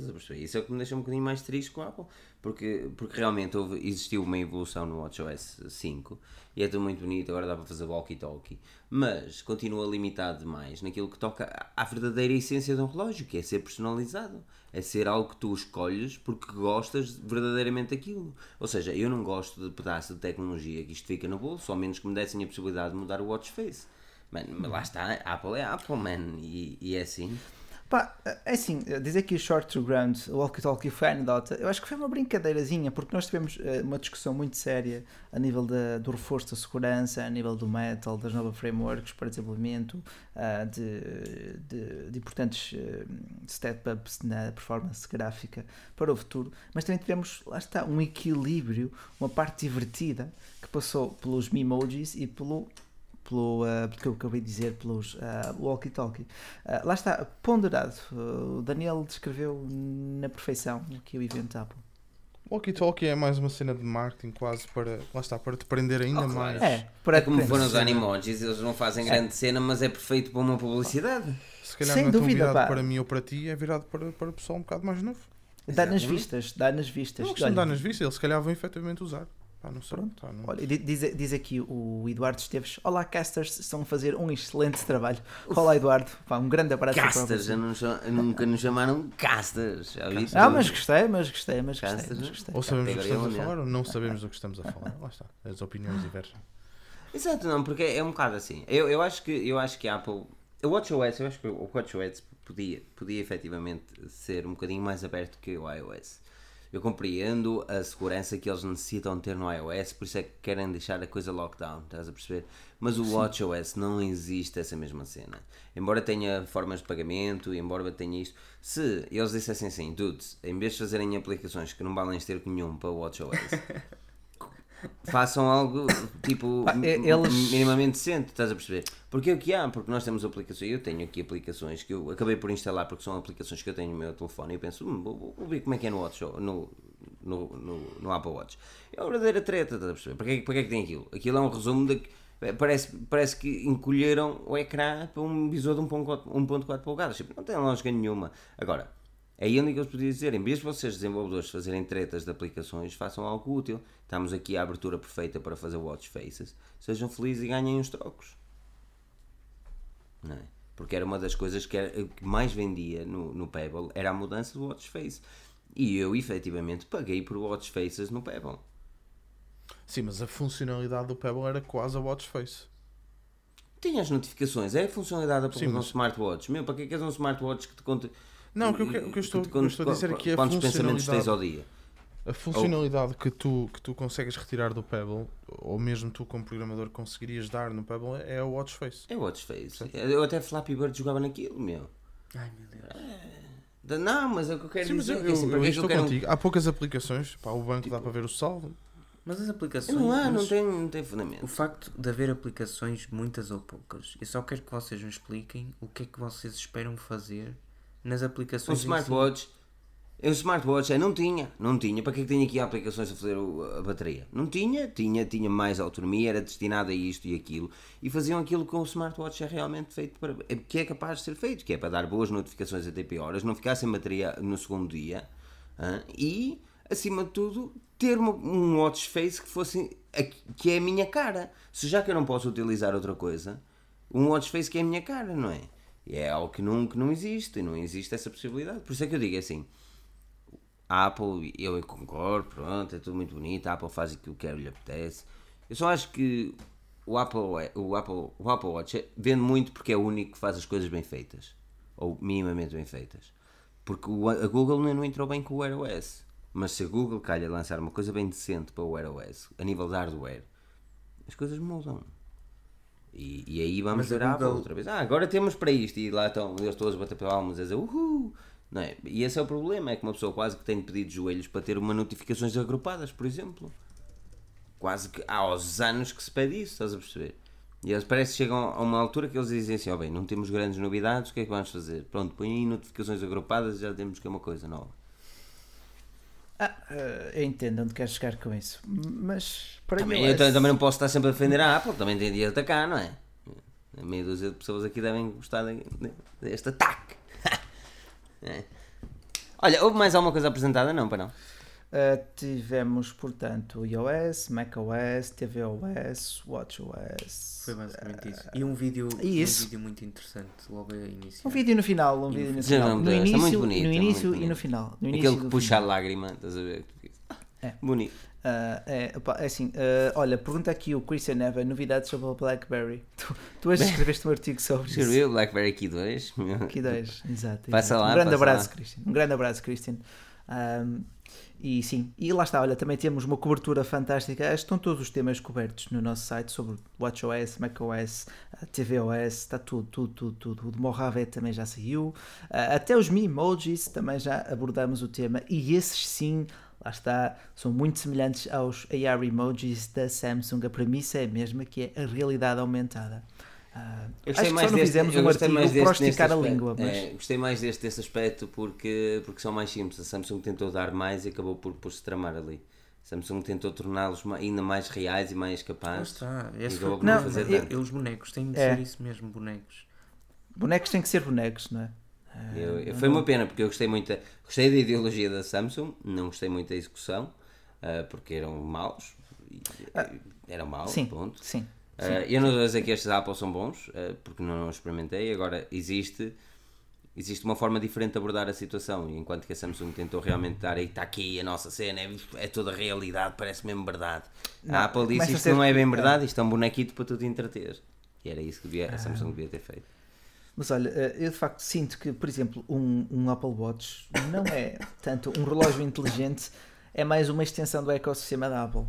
A: Isso é o que me deixa um bocadinho mais triste com a Apple. Porque, porque realmente houve, existiu uma evolução no WatchOS 5 e é tudo muito bonito, agora dá para fazer walkie-talkie. Mas continua limitado demais naquilo que toca à- verdadeira essência de um relógio, que é ser personalizado. É ser algo que tu escolhes porque gostas verdadeiramente daquilo. Ou seja, eu não gosto de pedaço de tecnologia que isto fica no bolso, ao menos que me dessem a possibilidade de mudar o watch face. Man, mas lá está, Apple é Apple, man, e, e é assim.
B: Pá, é assim, dizer aqui o Short to Ground, o Walkie Talkie foi anedota, eu acho que foi uma brincadeirazinha, porque nós tivemos uh, uma discussão muito séria a nível da, do reforço da segurança, a nível do metal, das novas frameworks para desenvolvimento, uh, de, de, de, importantes step-ups na performance gráfica para o futuro, mas também tivemos, lá está, um equilíbrio, uma parte divertida que passou pelos Memojis e pelo pelo uh, que eu acabei de dizer, pelos uh, walkie-talkie. Uh, lá está, ponderado. o Daniel descreveu na perfeição o que é o evento Apple.
C: Walkie-talkie é mais uma cena de marketing quase para, lá está, para te prender ainda oh, mais.
B: É,
A: para é como foram os Animojis, eles não fazem grande é. cena, mas é perfeito para uma publicidade.
C: Se calhar Sem não é tão virado pá. para mim ou para ti, é virado para, para o pessoal um bocado mais novo.
B: Dá nas vistas, dá nas vistas.
C: Não, não dá nas vistas, eles se calhar vão efetivamente usar. Ah, não sei.
B: Pronto. não... Olha, diz, diz aqui o Eduardo Esteves: Olá, casters, estão a fazer um excelente trabalho. Uf. Olá, Eduardo. Pá, um grande abraço
A: Casters, para não, nunca nos chamaram casters.
B: Ah, mas gostei, mas gostei, mas gostei. Mas gostei.
C: Ou sabemos do que estamos a falar ou não sabemos do que estamos a falar. Lá está. As opiniões divergem.
A: Exato, não, porque é um bocado assim. Eu, eu, acho, que, eu acho que a Apple. O WatchOS, eu acho que o WatchOS podia, podia efetivamente ser um bocadinho mais aberto que o iOS. Eu compreendo a segurança que eles necessitam ter no iOS, por isso é que querem deixar a coisa lockdown, estás a perceber? Mas o WatchOS não existe essa mesma cena. Embora tenha formas de pagamento, embora tenha isto, se eles dissessem assim, dudes, em vez de fazerem aplicações que não valem ter nenhum para o WatchOS, façam algo tipo eles... minimamente decente, estás a perceber? Porque é o que há, porque nós temos aplicações, eu tenho aqui aplicações que eu acabei por instalar porque são aplicações que eu tenho no meu telefone e eu penso, hum, vou, vou, ver como é que é no, Watch, no, no, no, no Apple Watch. É uma verdadeira treta, estás a perceber? Para que, para que é que tem aquilo? Aquilo é um resumo de parece, parece que encolheram o ecrã para um visor de 1.4 polegadas. Tipo, não tem lógica nenhuma. Agora, é aí onde eu podia dizer, em vez de vocês desenvolvedores fazerem tretas de aplicações, façam algo útil. Estamos aqui à abertura perfeita para fazer watch faces. Sejam felizes e ganhem uns trocos. Não é? Porque era uma das coisas que, era, que mais vendia no, no Pebble, era a mudança do watch face. E eu, efetivamente, paguei por watch faces no Pebble.
C: Sim, mas a funcionalidade do Pebble era quase a watch face.
A: Tinha as notificações, é a funcionalidade para um smartwatch. Meu, para que é que és um smartwatch que te conta
C: não, o que, que eu estou, que eu estou a dizer aqui é Quantos pensamentos tens ao dia? A funcionalidade que, tu, que tu consegues retirar do Pebble, ou mesmo tu como programador conseguirias dar no Pebble, é o Watch Face.
A: É o Watch Face. Eu até Flappy Bird jogava naquilo, meu.
D: Ai meu Deus.
A: É. Não, mas é o que eu quero
C: Sim,
A: dizer.
C: Eu, eu, assim, eu, eu estou quero... contigo. Há poucas aplicações. Pá, o banco tipo... dá para ver o saldo.
D: Mas as aplicações.
A: Não há, não tem, não tem fundamento.
D: O facto de haver aplicações, muitas ou poucas, eu só quero que vocês me expliquem o que é que vocês esperam fazer nas aplicações.
A: Um smartwatch. Um smartwatch, é, não tinha, não tinha. Para que é que tinha aqui aplicações a fazer a bateria? Não tinha, tinha, tinha mais autonomia, era destinado a isto e aquilo. E faziam aquilo que o smartwatch é realmente feito para. É, que é capaz de ser feito, que é para dar boas notificações a TP horas, não ficar sem bateria no segundo dia e, acima de tudo, ter uma, um watch face que fosse. que é a minha cara. Se já que eu não posso utilizar outra coisa, um watch face que é a minha cara, não é? E é algo que não, que não existe, não existe essa possibilidade. Por isso é que eu digo assim: a Apple, eu concordo, pronto, é tudo muito bonito, a Apple faz aquilo que quer, lhe apetece. Eu só acho que o Apple, o Apple, o Apple Watch vende muito porque é o único que faz as coisas bem feitas, ou minimamente bem feitas. Porque a Google não entrou bem com o Wear OS. Mas se a Google calha lançar uma coisa bem decente para o Wear OS, a nível de hardware, as coisas mudam. E, e aí vamos ver a outra vez. Ah, agora temos para isto. E lá estão eles todos a bater palmas a dizer uhul. Não é? E esse é o problema, é que uma pessoa quase que tem de pedir de joelhos para ter uma notificações agrupadas, por exemplo. Quase que há aos anos que se pede isso, estás a perceber? E eles parece que chegam a uma altura que eles dizem assim, ó oh, bem, não temos grandes novidades, o que é que vamos fazer? Pronto, põe aí notificações agrupadas e já temos que é uma coisa nova.
B: Ah, eh, eu entendo onde queres chegar com isso, mas
A: para também, eu também não posso estar sempre a defender a Apple, também tem de atacar, não é? A meia dúzia de pessoas aqui devem gostar deste ataque. é. Olha, houve mais alguma coisa apresentada? Não, para não.
B: Uh, tivemos, portanto, iOS, macOS, tvOS, watchOS.
D: Foi basicamente uh, isso. E um vídeo, isso. um vídeo muito interessante logo a iniciar.
B: Um vídeo no final, um vídeo no final. No início, muito bonito, no início e no final. No
A: início Aquele que puxa a lágrima, estás a ver?
B: É.
A: Bonito.
B: Ah, é, opa, é assim, ah, olha, pergunta aqui o Christian Evan, novidades sobre a BlackBerry. Tu, tu hoje escreveste um artigo sobre isso.
A: Escreveu Blackberry Key 2.
B: Que ideias, exato.
A: Passa
B: exato.
A: lá,
B: Um grande
A: passa
B: abraço,
A: lá.
B: Christian. Um grande abraço, Christian. Ahm, e sim, e lá está, olha, também temos uma cobertura fantástica. Estão todos os temas cobertos no nosso site sobre WatchOS, macOS, ah, tvOS, está tudo, tudo, tudo, tudo. O de Mojave também já saiu. Ah, até os Memojis também já abordamos o tema. E esses sim, lá está, são muito semelhantes aos AR emojis da Samsung. A premissa é a mesma, que é a realidade aumentada. Ah,
A: Eu
B: acho que só não fizemos
A: eu
B: um
A: gostei
B: artigo
A: mais
B: para
A: deste neste
B: esticar a
A: aspecto.
B: língua, mas...
A: É, gostei mais deste, desse aspecto porque, porque são mais simples. A Samsung tentou dar mais e acabou por, por se tramar ali. A Samsung tentou torná-los ainda mais reais e mais capazes.
D: está. Esse
A: E
D: foi
A: acabou
D: o
A: por
B: não
A: fazer
B: eu-
A: tanto.
D: Os bonecos têm de
B: É.
D: ser isso mesmo, bonecos.
B: Bonecos têm que ser bonecos, não é? Ah,
A: Eu- eu-
B: não-
A: foi uma pena porque eu gostei muito, da- gostei da ideologia da Samsung, não gostei muito da execução, ah, porque eram maus. e- Eram maus,
B: Sim,
A: ponto.
B: sim.
A: Uh, eu não estou a dizer que estes Apple são bons, uh, porque não os experimentei. Agora, existe, existe uma forma diferente de abordar a situação. E enquanto que a Samsung tentou realmente dar aí, está aqui a nossa cena, é, é toda realidade, parece mesmo verdade.
B: Não,
A: a Apple disse isto não é bem verdade, isto é um bonequito para tu te entreter. E era isso que devia- a Samsung devia ter feito.
B: Mas olha, eh, eu de facto sinto que, por exemplo, um, um Apple Watch não é tanto um relógio inteligente, é mais uma extensão do ecossistema da Apple.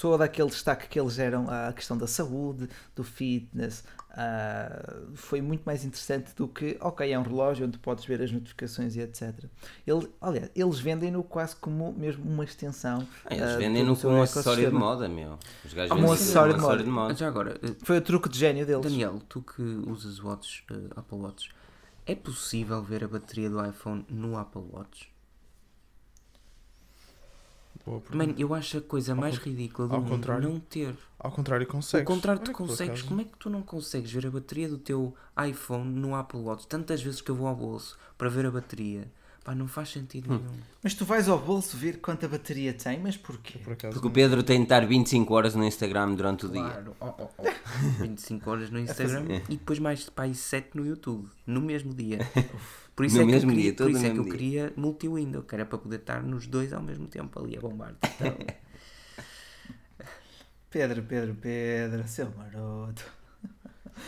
B: Todo aquele destaque que eles deram à questão da saúde, do fitness, ah, foi muito mais interessante do que, ok, é um relógio onde podes ver as notificações e etc. Ele, aliás, eles vendem-no quase como mesmo uma extensão.
A: Ah, eles
B: ah,
A: vendem-no como um acessório de moda, meu. Os gajos
B: um acessório
A: como um
B: de moda.
D: Já agora, eh,
B: Foi o truque de gênio deles.
D: Daniel, tu que usas Watch, eh, Apple Watch, é possível ver a bateria do iPhone no Apple Watch?
C: Boa pergunta.
D: Man, eu acho a coisa mais
C: con-
D: ridícula do
C: ao
D: mundo
C: contrário.
D: não ter.
C: Ao contrário, consegues.
D: Ao contrário, tu
C: que por
D: consegues. Como é que tu não consegues ver a bateria do teu iPhone no Apple Watch? Tantas vezes que eu vou ao bolso para ver a bateria. Pá, não faz sentido
C: Hum.
D: nenhum.
B: Mas tu vais ao bolso ver quanta bateria tem, mas porquê?
C: Por
A: Porque o Pedro tem de estar 25 horas no Instagram durante o dia.
D: Oh, oh, oh. 25 horas no Instagram e depois mais pá, aí 7 no YouTube, no mesmo dia. Por isso
A: No
D: é que eu queria,
A: dia, todo
D: por isso é que eu
A: mesmo
D: queria multi-window, que era para poder estar nos dois ao mesmo tempo ali a bombar. Então,
B: Pedro, Pedro, Pedro, seu maroto.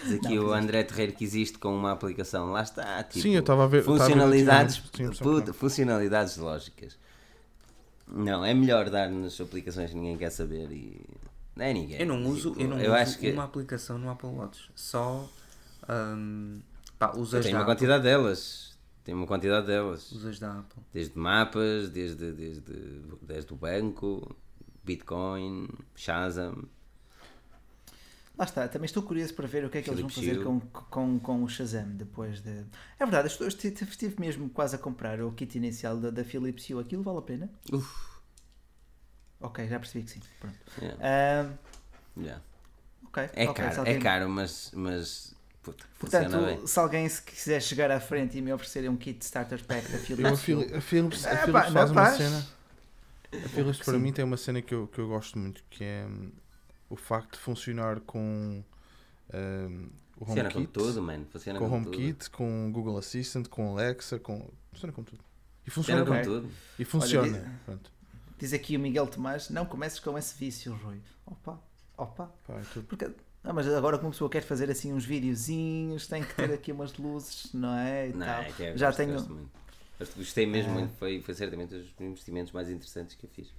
A: Diz aqui
B: Não,
A: o
B: fizeste.
A: André Terreiro que existe com uma aplicação. Lá está. Tipo,
C: Sim, eu estava a ver. estava a ver
A: funcionalidades.
C: Sim, só
A: funcionalidades lógicas. Não, é melhor dar-nos aplicações que ninguém quer saber e. Não é ninguém.
D: eu não uso,
A: Tipo,
D: eu não
A: eu
D: uso
A: acho que
D: uma aplicação no Apple Watch, só hum, pá,
A: eu
D: usas
A: tenho
D: da
A: uma quantidade delas. Tenho uma quantidade delas.
D: Usas da Apple.
A: Desde mapas, desde, desde, desde o banco, Bitcoin, Shazam.
B: Lá está, também estou curioso para ver o que é que eles vão fazer com, com, com o Shazam depois de. É verdade, estou, estive, mesmo quase a comprar o kit inicial da, da Philips Hue. Aquilo vale a pena?
A: Uf,
B: Ok, já percebi que sim. Pronto.
A: yeah,
B: Ahm,
A: yeah.
B: ok,
A: É
B: ok,
A: caro,
B: alguém-
A: é caro, mas, mas puta.
B: Portanto, se alguém se quiser chegar à frente e me oferecer um kit Starter Pack da
C: Eu, a,
B: Philips
C: a Philips, a
B: É,
C: Philips
B: pá,
C: faz uma cena. A Philips para
B: Sim.
C: mim tem uma cena que eu, que eu gosto muito, que é hum, o facto de funcionar com hum, o
A: Funciona com
C: HomeKit,
A: tudo, mano. Funciona
C: com o
A: tudo.
C: HomeKit, com o Google Assistant, com o Alexa, com funciona com tudo. E
A: Funciona
C: funciona,
A: com tudo.
C: e funciona.
B: Olha,
C: Pronto.
B: diz aqui o Miguel Tomás, não comeces com esse vício, Rui. Opa, opa.
C: Pá, é tudo.
B: Porque, ah, mas agora como pessoa quer fazer assim uns videozinhos, tem que ter aqui umas luzes, não é? E
A: Não,
B: tal.
A: é que é,
B: Já
A: gosto,
B: tenho.
A: gosto muito. Gostei mesmo
B: Ah.
A: muito, foi, foi certamente os investimentos mais interessantes que eu fiz.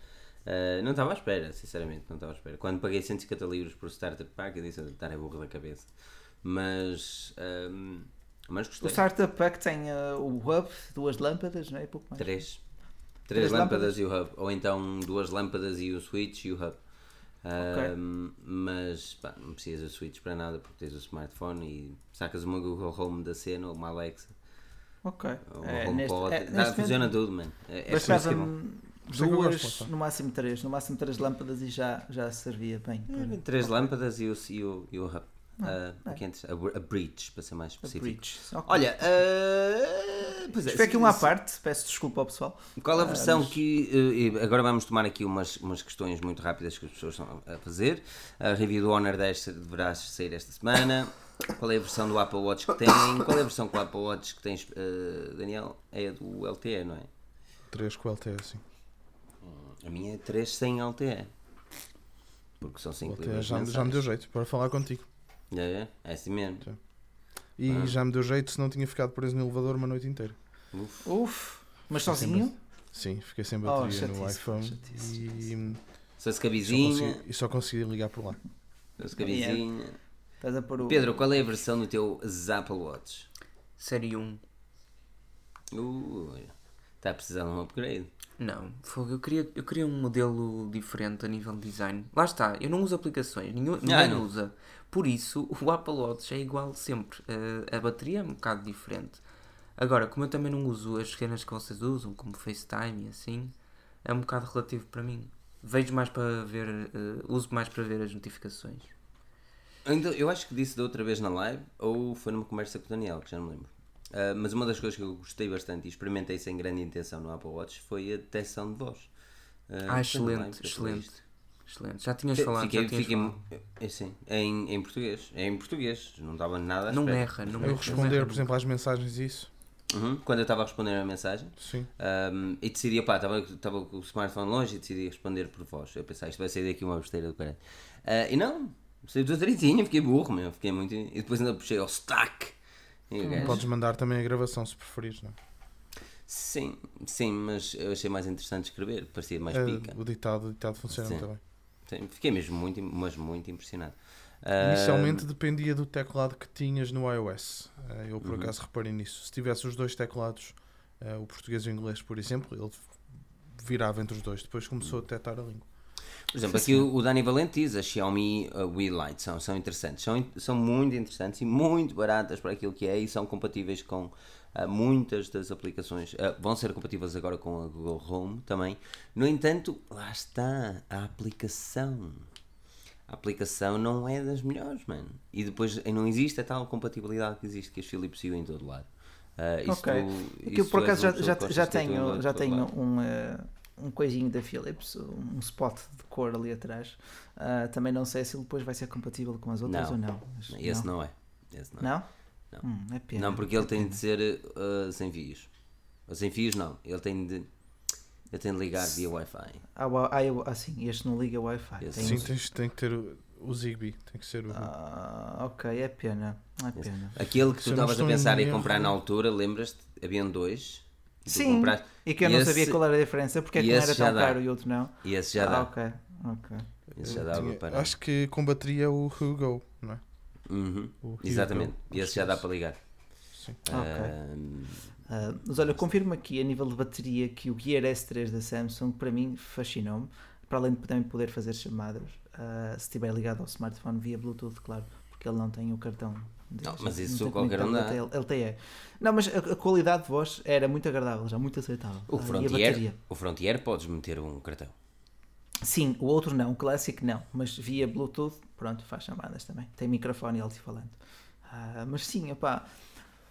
A: Ah, não estava à espera, sinceramente, não estava à espera. Quando paguei 150 livros por Starter Pack, eu disse, estar é burro da cabeça. Mas, ahm, mas
B: O
A: gostei.
B: Startup Pack tem ah, o hub, duas lâmpadas, não é? Pouco mais.
A: Três.
B: Três
A: Três lâmpadas e o hub. Ou então duas lâmpadas e o switch e o hub. Ahm, Mas pá, não precisas de switch para nada porque tens o smartphone e sacas uma Google Home da cena ou uma Alexa
B: Ok.
A: ou
B: É,
A: uma
B: neste, é,
A: Dá-
B: neste
A: funciona
B: momento,
A: tudo, mano. É, é
C: é
B: duas, no máximo três, no máximo três lâmpadas e já, já servia bem. para-
A: Três lâmpadas e o, e o, e o hub.
B: Ah,
A: Ah, aqui antes, a, a bridge, para ser mais
B: a
A: específico.
B: bridge. Ok.
A: Olha, ah, pois é,
B: Isto foi aqui um à parte, peço desculpa ao pessoal.
A: Qual a
B: Ah,
A: versão
B: mas-
A: que. eh, e agora vamos tomar aqui umas, umas questões muito rápidas que as pessoas estão a fazer. A review do Honor 10 deverá sair esta semana. Qual é a versão do Apple Watch que tem? Qual é a versão com o Apple Watch que tens, eh, Daniel? É a do LTE, não é?
C: 3 com o LTE, assim.
A: A minha é 3 sem LTE. Porque são 5
C: Até já, já me deu jeito para falar contigo.
A: É, é, é assim mesmo.
C: Sim. E
A: Ah.
C: já me deu jeito se não tinha ficado preso no elevador uma noite inteira.
A: Uf.
B: Uf, mas
C: Fiquei sem
B: sozinho?
C: Sim, fiquei sem
B: Oh,
C: bateria no
B: chatice,
C: iPhone
B: chatice,
C: e,
A: Se a
C: só consegui, e só consegui ligar por lá.
A: Se
B: pôr o.
A: Pedro, qual é a versão do teu Apple Watch?
D: Série 1.
A: Ui, está a precisar de um upgrade.
D: Não, eu queria, eu queria um modelo diferente a nível de design. Lá está, eu não uso aplicações, nenhum, ninguém
A: não.
D: usa. Por isso, o Apple Watch é igual sempre. Eh, a bateria é um bocado diferente. Agora, como eu também não uso as cenas que vocês usam, como FaceTime e assim, é um bocado relativo para mim. Vejo mais para ver, eh, uso mais para ver as notificações.
A: Ainda, eu acho que disse da outra vez na live, ou foi numa conversa com o Daniel, que já não me lembro. Ah, mas uma das coisas que eu gostei bastante e experimentei sem grande intenção no Apple Watch foi a detecção de voz.
D: Ah,
A: na live
D: excelente, excelente. Excelente. Já tinhas falado,
A: Fiquei,
D: já tinhas
A: fiquei,
D: falado.
A: é, sim, em, em português. É em português, não estava nada
D: Não
A: espera.
D: erra, não
C: Eu
D: erra.
C: responder,
D: não
C: por
D: erra
C: exemplo, às mensagens isso.
A: Uhum, quando eu estava a responder a mensagem.
C: Sim.
A: Um, e decidi, opá, estava estava com o smartphone longe e decidi responder por voz. Eu pensei, isto vai sair daqui uma besteira do caralho. Ah, e não, saiu tudo direitinho, fiquei burro, meu, fiquei muito. E depois ainda puxei ao stack. Gajo-
C: Podes mandar também a gravação se preferires, não é?
A: Sim, sim, mas eu achei mais interessante escrever, parecia mais
C: É,
A: pica.
C: o ditado, o ditado funciona
A: Sim.
C: muito bem.
A: Fiquei mesmo muito, mas muito impressionado.
C: Inicialmente dependia do teclado que tinhas no iOS. Eh, Eu
A: Uhum.
C: por acaso reparei nisso. Se tivesse os dois teclados, eh, o português e o inglês, por exemplo, ele virava entre os dois. Depois começou a detectar a língua.
A: Por exemplo, aqui o, Dani Valente diz as Xiaomi uh, We Lite são, são interessantes, são, são muito interessantes e muito baratas para aquilo que é e são compatíveis com uh, muitas das aplicações. Uh, vão ser compatíveis agora com a Google Home também. No entanto, lá está a aplicação. A aplicação não é das melhores, mano. E depois não existe a tal compatibilidade que existe que as Philips sigam em todo lado. Uh, isso
B: Ok.
A: tu-
B: É
A: isso
B: eu por
A: és
B: acaso já, já, já tenho, já tenho um, eh, um coisinho da Philips, um spot de cor ali atrás. Ah, também não sei se ele depois vai ser compatível com as outras
A: Não.
B: ou não. mas
A: Esse não, é. Esse não é.
B: Não? Hum, é pena.
A: Não, porque ele
B: é
A: tem
B: pena.
A: de ser uh, sem fios. Ou sem fios não, ele tem de. Ele tem de ligar via Wi-Fi.
B: Ah, ah, eu- ah, sim, este não liga Wi-Fi. Tem
C: Sim,
B: um-
C: tens, tem que ter o, o Zigbee. Tem que ser o.
B: Ah, ok, é pena. É pena.
A: Aquele que tu estavas a pensar em comprar na altura, lembras-te? Haviam dois. E
B: Sim,
A: compraste-
B: E que eu
A: E
B: não
A: esse-
B: sabia qual era a diferença, porque é que um era tão
A: dá.
B: caro e o outro não.
A: E esse já
B: ah,
A: dá.
B: ok, ok.
A: Esse já dava para.
C: Acho que combateria o Hugo, não é?
A: Uhum, Exatamente. E esse já dá para ligar.
C: Sim.
B: Ah, mas olha, confirmo aqui a nível de bateria que o Gear S3 da Samsung para mim fascinou-me. Para além de também poder fazer chamadas, ah, se estiver ligado ao smartphone via Bluetooth, claro, porque ele não tem o cartão. deles,
A: Não, mas
B: não
A: isso qualquer um dá.
B: LTE. Não, mas a, a qualidade de voz era muito agradável, já muito aceitável.
A: o,
B: Ah,
A: Frontier,
B: bateria?
A: o Frontier podes meter um cartão.
B: Sim, o outro não, o Classic não, mas via Bluetooth, pronto, faz chamadas também. Tem microfone altifalante. Ah, mas sim, opá,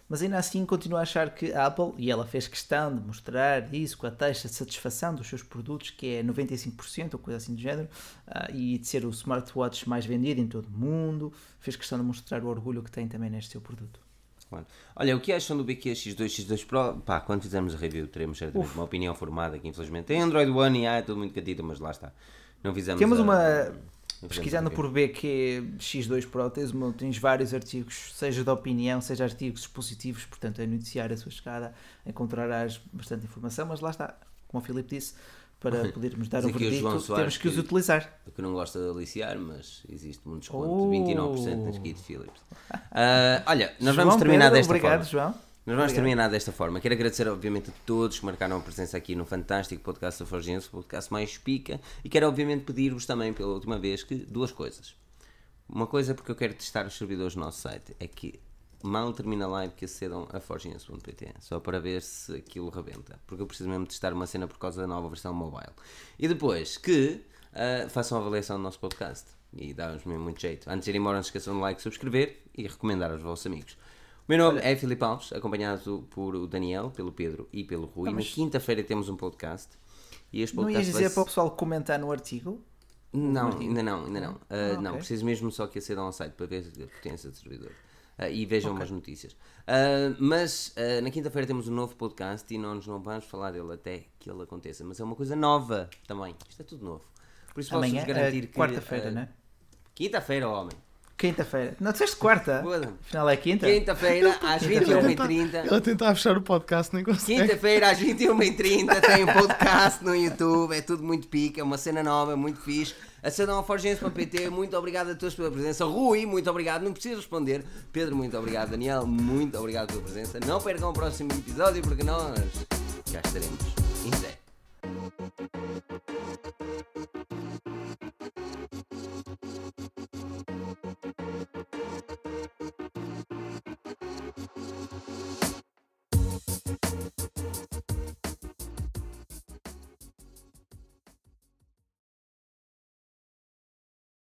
B: mas ainda assim continuo a achar que a Apple, e ela fez questão de mostrar isso com a taxa de satisfação dos seus produtos, que é 95% ou coisa assim do género, ah, e de ser o smartwatch mais vendido em todo o mundo, fez questão de mostrar o orgulho que tem também neste seu produto.
A: Claro. Olha, o que acham do BQ X2 X2 Pro? Pá, quando fizermos a review teremos certamente uma opinião formada que infelizmente tem Android One e ah, é tudo muito catito, mas lá está. Não fizemos
B: Temos
A: a-
B: uma- Pesquisando por BQ X2 Pro, tens, uma- tens vários artigos, seja de opinião, seja artigos expositivos, portanto, a iniciar a sua chegada, encontrarás bastante informação, mas lá está, como o Filipe disse, para podermos dar um
A: o João Soares
B: temos que os utilizar.
A: que não gosta de aliciar, mas existe um desconto
B: Oh.
A: de 29% nas Kit Philips. Ah, olha, nós
B: João
A: vamos terminar
B: Pedro,
A: desta
B: obrigado,
A: forma.
B: João.
A: Nós vamos
B: Obrigado.
A: terminar desta forma. Quero agradecer, obviamente, a todos que marcaram a presença aqui no fantástico podcast da Forgense, o podcast mais pica. E quero, obviamente, pedir-vos também, pela última vez, que duas coisas. Uma coisa, porque eu quero testar os servidores do nosso site, é que mal termina a live que acedam a forgense.pt, só para ver se aquilo rebenta. Porque eu preciso mesmo testar uma cena por causa da nova versão mobile. E depois, que ah, façam a avaliação do nosso podcast. E dá-nos mesmo muito jeito. Antes de ir embora, não se esqueçam de like, subscrever e recomendar aos vossos amigos. O meu nome é Filipe Alves, acompanhado por o Daniel, pelo Pedro e pelo Rui.
B: Mas-
A: Na quinta-feira temos um podcast. E este
B: Não
A: podcast
B: ias
A: vai
B: dizer
A: se-
B: para o pessoal comentar no artigo?
A: Não, ainda não, ainda não. Ah,
B: Ah,
A: Não,
B: ok.
A: preciso mesmo só que acedam ao site para ver a potência do servidor. Uh, e vejam
B: Ok.
A: umas notícias. Uh, mas uh, na quinta-feira temos um novo podcast e nos não vamos falar dele até que ele aconteça. Mas é uma coisa nova também. Isto é tudo novo. Por isso
B: Amanhã
A: posso-vos garantir
B: é
A: que.
B: quarta-feira,
A: uh,
B: né?
A: Quinta-feira, homem.
B: Quinta-feira. Não, disseste quarta? Afinal é quinta?
A: Quinta-feira às
B: Quinta-feira.
A: 21h30.
C: Ela tentava fechar o podcast, nem consegue.
A: Quinta-feira às 21h30 tem um podcast no YouTube, é tudo muito pica, é uma cena nova, muito fixe. Acedam ao forgense.pt, muito obrigado a todos pela presença. Rui, muito obrigado, não preciso responder. Pedro, muito obrigado. Daniel, muito obrigado pela presença. Não percam o próximo episódio porque nós já estaremos em breve.